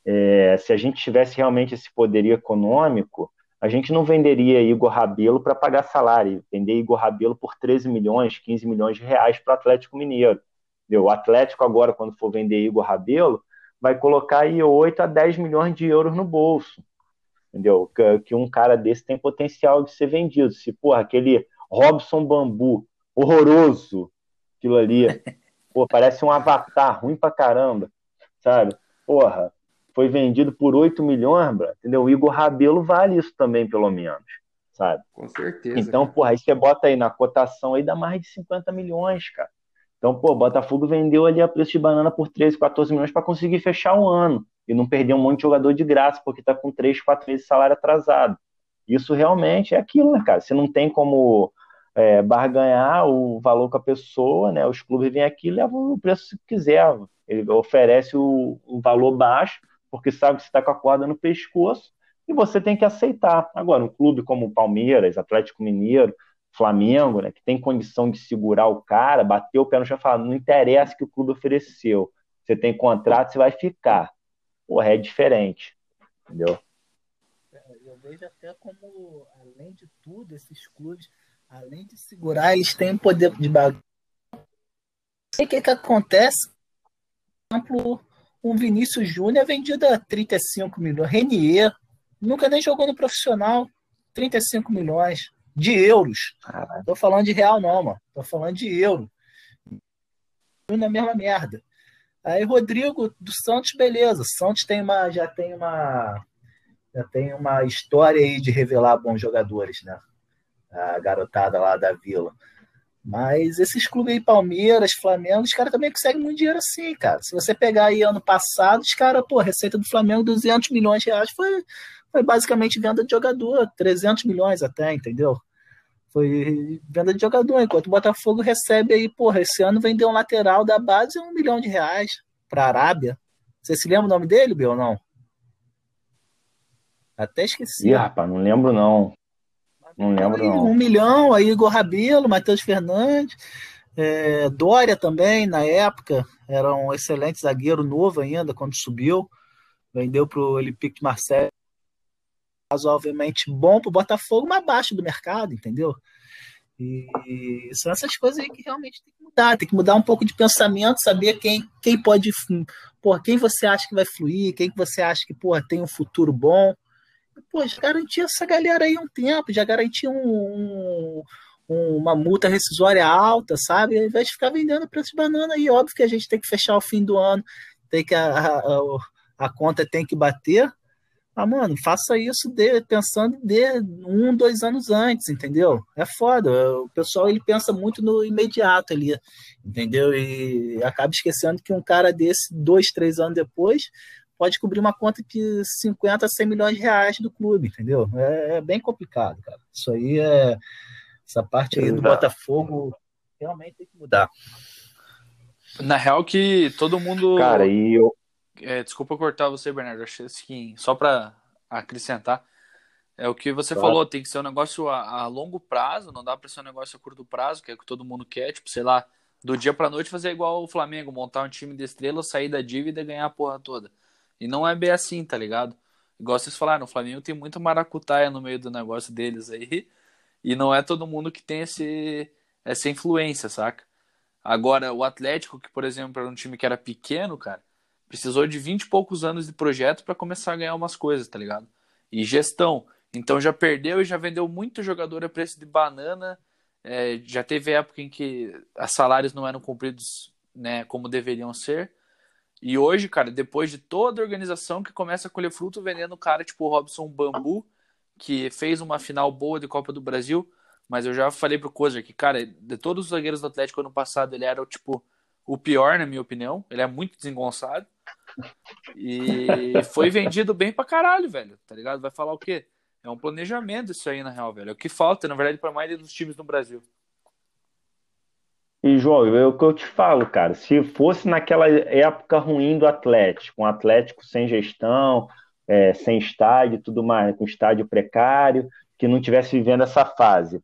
Speaker 3: É, se a gente tivesse realmente esse poderio econômico, a gente não venderia Igor Rabelo para pagar salário, vender Igor Rabelo por 13 milhões, 15 milhões de reais para o Atlético Mineiro. Entendeu? O Atlético agora, quando for vender Igor Rabelo, vai colocar aí 8 a 10 milhões de euros no bolso. Entendeu? Que, que um cara desse tem potencial de ser vendido. Se, porra, aquele Robson Bambu, horroroso aquilo ali. Pô, parece um avatar, ruim pra caramba, sabe? Porra, foi vendido por 8 milhões, bro, entendeu? O Igor Rabelo vale isso também, pelo menos, sabe?
Speaker 1: Com certeza.
Speaker 3: Então, cara. porra, aí você bota aí na cotação aí, dá mais de 50 milhões, cara. Então, pô, Botafogo vendeu ali a preço de banana por 13, 14 milhões para conseguir fechar um ano e não perder um monte de jogador de graça, porque tá com 3, 4 vezes salário atrasado. Isso realmente é aquilo, né, cara? Você não tem como é, barganhar o valor com a pessoa, né? Os clubes vêm aqui e levam o preço que quiser. Ele oferece o, o valor baixo, porque sabe que você está com a corda no pescoço, e você tem que aceitar. Agora, um clube como Palmeiras, Atlético Mineiro, Flamengo, né, que tem condição de segurar o cara, bater o pé no chão e falar, não interessa que o clube ofereceu, você tem contrato, você vai ficar. Porra, é diferente, entendeu?
Speaker 4: Eu vejo até como, além de tudo, esses clubes além de segurar, eles têm um poder de bagulho. E o que, que acontece? Por exemplo, o Vinícius Júnior é vendido a 35 milhões. Renier nunca nem jogou no profissional. 35 milhões de euros. Tô falando de real, não, mano. Tô falando de euro. Na mesma merda. Aí Rodrigo do Santos, beleza. Santos tem uma, já tem uma, já tem uma história aí de revelar bons jogadores, né? a garotada lá da vila. Mas esses clubes aí, Palmeiras, Flamengo, os caras também conseguem muito dinheiro assim, cara. Se você pegar aí ano passado, os caras, pô, receita do Flamengo, 200 milhões de reais, foi, foi basicamente venda de jogador, 300 milhões até, entendeu? Foi venda de jogador, enquanto o Botafogo recebe aí, porra, esse ano vendeu um lateral da base um milhão de reais para a Arábia. Você se lembra o nome dele, Bill, não? Até esqueci.
Speaker 3: Ih, rapaz, não lembro não. Não lembro
Speaker 4: aí,
Speaker 3: não.
Speaker 4: Um milhão, aí Igor Rabelo, Matheus Fernandes, é, Dória também, na época, era um excelente zagueiro novo ainda, quando subiu. Vendeu para o Olympique de Marseille razoavelmente bom para o Botafogo, mas abaixo do mercado, entendeu? E são essas coisas aí que realmente tem que mudar, tem que mudar um pouco de pensamento, saber quem, quem pode, porra, quem você acha que vai fluir, quem que você acha que porra, tem um futuro bom. Pô, já garantia essa galera aí um tempo, já garantia um, um, uma multa rescisória alta, sabe? Ao invés de ficar vendendo preço de banana aí, óbvio que a gente tem que fechar o fim do ano, tem que a, a, a conta tem que bater, ah, mano, faça isso de, pensando de um, dois anos antes, entendeu? É foda. O pessoal ele pensa muito no imediato ali, entendeu? E acaba esquecendo que um cara desse, dois, três anos depois, pode cobrir uma conta de 50 a 100 milhões de reais do clube, entendeu? É, é bem complicado, cara. Isso aí é. Essa parte aí do Botafogo realmente tem que mudar.
Speaker 2: Na real, que todo mundo.
Speaker 3: Cara, e eu,
Speaker 2: é, desculpa cortar você, Bernardo. Achei assim, só para acrescentar. É o que você claro. falou, tem que ser um negócio a, a, longo prazo, não dá para ser um negócio a curto prazo, que é o que todo mundo quer, tipo, sei lá, do dia para noite fazer igual o Flamengo, montar um time de estrelas, sair da dívida e ganhar a porra toda. E não é bem assim, tá ligado? Igual vocês falaram, o Flamengo tem muita maracutaia no meio do negócio deles aí, e não é todo mundo que tem esse, essa influência, saca? Agora, o Atlético, que por exemplo era um time que era pequeno, cara, precisou de 20 e poucos anos de projeto para começar a ganhar umas coisas, tá ligado? E gestão. Então já perdeu e já vendeu muito jogador a preço de banana. É, já teve época em que os salários não eram cumpridos né, como deveriam ser. E hoje, cara, depois de toda a organização que começa a colher fruto vendendo cara tipo o Robson Bambu, que fez uma final boa de Copa do Brasil, mas eu já falei pro Kozer que, cara, de todos os zagueiros do Atlético ano passado, ele era tipo o pior, na minha opinião. Ele é muito desengonçado. E foi vendido bem pra caralho, velho. Tá ligado? Vai falar o quê? É um planejamento isso aí, na real, velho. É o que falta, na verdade, pra maioria dos times no Brasil.
Speaker 3: E, João, é o que eu te falo, cara. Se fosse naquela época ruim do Atlético, um Atlético sem gestão, é, sem estádio e tudo mais, com estádio precário, que não tivesse vivendo essa fase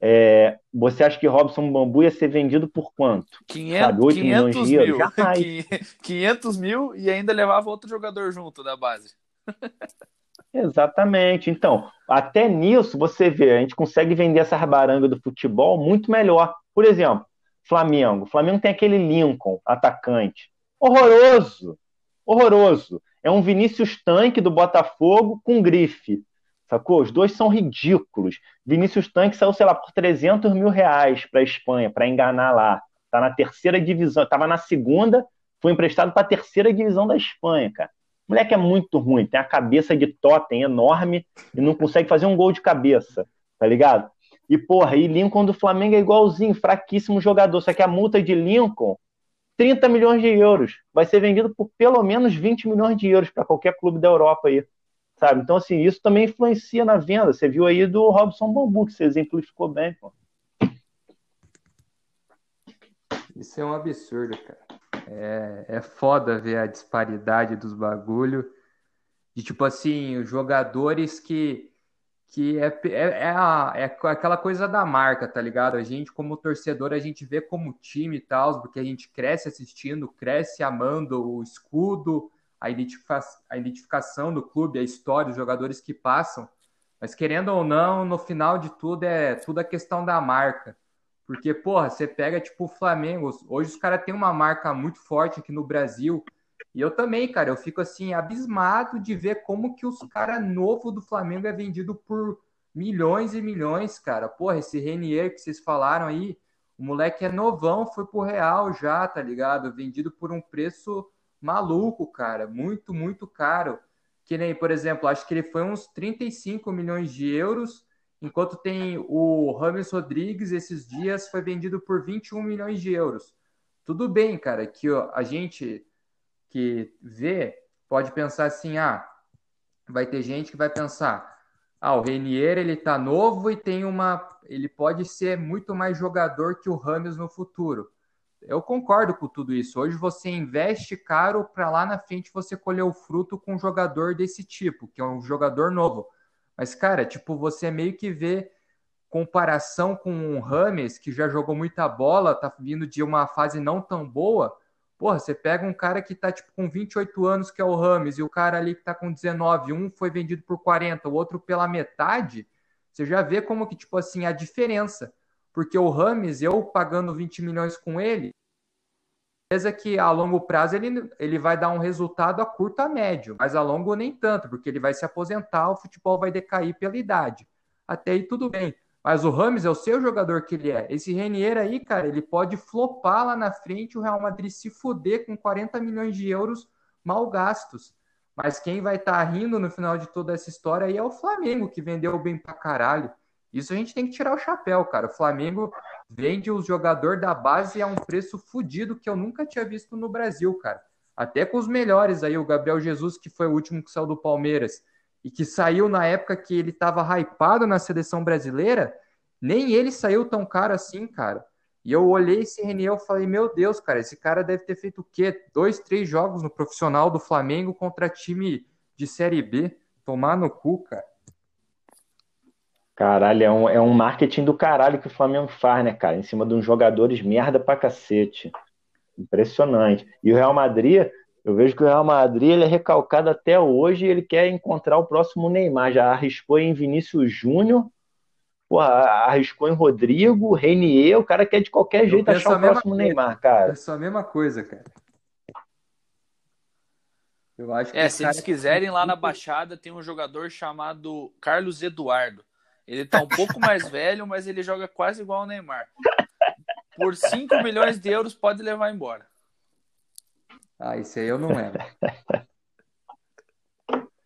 Speaker 3: é, você acha que Robson Bambu ia ser vendido por quanto?
Speaker 2: 500, Sabe, 8 milhões de euros? Mil. 500 mil e ainda levava outro jogador junto da base.
Speaker 3: Exatamente. Então, até nisso você vê, a gente consegue vender essa baranga do futebol muito melhor. Por exemplo, Flamengo. Flamengo tem aquele Lincoln, atacante. Horroroso. Horroroso. É um Vinícius Tanque do Botafogo com grife. Sacou? Os dois são ridículos. Vinícius Tanque saiu, sei lá, por 300 mil reais para a Espanha, para enganar lá. Tá na terceira divisão, tava na segunda, foi emprestado para a terceira divisão da Espanha, cara. O moleque é muito ruim, tem a cabeça de totem enorme e não consegue fazer um gol de cabeça, tá ligado? E, porra, e Lincoln do Flamengo é igualzinho, fraquíssimo jogador. Só que a multa de Lincoln, 30 milhões de euros. Vai ser vendido por pelo menos 20 milhões de euros para qualquer clube da Europa aí sabe? Então, assim, isso também influencia na venda. Você viu aí do Robson Bambu, que você exemplificou bem, pô.
Speaker 1: Isso é um absurdo, cara. É, é foda ver a disparidade dos bagulho. De tipo assim, os jogadores que. Que é, é, é, a, é aquela coisa da marca, tá ligado? A gente, como torcedor, a gente vê como time e tal, porque a gente cresce assistindo, cresce amando o escudo, a, identifica a identificação do clube, a história, os jogadores que passam. Mas querendo ou não, no final de tudo é tudo a questão da marca. Porque, porra, você pega tipo o Flamengo, hoje os caras têm uma marca muito forte aqui no Brasil. E eu também, cara, eu fico assim, abismado de ver como que os caras novo do Flamengo é vendido por milhões e milhões, cara. Porra, esse Renier que vocês falaram aí, o moleque é novão, foi pro Real já, tá ligado? Vendido por um preço maluco, cara, muito, muito caro. Que nem, por exemplo, acho que ele foi uns 35 milhões de euros enquanto tem o Rames Rodrigues, esses dias foi vendido por 21 milhões de euros. Tudo bem, cara, que a gente que vê pode pensar assim, ah, vai ter gente que vai pensar, ah, o Renier ele tá novo e tem uma, ele pode ser muito mais jogador que o Rames no futuro. Eu concordo com tudo isso. Hoje você investe caro para lá na frente você colher o fruto com um jogador desse tipo, que é um jogador novo. Mas, cara, tipo, você meio que vê comparação com o Rames, que já jogou muita bola, tá vindo de uma fase não tão boa. Porra, você pega um cara que tá tipo com 28 anos, que é o Rames, e o cara ali que tá com 19, um foi vendido por 40, o outro pela metade, você já vê como que, tipo assim, a diferença. Porque o Rames, eu pagando 20 milhões com ele, certeza que a longo prazo ele, ele vai dar um resultado a curto a médio, mas a longo nem tanto, porque ele vai se aposentar, o futebol vai decair pela idade. Até aí tudo bem. Mas o Rames é o seu jogador que ele é. Esse Renier aí, cara, ele pode flopar lá na frente o Real Madrid se fuder com 40 milhões de euros mal gastos. Mas quem vai estar tá rindo no final de toda essa história aí é o Flamengo, que vendeu bem pra caralho. Isso a gente tem que tirar o chapéu, cara. O Flamengo vende o jogador da base a um preço fodido que eu nunca tinha visto no Brasil, cara. Até com os melhores aí, o Gabriel Jesus, que foi o último que saiu do Palmeiras e que saiu na época que ele estava hypado na seleção brasileira, nem ele saiu tão caro assim, cara. E eu olhei esse Renier e falei, meu Deus, cara, esse cara deve ter feito o quê? Dois, três jogos no profissional do Flamengo contra time de Série B. Tomar no cu, cara.
Speaker 3: Caralho, é um, é um marketing do caralho que o Flamengo faz, né, cara? Em cima de uns jogadores merda pra cacete. Impressionante. E o Real Madrid, eu vejo que o Real Madrid ele é recalcado até hoje e ele quer encontrar o próximo Neymar. Já arriscou em Vinícius Júnior, porra, arriscou em Rodrigo, Renier, o cara quer de qualquer eu jeito achar o próximo coisa. Neymar, cara.
Speaker 1: É só a mesma coisa, cara.
Speaker 2: Eu acho que é, se eles quiserem, lá na Baixada tem um jogador chamado Carlos Eduardo. Ele tá um pouco mais velho, mas ele joga quase igual ao Neymar. Por 5 milhões de euros, pode levar embora.
Speaker 1: Ah, isso aí eu não lembro.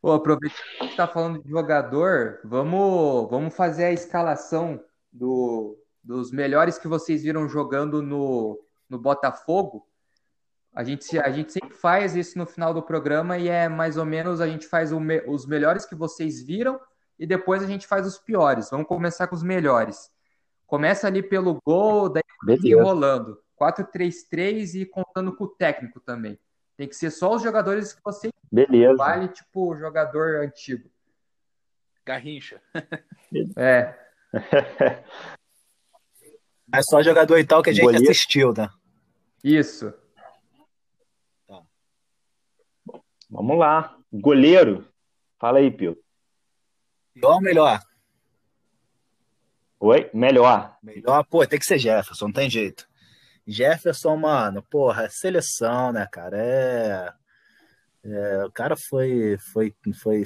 Speaker 1: Pô, aproveitando que a gente tá falando de jogador, vamos, vamos fazer a escalação do, dos melhores que vocês viram jogando no, no Botafogo. A gente, a gente sempre faz isso no final do programa e é mais ou menos a gente faz o, os melhores que vocês viram e depois a gente faz os piores. Vamos começar com os melhores. Começa ali pelo gol, daí enrolando. 4-3-3 e contando com o técnico também. Tem que ser só os jogadores que você
Speaker 3: Beleza.
Speaker 1: vale, tipo, jogador antigo.
Speaker 2: Garrincha.
Speaker 1: é.
Speaker 4: É só jogador e tal que a gente Goleiro. assistiu, né?
Speaker 1: Isso.
Speaker 3: Tá. Vamos lá. Goleiro. Fala aí, Pio.
Speaker 4: Pior ou melhor?
Speaker 3: Oi? Melhor.
Speaker 4: Melhor, pô, tem que ser Jefferson, não tem jeito. Jefferson, mano, porra, seleção, né, cara? É. é o cara foi, foi, foi,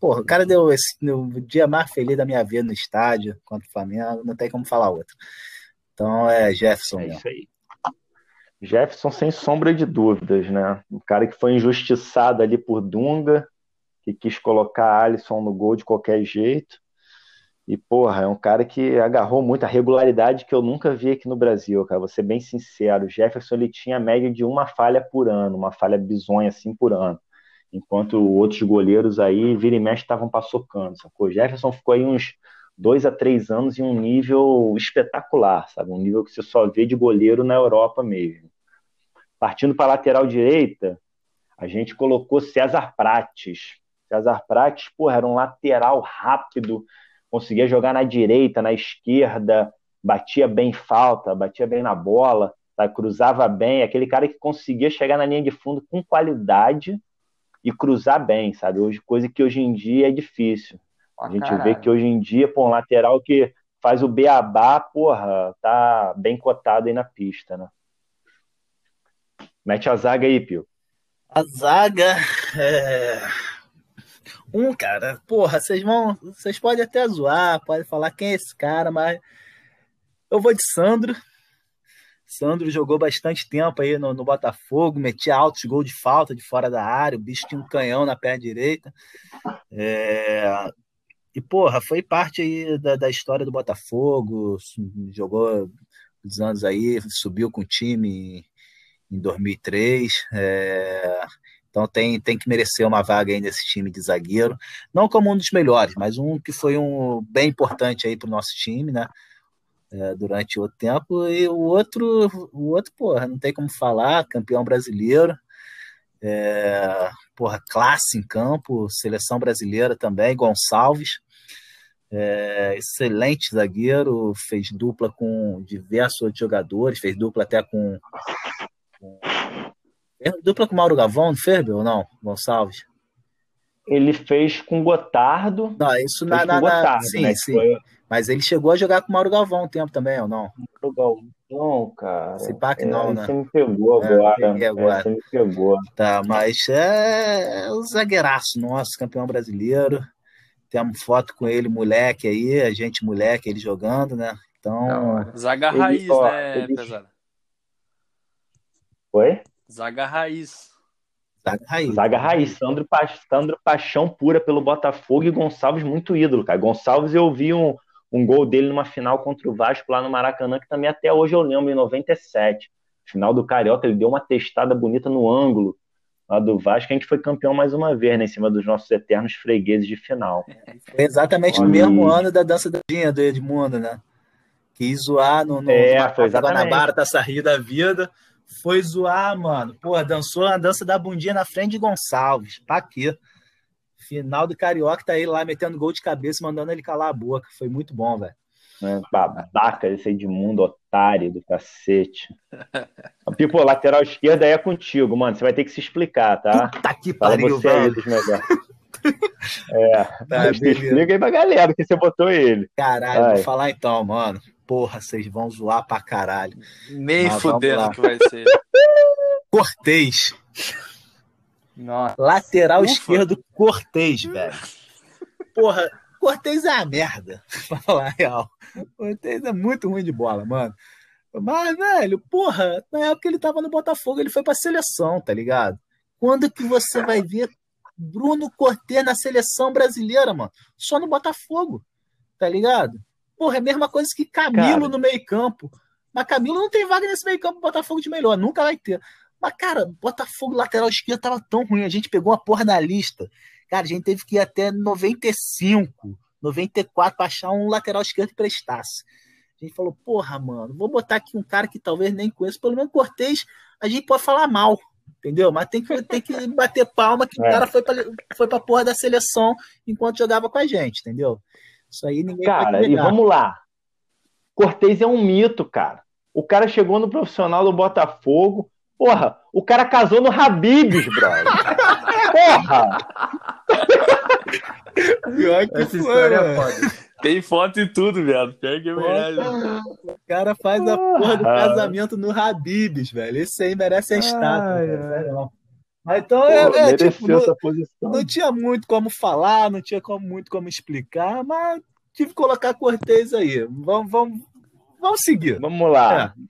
Speaker 4: porra, o cara deu esse, o dia mais feliz da minha vida no estádio contra o Flamengo, não tem como falar outro. Então é Jefferson. É
Speaker 3: isso aí. Jefferson, sem sombra de dúvidas, né? Um cara que foi injustiçado ali por Dunga, que quis colocar Alisson no gol de qualquer jeito. E, porra, é um cara que agarrou muita regularidade que eu nunca vi aqui no Brasil, cara. Vou ser bem sincero. O Jefferson ele tinha média de uma falha por ano, uma falha bizonha assim por ano. Enquanto outros goleiros aí, vira e mexe, estavam paçocando, sacou? O Jefferson ficou aí uns dois a três anos em um nível espetacular, sabe? Um nível que você só vê de goleiro na Europa mesmo. Partindo para a lateral direita, a gente colocou César Prates. César Prates, porra, era um lateral rápido, conseguia jogar na direita, na esquerda, batia bem falta, batia bem na bola, tá? cruzava bem, aquele cara que conseguia chegar na linha de fundo com qualidade e cruzar bem, sabe? Hoje, coisa que hoje em dia é difícil. a gente caralho. vê que hoje em dia, pô, um lateral que faz o beabá, porra, tá bem cotado aí na pista, né? Mete a zaga aí, Pio.
Speaker 4: A zaga. É um, cara, porra, vocês vão. Vocês podem até zoar, podem falar quem é esse cara, mas eu vou de Sandro. Sandro jogou bastante tempo aí no, no Botafogo, metia altos gols de falta de fora da área, o bicho tinha um canhão na perna direita. É... e, porra, foi parte aí da, da história do Botafogo, jogou os anos aí, subiu com o time em 2003. É, então tem, tem que merecer uma vaga aí nesse time de zagueiro. Não como um dos melhores, mas um que foi um bem importante aí para o nosso time, né? É, durante o tempo. E o outro, o outro, porra, não tem como falar, campeão brasileiro. É, porra, classe em campo, seleção brasileira também, Gonçalves. É, excelente zagueiro, fez dupla com diversos outros jogadores, fez dupla até com, com dupla com Mauro Gavão, não fez, ou não, Gonçalves?
Speaker 3: Ele fez com Gotardo.
Speaker 4: Não, isso na, na, Gotardo, sim, né? sim. Foi... Mas ele chegou a jogar com Mauro Galvão um tempo também, ou não?
Speaker 3: Mauro Galvão, cara.
Speaker 4: Se pá que é, não, né?
Speaker 3: Você me pegou é, agora. É,
Speaker 4: agora.
Speaker 3: você me pegou.
Speaker 4: Tá, mas é o zagueiraço nosso, campeão brasileiro. Temos foto com ele, moleque aí, a gente moleque, ele jogando, né? Então. Não,
Speaker 2: zaga raiz, ele, ó, né, ele... pesado?
Speaker 3: Oi?
Speaker 2: Zaga raiz.
Speaker 3: Zaga raiz. Zaga raiz. Sandro, pa... Sandro Paixão pura pelo Botafogo e Gonçalves muito ídolo, cara. Gonçalves eu vi um, um gol dele numa final contra o Vasco lá no Maracanã, que também até hoje eu lembro, em 97. Final do Carioca, ele deu uma testada bonita no ângulo lá do Vasco, a gente foi campeão mais uma vez, né, em cima dos nossos eternos fregueses de final.
Speaker 4: Foi exatamente no mesmo ano da dança do Dinha, do Edmundo, né? Quis zoar no, no,
Speaker 3: é.
Speaker 4: Guanabara, Taça Rio da vida, foi zoar, mano. Porra, dançou a dança da bundinha na frente de Gonçalves. Pra quê? Final do Carioca tá aí lá metendo gol de cabeça, mandando ele calar a boca. Foi muito bom, velho.
Speaker 3: É, babaca esse Edmundo, otário do cacete. Pipo, lateral esquerda é contigo, mano. Você vai ter que se explicar, tá?
Speaker 4: Puta que pariu,
Speaker 3: você velho. é, tá, explica aí pra galera que você botou ele.
Speaker 4: Caralho, vai. vou falar então, mano porra, vocês vão zoar pra caralho.
Speaker 2: Nem Mas fudendo que vai ser.
Speaker 4: Cortez. Nossa. Lateral Ufa. esquerdo, Cortez, velho. Porra, Cortez é a merda, pra falar a real. Cortez é muito ruim de bola, mano. Mas, velho, porra, na época ele tava no Botafogo, ele foi pra seleção, tá ligado? Quando que você vai ver Bruno Cortez na seleção brasileira, mano? Só no Botafogo, tá ligado? Porra, é a mesma coisa que Camilo cara. no meio-campo. Mas Camilo não tem vaga nesse meio-campo Botafogo de melhor, nunca vai ter. Mas, cara, Botafogo lateral esquerdo tava tão ruim, a gente pegou uma porra na lista. Cara, a gente teve que ir até 95, 94 para achar um lateral esquerdo que prestasse. A gente falou, porra, mano, vou botar aqui um cara que talvez nem conheça, pelo menos Cortez, a gente pode falar mal, entendeu? Mas tem que, tem que bater palma que é. o cara foi pra, foi pra porra da seleção enquanto jogava com a gente, entendeu? Isso aí ninguém
Speaker 3: Cara, e vamos lá. Cortez é um mito, cara. O cara chegou no profissional do Botafogo. Porra, o cara casou no Habibs, brother. Porra!
Speaker 2: Pior que Essa foi, história é foda. Tem foto e tudo, viado. Pega
Speaker 4: a O cara faz a porra do casamento no Habibs, velho. Esse aí merece a estátua. Ai, mas então Pô, é, é tipo, não, não, tinha muito como falar, não tinha como, muito como explicar, mas tive que colocar Cortez aí. Vamos, vamos, vamos seguir.
Speaker 3: Vamos lá. É.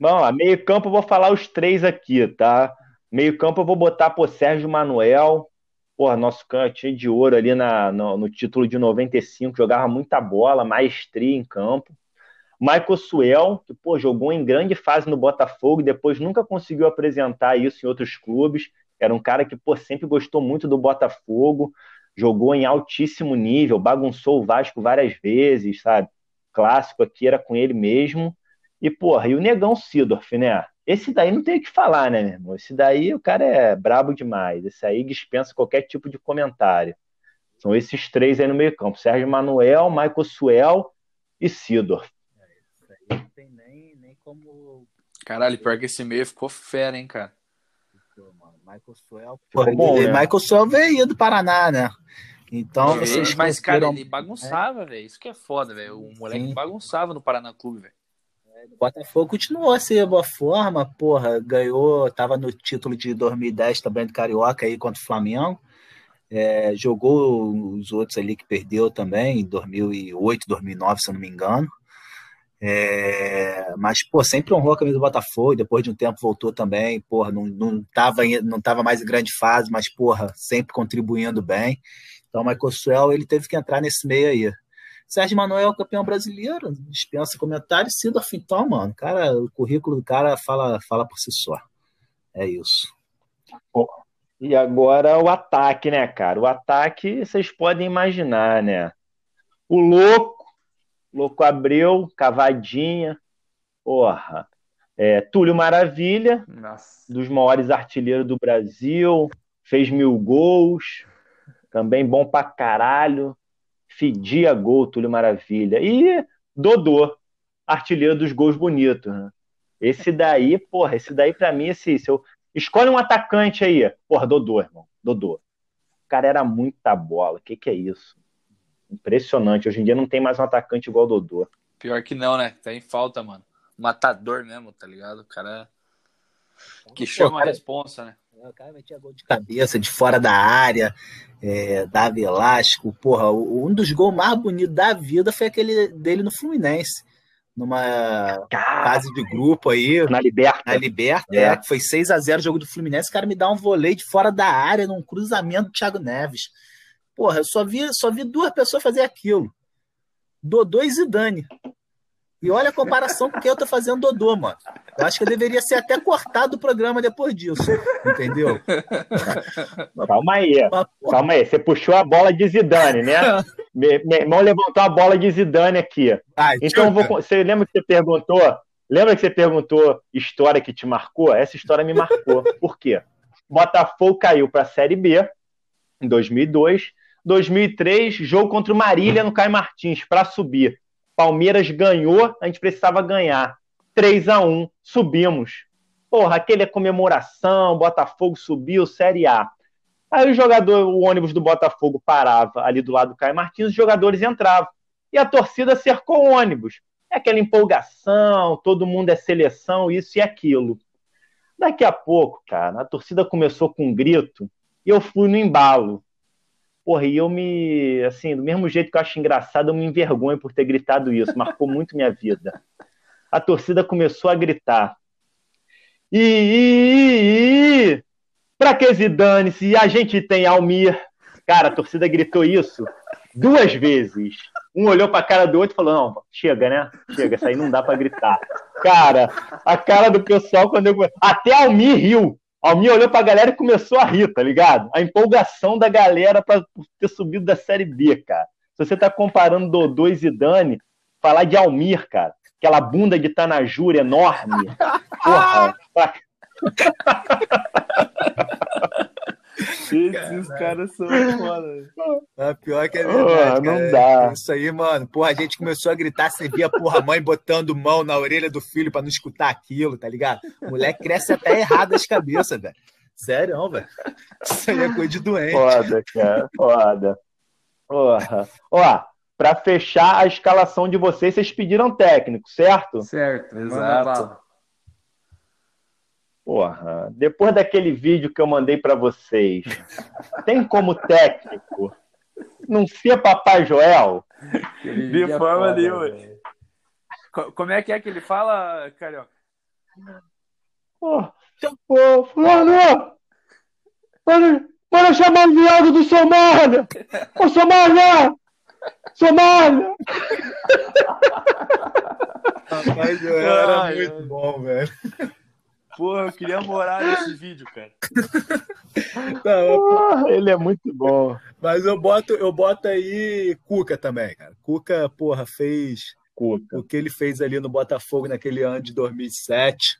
Speaker 3: Vamos lá, meio campo eu vou falar os três aqui, tá? Meio campo eu vou botar por Sérgio Manuel, porra, nosso cantinho de ouro ali na, no, no título de 95, jogava muita bola, maestria em campo. Michael Suel, que pô, jogou em grande fase no Botafogo, depois nunca conseguiu apresentar isso em outros clubes. Era um cara que, pô, sempre gostou muito do Botafogo, jogou em altíssimo nível, bagunçou o Vasco várias vezes, sabe? Clássico aqui era com ele mesmo. E, porra, e o Negão Sidorf, né? Esse daí não tem o que falar, né, meu irmão? Esse daí o cara é brabo demais. Esse aí dispensa qualquer tipo de comentário. São esses três aí no meio campo: Sérgio Manuel, Michael Suel e Sidorf. É, isso aí não tem
Speaker 2: nem, nem como. Caralho, pior que esse meio ficou fera, hein, cara.
Speaker 4: Michael Swell. Bom, né? Michael Swell veio do Paraná, né? Então
Speaker 2: é, vocês Mas, cara, ele bagunçava, é. velho. Isso que é foda, velho. O moleque Sim. bagunçava no Paraná Clube, velho.
Speaker 4: O Botafogo continuou a ser boa forma, porra, ganhou, tava no título de 2010 também do Carioca aí contra o Flamengo. É, jogou os outros ali que perdeu também, em 2008, 2009, se eu não me engano. É, mas, pô, sempre honrou a camisa do Botafogo, depois de um tempo voltou também, porra, não, não, tava, não tava mais em grande fase, mas, porra, sempre contribuindo bem. Então, o Michael Suel, ele teve que entrar nesse meio aí. Sérgio Manuel, campeão brasileiro, dispensa comentários. Sidorf, então, mano, cara, o currículo do cara fala, fala por si só. É isso.
Speaker 3: E agora o ataque, né, cara? O ataque, vocês podem imaginar, né? O louco, louco Abreu, cavadinha, porra. É, Túlio Maravilha, Nossa. dos maiores artilheiros do Brasil, fez mil gols, também bom pra caralho fedia gol, Túlio Maravilha. E Dodô, artilheiro dos gols bonitos. Né? Esse daí, porra, esse daí pra mim, esse, se eu... escolhe um atacante aí, porra, Dodô, irmão, Dodô. O cara era muita bola, o que que é isso? Impressionante, hoje em dia não tem mais um atacante igual o Dodô.
Speaker 2: Pior que não, né? Tem falta, mano. Matador mesmo, tá ligado? O cara que chama Pô, cara... a responsa, né?
Speaker 4: O cara metia gol de cabeça, de fora da área, é, da Velasco. Porra, um dos gols mais bonitos da vida foi aquele dele no Fluminense. Numa fase de grupo aí.
Speaker 3: Na Liberta.
Speaker 4: Na Liberta, é. é que foi 6 a 0 o jogo do Fluminense. O cara me dá um vôlei de fora da área, num cruzamento do Thiago Neves. Porra, eu só vi, só vi duas pessoas fazer aquilo. Dodô e Zidane. E olha a comparação com que eu tô fazendo Dodô, mano. Eu acho que eu deveria ser até cortado do programa depois disso. Entendeu?
Speaker 3: Calma aí. Calma aí. Você puxou a bola de Zidane, né? meu, irmão levantou a bola de Zidane aqui. Ai, então, vou, você lembra que você perguntou? Lembra que você perguntou história que te marcou? Essa história me marcou. Por quê? Botafogo caiu para a Série B em 2002. 2003, jogo contra o Marília no Caio Martins para subir. Palmeiras ganhou, a gente precisava ganhar. 3 a 1 subimos. Porra, aquele é comemoração, Botafogo subiu, Série A. Aí o jogador, o ônibus do Botafogo parava ali do lado do Caio Martins, os jogadores entravam. E a torcida cercou o ônibus. É aquela empolgação, todo mundo é seleção, isso e aquilo. Daqui a pouco, cara, a torcida começou com um grito e eu fui no embalo. Porra, e eu me. Assim, do mesmo jeito que eu acho engraçado, eu me envergonho por ter gritado isso. Marcou muito minha vida. A torcida começou a gritar. E, e, e, pra que Zidane-se? A gente tem Almir. Cara, a torcida gritou isso duas vezes. Um olhou pra cara do outro e falou: Não, chega, né? Chega, isso aí não dá pra gritar. Cara, a cara do pessoal quando eu. Até Almir riu. Almir olhou pra galera e começou a rir, tá ligado? A empolgação da galera pra ter subido da Série B, cara. Se você tá comparando Dodô e Zidane, falar de Almir, cara, aquela bunda de Tanajura enorme, porra.
Speaker 2: Esses caras são foda.
Speaker 4: É pior que é verdade. Oh, não dá. Isso aí, mano. Porra, a gente começou a gritar, você via, porra, a mãe botando mão na orelha do filho pra não escutar aquilo, tá ligado? O moleque cresce até errado as cabeças, velho. Sério, velho. Isso aí é coisa de doente.
Speaker 3: Foda, cara. Foda. Porra. Ó, pra fechar a escalação de vocês, vocês pediram técnico, certo?
Speaker 1: Certo, exato.
Speaker 3: Porra, depois daquele vídeo que eu mandei para vocês, tem como técnico não ser Papai Joel?
Speaker 2: De forma nenhuma. Como é que é que ele fala, Carioca?
Speaker 3: Pô, pô, fulano! Manda chamar o viado do Somália! Ô, Somália! Somália!
Speaker 4: Papai Joel era muito bom, velho.
Speaker 2: Porra, eu queria morar nesse vídeo, cara.
Speaker 3: Não, ele é muito bom.
Speaker 4: Mas eu boto, eu boto aí Cuca também, cara. Cuca, porra, fez Cuca. o que ele fez ali no Botafogo naquele ano de 2007.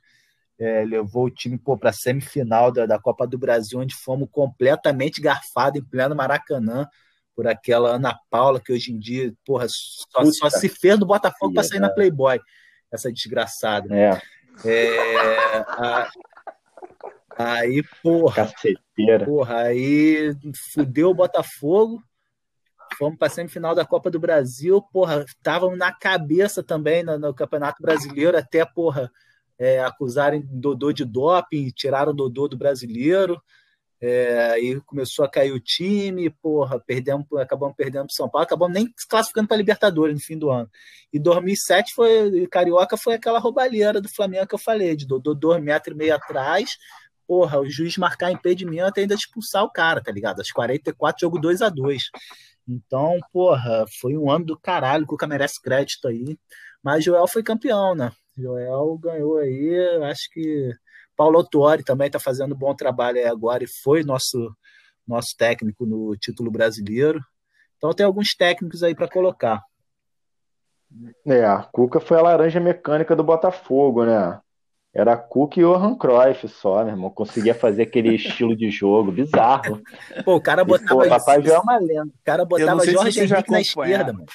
Speaker 4: É, levou o time para a semifinal da, da Copa do Brasil, onde fomos completamente garfados em pleno Maracanã por aquela Ana Paula, que hoje em dia, porra, só, só se fez no Botafogo para sair na Playboy, essa desgraçada.
Speaker 3: É.
Speaker 4: É, a, aí, porra.
Speaker 3: Caceteira.
Speaker 4: Porra, aí fudeu o Botafogo. Fomos para semifinal da Copa do Brasil. Porra, estávamos na cabeça também no, no, Campeonato Brasileiro, até, porra, é, acusarem Dodô de doping, tiraram o Dodô do brasileiro. É, aí começou a cair o time, porra, perdemos, acabamos perdendo para São Paulo, acabamos nem classificando para Libertadores no fim do ano. E 2007 foi, Carioca foi aquela roubalheira do Flamengo que eu falei, de Dodô dois metros e meio atrás, porra, o juiz marcar impedimento e ainda expulsar o cara, tá ligado? Às 44, jogo 2 a 2 Então, porra, foi um ano do caralho, o Cuca merece crédito aí. Mas Joel foi campeão, né? Joel ganhou aí, acho que Paulo Autuori também está fazendo um bom trabalho aí agora e foi nosso, nosso técnico no título brasileiro. Então tem alguns técnicos aí para colocar.
Speaker 3: É, a Cuca foi a laranja mecânica do Botafogo, né? Era Cuca e Johan Cruyff só, meu irmão. Conseguia fazer aquele estilo de jogo bizarro.
Speaker 4: Pô, o cara botava.
Speaker 3: E, pô, papai já é uma lenda.
Speaker 4: O cara botava Jorge Henrique na esquerda, mano.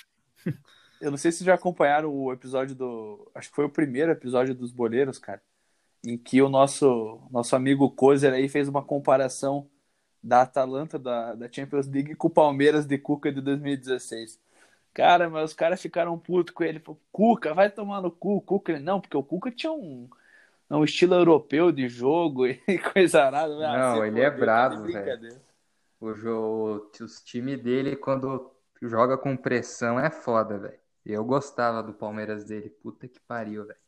Speaker 2: Eu não sei se já acompanharam o episódio do. Acho que foi o primeiro episódio dos Boleiros, cara. Em que o nosso, nosso amigo Kozer aí fez uma comparação da Atalanta da, da Champions League com o Palmeiras de Cuca de 2016. Cara, mas os caras ficaram putos com ele. Falou, Cuca, vai tomar no cu. Cuca, não, porque o Cuca tinha um, um estilo europeu de jogo e coisa arada.
Speaker 1: Ah, não, ele é bravo, velho. O os times dele, quando joga com pressão, é foda, velho. Eu gostava do Palmeiras dele. Puta que pariu, velho.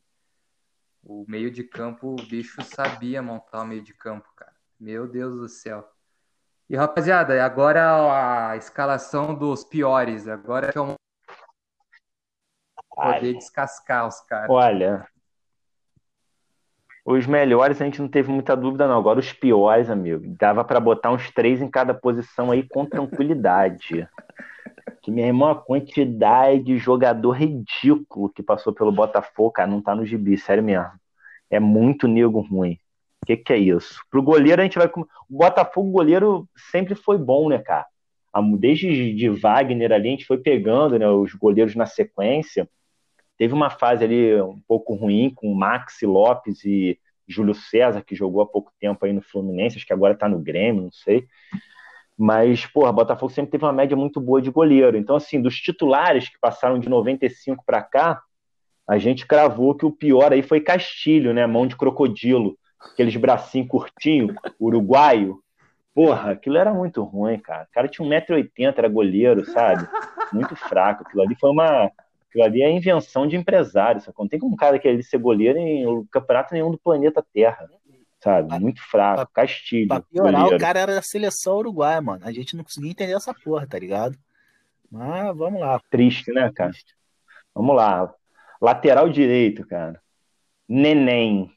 Speaker 1: O meio de campo, o bicho sabia montar o meio de campo, cara. Meu Deus do céu. E rapaziada, agora a escalação dos piores. Agora que eu poder descascar os caras.
Speaker 3: Olha, os melhores a gente não teve muita dúvida, não. Agora os piores, amigo. Dava para botar uns três em cada posição aí com tranquilidade. Que, meu irmão, a quantidade de jogador ridículo que passou pelo Botafogo, cara, não tá no gibi, sério mesmo. É muito nego ruim. O que, que é isso? Pro goleiro, a gente vai. O Botafogo, goleiro, sempre foi bom, né, cara? Desde de Wagner ali, a gente foi pegando né, os goleiros na sequência. Teve uma fase ali um pouco ruim com Maxi Lopes e Júlio César, que jogou há pouco tempo aí no Fluminense, acho que agora tá no Grêmio, não sei. Mas, porra, Botafogo sempre teve uma média muito boa de goleiro. Então, assim, dos titulares que passaram de 95 para cá, a gente cravou que o pior aí foi Castilho, né? Mão de crocodilo aqueles bracinhos curtinhos, uruguaio. Porra, aquilo era muito ruim, cara. O cara tinha 1,80m, era goleiro, sabe? Muito fraco. Aquilo ali foi uma. Aquilo ali é invenção de empresário. Sabe? Não tem como um cara que ele ser goleiro em campeonato nenhum do planeta Terra. Sabe? Muito fraco. Castilho.
Speaker 4: Pra piorar, goleiro. o cara era da seleção uruguaia, mano. A gente não conseguia entender essa porra, tá ligado? Mas vamos lá.
Speaker 3: Triste, né, cara? Vamos lá. Lateral direito, cara. Neném.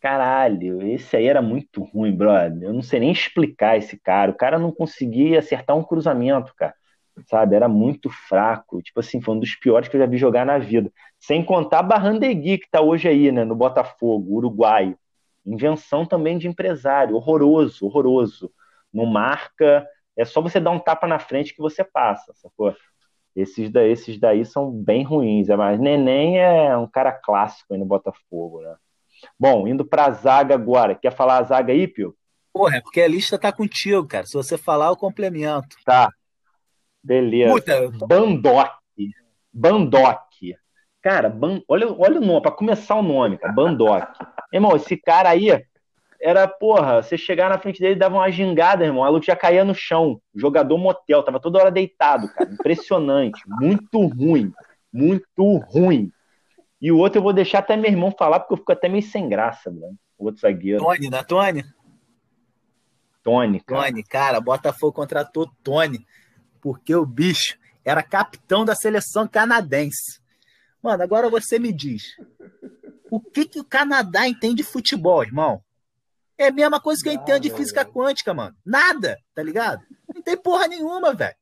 Speaker 3: Caralho, esse aí era muito ruim, brother. Eu não sei nem explicar esse cara. O cara não conseguia acertar um cruzamento, cara. Sabe? Era muito fraco. Tipo assim, foi um dos piores que eu já vi jogar na vida. Sem contar Barrandegui, que tá hoje aí, né, no Botafogo, uruguaio. Invenção também de empresário. Horroroso, horroroso. Não marca. É só você dar um tapa na frente que você passa, sacou? Esses daí, esses daí são bem ruins. Mas Neném é um cara clássico aí no Botafogo, né? Bom, indo para a zaga agora. Quer falar a zaga aí, Pio?
Speaker 4: Porra, é porque a lista tá contigo, cara. Se você falar, eu complemento.
Speaker 3: Tá. Beleza. Puta. Bandock. Bandock. Cara, ban... olha, olha o nome, para começar o nome, cara. Bandock. irmão, esse cara aí era, porra, você chegar na frente dele dava uma gingada, irmão. A luta já caía no chão. Jogador motel, tava toda hora deitado, cara. Impressionante. Muito ruim. Muito ruim. E o outro eu vou deixar até meu irmão falar, porque eu fico até meio sem graça, mano. O outro zagueiro.
Speaker 4: Tony, né, Tony?
Speaker 3: Tony,
Speaker 4: cara. Tony, cara, Botafogo contratou Tony, porque o bicho era capitão da seleção canadense. Mano, agora você me diz, o que, que o Canadá entende de futebol, irmão? É a mesma coisa que eu entendo de física quântica, mano. Nada, tá ligado? Não tem porra nenhuma, velho.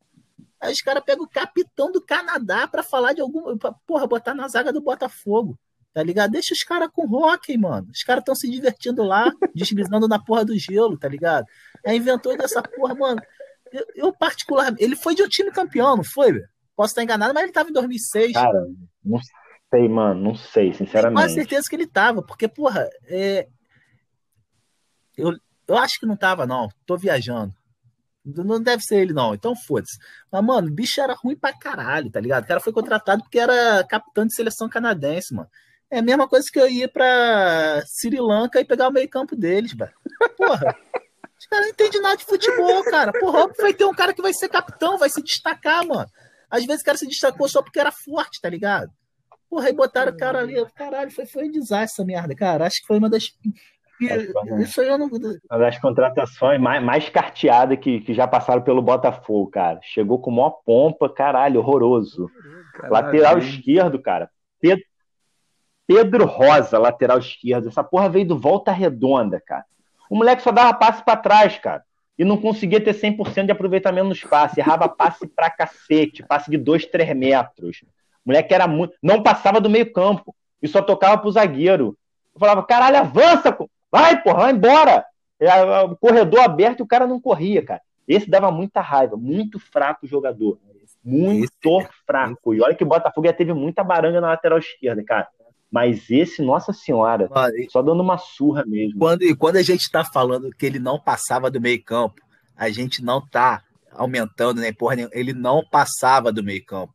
Speaker 4: Aí os caras pegam o capitão do Canadá para falar de alguma. Pra, porra, botar na zaga do Botafogo. Tá ligado? Deixa os caras com rock, mano. Os caras estão se divertindo lá, deslizando na porra do gelo, tá ligado? Aí inventou dessa porra, mano. Eu, eu particularmente. Ele foi de um time campeão, não foi, velho? Posso estar enganado, mas ele tava em 2006.
Speaker 3: Cara, não sei, mano. Não sei, sinceramente. Tenho
Speaker 4: certeza que ele tava, porque, porra, é... eu, eu acho que não tava, não. Tô viajando. Não deve ser ele, não. Então foda-se. Mas, mano, o bicho era ruim pra caralho, tá ligado? O cara foi contratado porque era capitão de seleção canadense, mano. É a mesma coisa que eu ir pra Sri Lanka e pegar o meio-campo deles, velho. Porra. Os caras não entendem nada de futebol, cara. Porra, vai ter um cara que vai ser capitão, vai se destacar, mano. Às vezes o cara se destacou só porque era forte, tá ligado? Porra, aí botaram o cara ali. Caralho, foi, foi um desastre essa merda, cara. Acho que foi uma das
Speaker 3: isso aí eu não. Uma das contratações mais, mais carteadas que, que já passaram pelo Botafogo, cara. Chegou com maior pompa, caralho, horroroso. Caralho. Lateral esquerdo, cara. Pedro, Pedro Rosa, lateral esquerdo. Essa porra veio do Volta Redonda, cara. O moleque só dava passe para trás, cara. E não conseguia ter 100% de aproveitamento no espaço. Errava passe pra cacete. Passe de 2, 3 metros. Moleque era muito. Não passava do meio campo. E só tocava pro zagueiro. Eu falava, caralho, avança! Vai, porra, vai embora! O corredor aberto e o cara não corria, cara. Esse dava muita raiva. Muito fraco o jogador. Muito esse, fraco. E olha que o Botafogo já teve muita baranga na lateral esquerda, cara. Mas esse, nossa senhora, Mano, só dando uma surra mesmo.
Speaker 4: Quando, e quando a gente está falando que ele não passava do meio campo, a gente não tá aumentando, né? Porra, ele não passava do meio campo.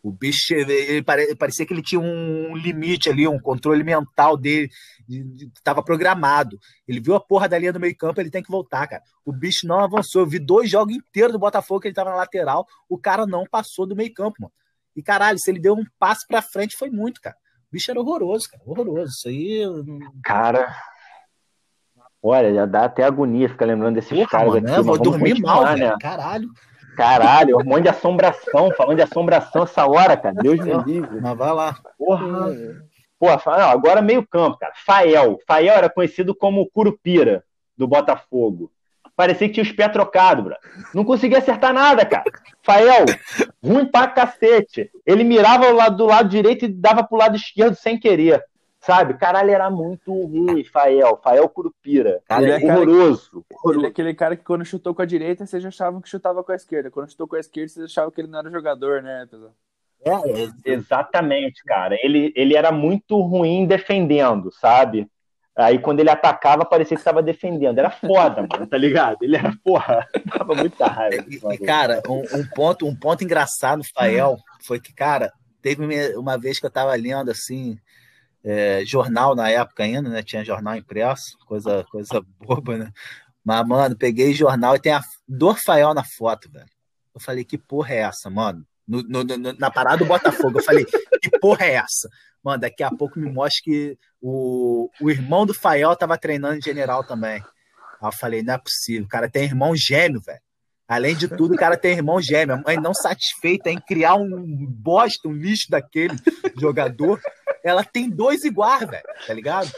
Speaker 4: O bicho, ele parecia que ele tinha um limite ali, um controle mental dele, estava programado. Ele viu a porra da linha do meio campo, ele tem que voltar, cara. O bicho não avançou. Eu vi dois jogos inteiros do Botafogo que ele estava na lateral, o cara não passou do meio campo, mano. E caralho, se ele deu um passo para frente, foi muito, cara bicho era horroroso, cara. Horroroso. Isso aí.
Speaker 3: Cara. Olha, já dá até agonia ficar lembrando desses Porra, caras mano, aqui.
Speaker 4: Né? Vou dormir mal, né? Velho. Caralho.
Speaker 3: Caralho, hormônio de assombração, falando de assombração essa hora, cara. Deus me livre.
Speaker 4: Mas vai lá.
Speaker 3: Porra. Porra, não, agora meio campo, cara. Fael. Fael era conhecido como Curupira, do Botafogo. Parecia que tinha os pés trocados, bro. Não conseguia acertar nada, cara. Fael, ruim pra cacete. Ele mirava lado, do lado direito e dava pro lado esquerdo sem querer. Sabe? Caralho, era muito ruim, Fael. Fael Curupira.
Speaker 2: Cara, ele é horroroso. Que, ele é aquele cara que quando chutou com a direita, vocês achavam que chutava com a esquerda. Quando chutou com a esquerda, vocês achavam que ele não era jogador, né, pessoal?
Speaker 3: É, exatamente, cara. Ele, ele era muito ruim defendendo, sabe? Aí quando ele atacava, parecia que estava defendendo. Era foda, mano, tá ligado? Ele era, porra, tava muita raiva.
Speaker 4: E, cara, um, um, ponto, um ponto engraçado, Fael, foi que, cara, teve uma vez que eu tava lendo assim, é, jornal na época ainda, né? Tinha jornal impresso, coisa, coisa boba, né? Mas, mano, peguei jornal e tem a do Fael na foto, velho. Eu falei, que porra é essa, mano? No, no, no, na parada do Botafogo. Eu falei, que porra é essa? Mano, daqui a pouco me mostra que o, o irmão do Fael tava treinando em general também. Aí eu falei, não é possível, o cara tem irmão gêmeo, velho. Além de tudo, o cara tem irmão gêmeo. A mãe não satisfeita em criar um bosta, um lixo daquele jogador. Ela tem dois iguais, velho, tá ligado?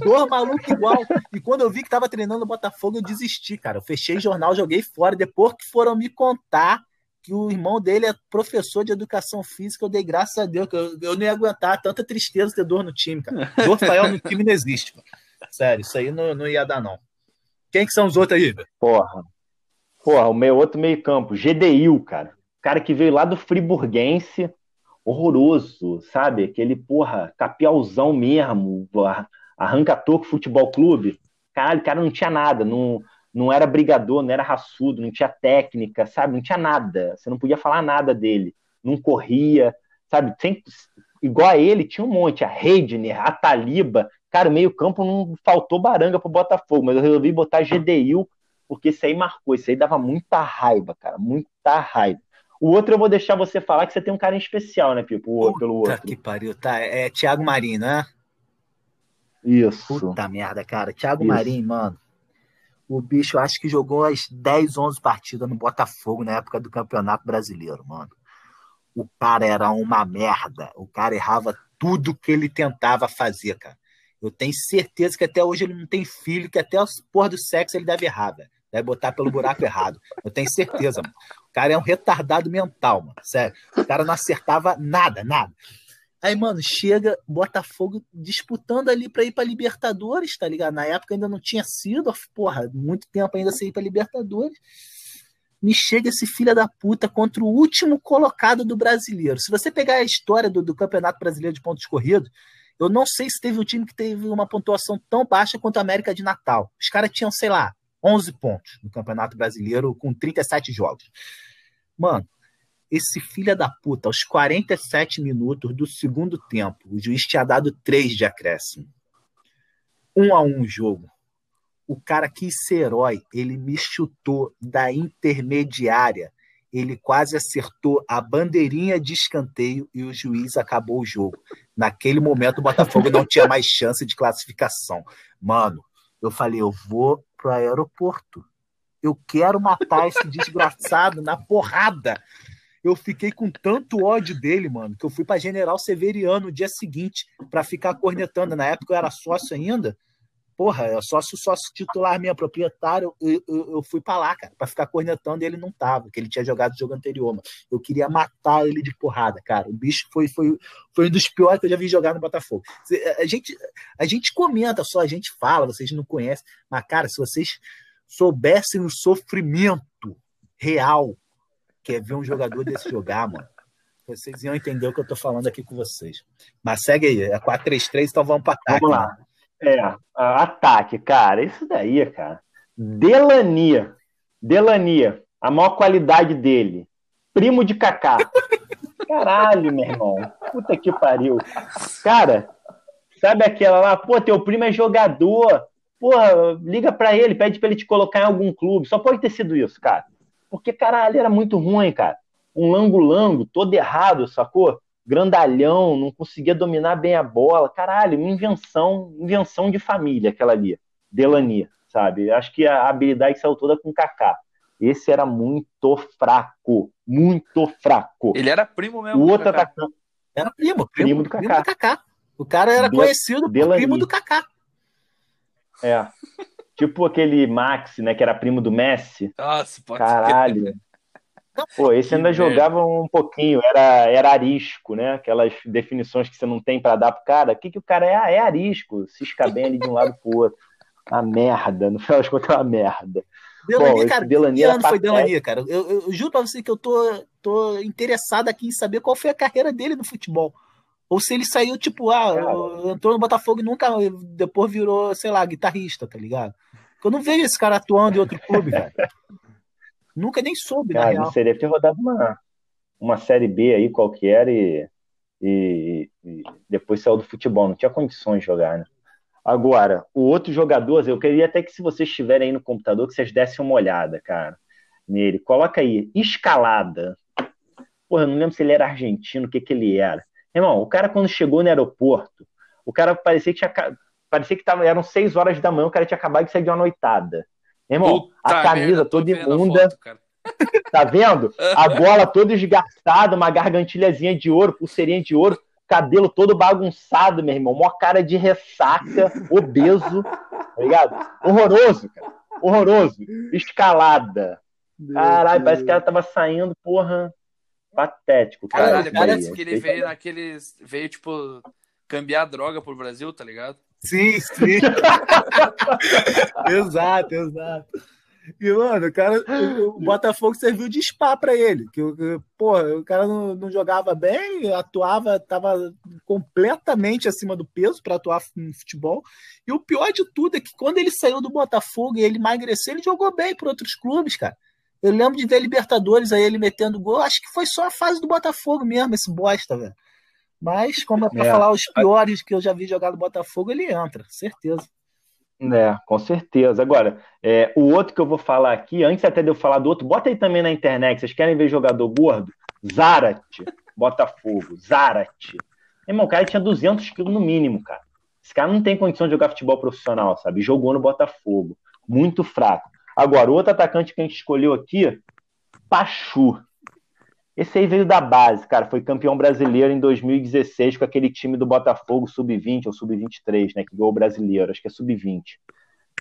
Speaker 4: Dois malucos igual. E quando eu vi que tava treinando no Botafogo, eu desisti, cara. Eu fechei jornal, joguei fora. Depois que foram me contar que o irmão dele é professor de educação física, eu dei graças a Deus, que eu, eu não ia aguentar tanta tristeza ter dor no time, cara. Dor Fael no time não existe, cara. Sério, isso aí não, não ia dar, não. Quem que são os outros aí?
Speaker 3: Porra. Porra, o meu outro meio campo, GDIL, cara. Cara que veio lá do Friburguense, horroroso, sabe? Aquele, porra, capialzão mesmo, arranca-toco futebol clube. Caralho, o cara não tinha nada, não não era brigador, não era raçudo, não tinha técnica, sabe? Não tinha nada. Você não podia falar nada dele. Não corria, sabe? Sempre, igual a ele, tinha um monte. A Reidner, a Taliba. Cara, o meio-campo não faltou baranga pro Botafogo, mas eu resolvi botar GDIL, porque isso aí marcou. Isso aí dava muita raiva, cara. Muita raiva. O outro eu vou deixar você falar que você tem um cara especial, né, Pipo? Pelo outro.
Speaker 4: que pariu, tá? É Thiago Marinho, né?
Speaker 3: Isso.
Speaker 4: Puta merda, cara. Thiago Isso. Marinho, mano o bicho acho que jogou as 10, 11 partidas no Botafogo na época do Campeonato Brasileiro, mano. O cara era uma merda. O cara errava tudo que ele tentava fazer, cara. Eu tenho certeza que até hoje ele não tem filho, que até o porra do sexo ele deve errar, velho. Deve botar pelo buraco errado. Eu tenho certeza, mano. O cara é um retardado mental, mano. Sério. O cara não acertava nada, nada. Aí, mano, chega Botafogo disputando ali para ir para Libertadores, tá ligado? Na época ainda não tinha sido, porra, muito tempo ainda sem ir para Libertadores. Me chega esse filho da puta contra o último colocado do brasileiro. Se você pegar a história do, do Campeonato Brasileiro de Pontos Corridos, eu não sei se teve um time que teve uma pontuação tão baixa quanto a América de Natal. Os caras tinham, sei lá, 11 pontos no Campeonato Brasileiro com 37 jogos. Mano, esse filho da puta, aos 47 minutos do segundo tempo, o juiz tinha dado 3 de acréscimo. Um a um jogo. O cara quis ser herói, ele me chutou da intermediária. Ele quase acertou a bandeirinha de escanteio e o juiz acabou o jogo. Naquele momento, o Botafogo não tinha mais chance de classificação. Mano, Eu falei, eu vou pro aeroporto. Eu quero matar esse desgraçado na porrada. Eu fiquei com tanto ódio dele, mano, que eu fui para General Severiano no dia seguinte para ficar cornetando. Na época eu era sócio ainda. Porra, eu sócio, sócio titular minha proprietário, eu, eu, eu fui para lá, cara, para ficar cornetando e ele não tava, porque ele tinha jogado o jogo anterior, mano. Eu queria matar ele de porrada, cara. O bicho foi, foi, foi um dos piores que eu já vi jogar no Botafogo. A gente, a gente comenta só, a gente fala, vocês não conhecem, mas, cara, se vocês soubessem o sofrimento real que ver um jogador desse jogar, mano, vocês iam entender o que eu tô falando aqui com vocês. Mas segue aí, é 4-3-3, então vamos para ataque.
Speaker 3: Vamos lá. É, ataque, cara, isso daí, cara. Delania. Delania, a maior qualidade dele. Primo de Kaká. Caralho, meu irmão. Puta que pariu. Cara, sabe aquela lá, pô, teu primo é jogador, Porra, liga para ele, pede para ele te colocar em algum clube. Só pode ter sido isso, cara. Porque, caralho, era muito ruim, cara. Um lango-lango, todo errado, sacou? Grandalhão, não conseguia dominar bem a bola. Caralho, uma invenção, invenção de família, aquela ali. Delania, sabe? Acho que a habilidade saiu toda com o Kaká. Esse era muito fraco, muito fraco.
Speaker 2: Ele era primo mesmo.
Speaker 3: O outro atacante.
Speaker 4: Era primo, primo, primo do Kaká. Primo do Kaká. O cara era conhecido por primo do Kaká.
Speaker 3: É. tipo aquele Max, né, que era primo do Messi.
Speaker 2: Nossa, pode
Speaker 3: Caralho. Ser. Pô, esse ainda jogava um pouquinho, era, era arisco, né? Aquelas definições que você não tem para dar pro cara. O que, que o cara é? Ah, é arisco, cisca bem ali de um lado pro outro. Uma merda, no final das contas é uma merda.
Speaker 4: Delania, Bom, cara, Delania que ano foi Delania, cara? Eu, eu, eu, juro pra você que eu tô, tô interessado aqui em saber qual foi a carreira dele no futebol. Ou se ele saiu, tipo, ah, cara. entrou no Botafogo e nunca depois virou, sei lá, guitarrista, tá ligado? Eu não vejo esse cara atuando em outro clube, velho. Nunca nem soube,
Speaker 3: cara, na real. Você deve ter rodado uma, uma série B aí qualquer e, e, e depois saiu do futebol. Não tinha condições de jogar, né? Agora, o outro jogador, eu queria até que se vocês estiverem aí no computador, que vocês dessem uma olhada, cara, nele. Coloca aí, escalada. Porra, eu não lembro se ele era argentino, o que que ele era. Irmão, o cara quando chegou no aeroporto, o cara parecia que tinha, parecia que tava, eram seis horas da manhã, o cara tinha acabado de sair de uma noitada. Irmão, Puta a camisa merda, toda imunda. Foto, tá vendo? A bola toda esgarçada, uma gargantilhazinha de ouro, pulseirinha de ouro, cabelo todo bagunçado, meu irmão. Mó cara de ressaca, obeso, tá ligado? Horroroso, cara. Horroroso. Escalada. Caralho, parece que ela tava saindo, porra, patético, cara.
Speaker 2: Caralho, parece que ele veio naqueles. Veio, tipo, cambiar droga pro Brasil, tá ligado?
Speaker 4: Sim, sim. exato, exato. E, mano, o cara, o Botafogo serviu de spa para ele. Que, pô, o cara não, não, jogava bem, atuava, tava completamente acima do peso para atuar no futebol. E o pior de tudo é que quando ele saiu do Botafogo e ele emagreceu, ele jogou bem para outros clubes, cara. Eu lembro de ver Libertadores aí ele metendo gol. Acho que foi só a fase do Botafogo mesmo, esse bosta, velho. Mas, como é pra é. falar os piores que eu já vi jogar no Botafogo, ele entra, certeza.
Speaker 3: É, com certeza. Agora, é, o outro que eu vou falar aqui, antes até de eu falar do outro, bota aí também na internet. Vocês querem ver jogador gordo? Zarat, Botafogo. Zarat. Irmão, o cara tinha 200 quilos no mínimo, cara. Esse cara não tem condição de jogar futebol profissional, sabe? Jogou no Botafogo. Muito fraco. Agora, o outro atacante que a gente escolheu aqui, Pachu. Esse aí veio da base, cara. Foi campeão brasileiro em 2016 com aquele time do Botafogo sub-20 ou sub-23, né? Que ganhou o brasileiro, acho que é sub-20.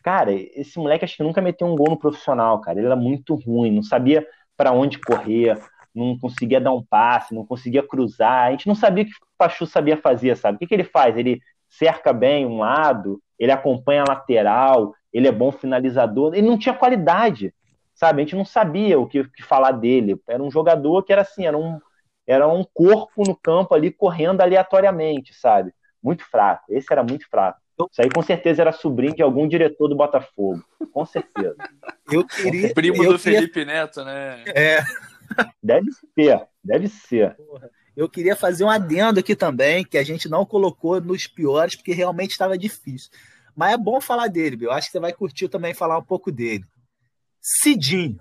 Speaker 3: Cara, esse moleque acho que nunca meteu um gol no profissional, cara. Ele era muito ruim, não sabia para onde correr, não conseguia dar um passe, não conseguia cruzar. A gente não sabia o que o Pachu sabia fazer, sabe? O que, que ele faz? Ele cerca bem um lado, ele acompanha a lateral, ele é bom finalizador, ele não tinha qualidade, sabe? A gente não sabia o que, que falar dele. Era um jogador que era assim, era um, era um corpo no campo ali correndo aleatoriamente, sabe? Muito fraco. Esse era muito fraco. Isso aí com certeza era sobrinho de algum diretor do Botafogo. Com certeza.
Speaker 4: Eu queria.
Speaker 2: Primo
Speaker 4: eu
Speaker 2: do queria... Felipe Neto, né?
Speaker 4: É.
Speaker 3: Deve ser, deve ser.
Speaker 4: Eu queria fazer um adendo aqui também, que a gente não colocou nos piores, porque realmente estava difícil. Mas é bom falar dele, eu acho que você vai curtir também falar um pouco dele. Cidinho.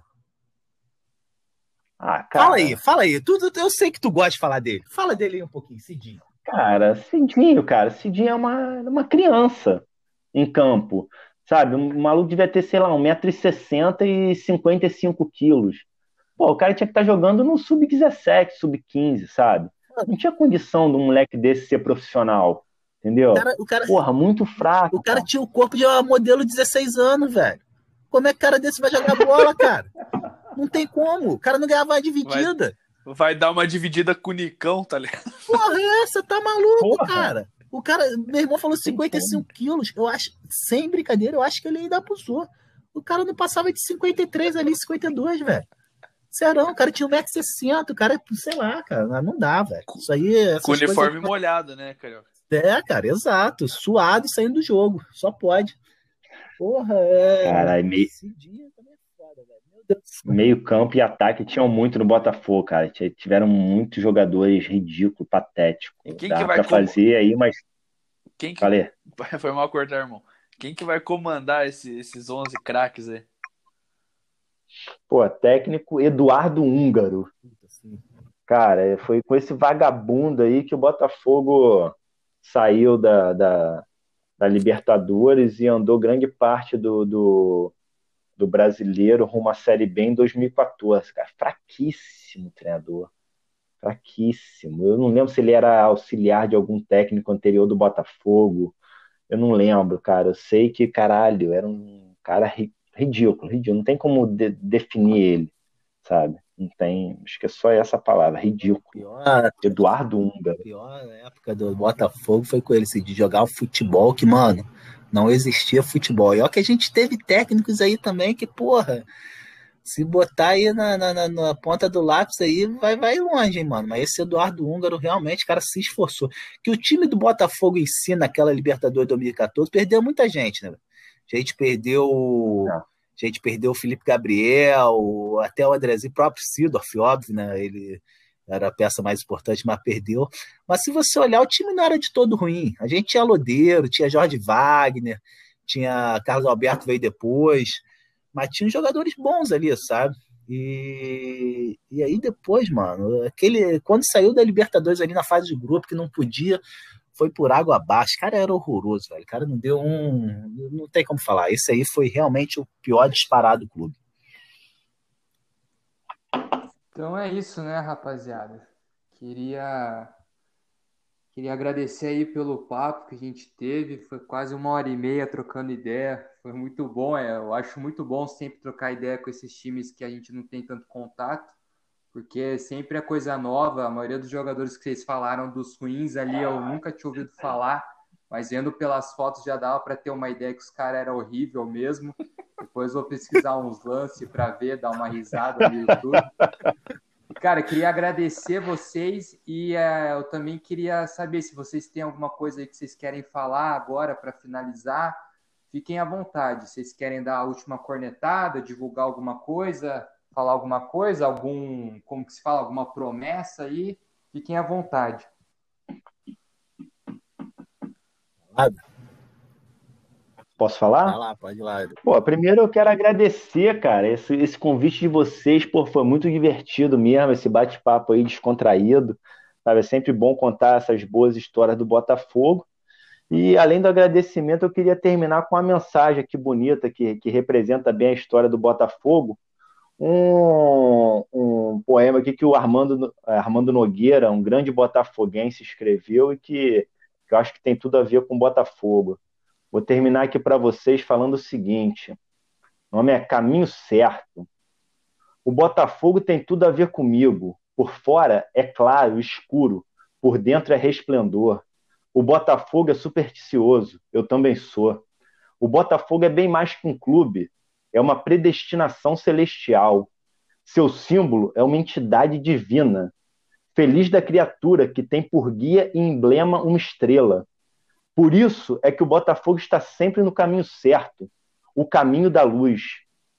Speaker 4: Ah, cara. Fala aí, fala aí. Tudo, eu sei que tu gosta de falar dele. Fala dele aí um pouquinho, Cidinho.
Speaker 3: Cara, Cidinho, cara. Cidinho é uma, uma criança em campo. sabe? O maluco devia ter, sei lá, 1,60m e 55 quilos. Pô, o cara tinha que estar tá jogando no sub-17, sub-15, sabe? Não tinha condição de um moleque desse ser profissional. Entendeu? O cara, o cara, Porra, muito fraco.
Speaker 4: O cara, cara tinha o corpo de uma modelo de 16 anos, velho. Como é que cara desse vai jogar bola, cara? Não tem como. O cara não ganhava a dividida.
Speaker 2: Vai, vai, dar uma dividida com o Nicão, tá ligado?
Speaker 4: Porra, é essa? Tá maluco, Porra. cara? O cara, meu irmão falou 55 quilos. Eu acho, sem brincadeira, eu acho que ele ainda abusou. O cara não passava de 53 ali, 52, velho. Serão, o cara tinha 1,60m, o cara, sei lá, cara, não dá, velho. Isso aí.
Speaker 2: Com uniforme coisas... molhado, né, Carioca?
Speaker 4: É, cara, exato. Suado saindo do jogo. Só pode. Porra, é.
Speaker 3: Cara, meio... É meio campo e ataque tinham muito no Botafogo, cara. Tiveram muitos jogadores ridículos, patéticos. E
Speaker 2: quem Dá que vai pra
Speaker 3: com... fazer aí, mas.
Speaker 2: Quem que... Falei. Foi mal cortar, irmão. Quem que vai comandar esse, esses 11 craques aí?
Speaker 3: Pô, técnico Eduardo Húngaro. Cara, foi com esse vagabundo aí que o Botafogo saiu da, da, da Libertadores e andou grande parte do, do, do, brasileiro rumo à Série B em 2014, cara. Fraquíssimo treinador. Fraquíssimo. Eu não lembro se ele era auxiliar de algum técnico anterior do Botafogo. Eu não lembro, cara. Eu sei que, caralho, era um cara ridículo, ridículo. Não tem como de definir ele, sabe? Não tem, acho que é só essa palavra, ridículo. Pior, Eduardo Unga. A
Speaker 4: pior época do Botafogo foi com ele, assim, de jogar o futebol que, mano, não existia futebol. E olha que a gente teve técnicos aí também que, porra, se botar aí na, na, na, ponta do lápis aí, vai, vai longe, hein, mano. Mas esse Eduardo Húngaro, realmente, cara, se esforçou. Que o time do Botafogo em si, naquela Libertadores 2014, perdeu muita gente, né? A gente perdeu. Não a gente perdeu o Felipe Gabriel, até o Andrezinho, próprio Sidorf, óbvio, né? Ele era a peça mais importante, mas perdeu. Mas se você olhar, o time não era de todo ruim. A gente tinha Lodeiro, tinha Jorge Wagner, tinha Carlos Alberto veio depois, mas tinha jogadores bons ali, sabe? E, e aí depois, mano, aquele quando saiu da Libertadores ali na fase de grupo que não podia, foi por água abaixo. Cara, era horroroso, velho. O cara não deu um. Não tem como falar. Esse aí foi realmente o pior disparado do clube.
Speaker 1: Então é isso, né, rapaziada? Queria. Queria agradecer aí pelo papo que a gente teve. Foi quase uma hora e meia trocando ideia. Foi muito bom. É, eu acho muito bom sempre trocar ideia com esses times que a gente não tem tanto contato porque sempre é coisa nova. A maioria dos jogadores que vocês falaram dos ruins ali eu nunca tinha ouvido falar, mas vendo pelas fotos já dava para ter uma ideia que os caras eram horrível mesmo. Depois vou pesquisar uns lances para ver, dar uma risada no YouTube. Cara, queria agradecer vocês e uh, eu também queria saber se vocês têm alguma coisa aí que vocês querem falar agora para finalizar. Fiquem à vontade. Vocês querem dar a última cornetada, divulgar alguma coisa? Falar alguma coisa, algum, como que se fala, alguma promessa aí, fiquem à vontade.
Speaker 3: Posso falar?
Speaker 4: Vai lá, pode ir lá.
Speaker 3: Pô, primeiro eu quero agradecer, cara, esse, esse convite de vocês, pô, foi muito divertido mesmo, esse bate-papo aí descontraído, sabe? É sempre bom contar essas boas histórias do Botafogo. E além do agradecimento, eu queria terminar com uma mensagem aqui bonita que, que representa bem a história do Botafogo, um, um poema aqui que o Armando, Armando Nogueira, um grande botafoguense, escreveu e que, que eu acho que tem tudo a ver com Botafogo. Vou terminar aqui para vocês falando o seguinte: o nome é Caminho Certo. O Botafogo tem tudo a ver comigo. Por fora é claro, escuro, por dentro é resplendor. O Botafogo é supersticioso, eu também sou. O Botafogo é bem mais que um clube, é uma predestinação celestial. Seu símbolo é uma entidade divina. Feliz da criatura que tem por guia e emblema uma estrela. Por isso é que o Botafogo está sempre no caminho certo, o caminho da luz.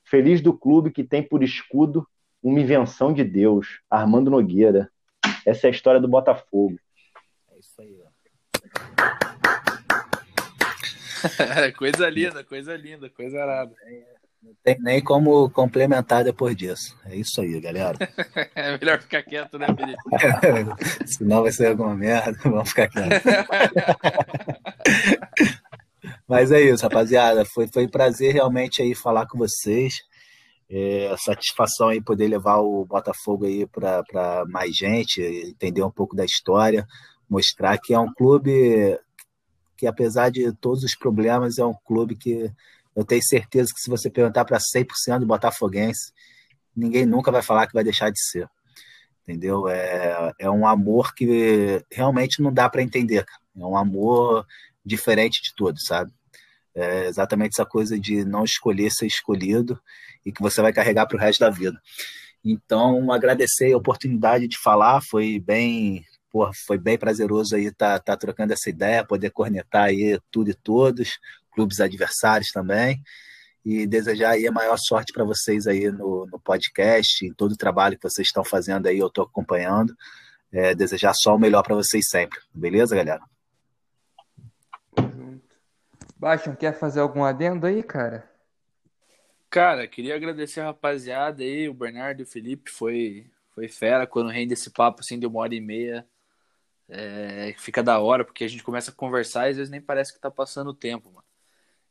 Speaker 3: Feliz do clube que tem por escudo uma invenção de Deus, Armando Nogueira. Essa é a história do Botafogo.
Speaker 4: É isso aí. Ó.
Speaker 2: coisa linda, coisa linda, coisa arada.
Speaker 4: É. Não tem nem como complementar depois disso. É isso aí, galera.
Speaker 2: é melhor ficar quieto, né, Felipe?
Speaker 4: Senão vai ser alguma merda. Vamos ficar quieto. Mas é isso, rapaziada. Foi, foi um prazer realmente aí falar com vocês. É, satisfação aí poder levar o Botafogo aí para mais gente, entender um pouco da história, mostrar que é um clube que, apesar de todos os problemas, é um clube que eu tenho certeza que se você perguntar para 100% do botafoguense, ninguém nunca vai falar que vai deixar de ser. Entendeu? É, é um amor que realmente não dá para entender. É um amor diferente de todos, sabe? É exatamente essa coisa de não escolher ser escolhido e que você vai carregar para o resto da vida. Então, agradecer a oportunidade de falar, foi bem, porra, foi bem prazeroso aí estar tá, tá trocando essa ideia, poder cornetar aí tudo e todos, clubes adversários também, e desejar aí a maior sorte para vocês aí no, no podcast, em todo o trabalho que vocês estão fazendo aí, eu estou acompanhando. É, desejar só o melhor para vocês sempre, beleza, galera?
Speaker 1: Baixão, quer fazer algum adendo aí, cara?
Speaker 2: Cara, queria agradecer a rapaziada aí, o Bernardo e o Felipe, foi, foi fera quando rende esse papo assim de uma hora e meia. É, fica da hora, porque a gente começa a conversar e às vezes nem parece que tá passando o tempo, mano.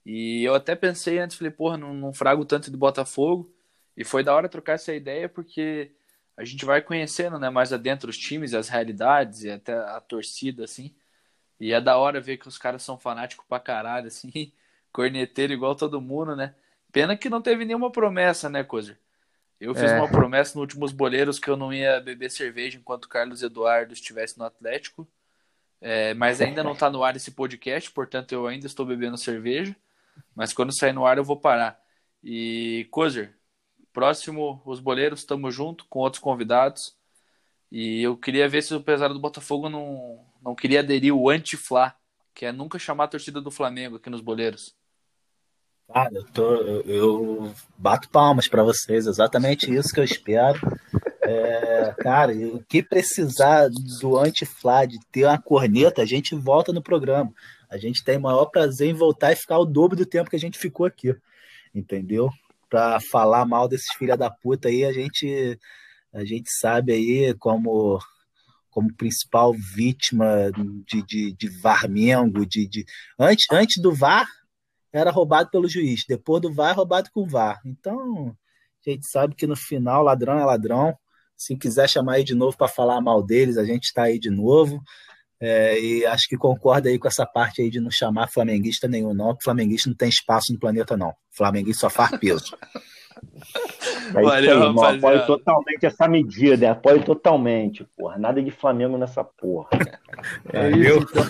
Speaker 2: E eu até pensei antes, falei, porra, não, não frago tanto de Botafogo. E foi da hora trocar essa ideia, porque a gente vai conhecendo né, mais adentro os times, as realidades e até a torcida, assim. E é da hora ver que os caras são fanáticos pra caralho, assim, corneteiro igual todo mundo, né? Pena que não teve nenhuma promessa, né, Cozer? Eu fiz é. uma promessa nos últimos boleiros que eu não ia beber cerveja enquanto Carlos Eduardo estivesse no Atlético. É, mas ainda não tá no ar esse podcast, portanto eu ainda estou bebendo cerveja. Mas quando sair no ar eu vou parar. E, Cozer, próximo, os boleiros, estamos junto com outros convidados. E eu queria ver se o pesado do Botafogo não, não queria aderir o anti-Fla, que é nunca chamar a torcida do Flamengo aqui nos boleiros.
Speaker 4: Cara, eu, tô, eu, eu bato palmas para vocês, exatamente isso que eu espero. É, cara, o que precisar do anti-Fla, de ter uma corneta, a gente volta no programa. A gente tem maior prazer em voltar e ficar o dobro do tempo que a gente ficou aqui, entendeu? Para falar mal desses filha da puta aí, a gente a gente sabe aí como como principal vítima de, de, de Varmengo, de, de antes, antes do VAR era roubado pelo juiz, depois do VAR roubado com o VAR. Então, a gente sabe que no final ladrão é ladrão. Se quiser chamar aí de novo para falar mal deles, a gente está aí de novo. É, e acho que concorda aí com essa parte aí de não chamar flamenguista nenhum, não, porque flamenguista não tem espaço no planeta, não. Flamenguista só faz peso.
Speaker 3: É Valeu, aí, irmão. Apoio totalmente essa medida, apoio totalmente, porra. Nada de Flamengo nessa porra.
Speaker 1: É isso. Então.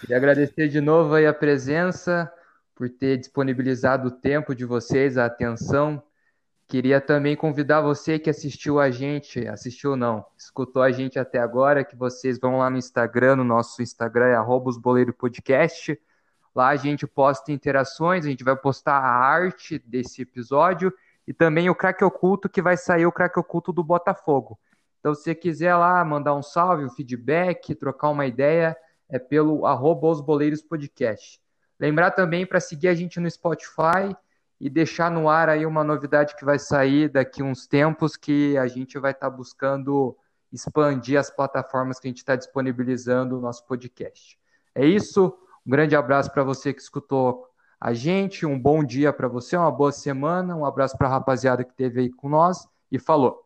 Speaker 1: Queria agradecer de novo aí a presença, por ter disponibilizado o tempo de vocês, a atenção. Queria também convidar você que assistiu a gente, assistiu não, escutou a gente até agora, que vocês vão lá no Instagram, no nosso Instagram é @osboleiro_podcast. Lá a gente posta interações, a gente vai postar a arte desse episódio e também o craque oculto que vai sair o craque oculto do Botafogo. Então, se você quiser lá mandar um salve, um feedback, trocar uma ideia, é pelo arroba. Lembrar também para seguir a gente no Spotify e deixar no ar aí uma novidade que vai sair daqui uns tempos que a gente vai estar tá buscando expandir as plataformas que a gente está disponibilizando o nosso podcast. É isso. Um grande abraço para você que escutou a gente. Um bom dia para você, uma boa semana. Um abraço para a rapaziada que esteve aí com nós e falou.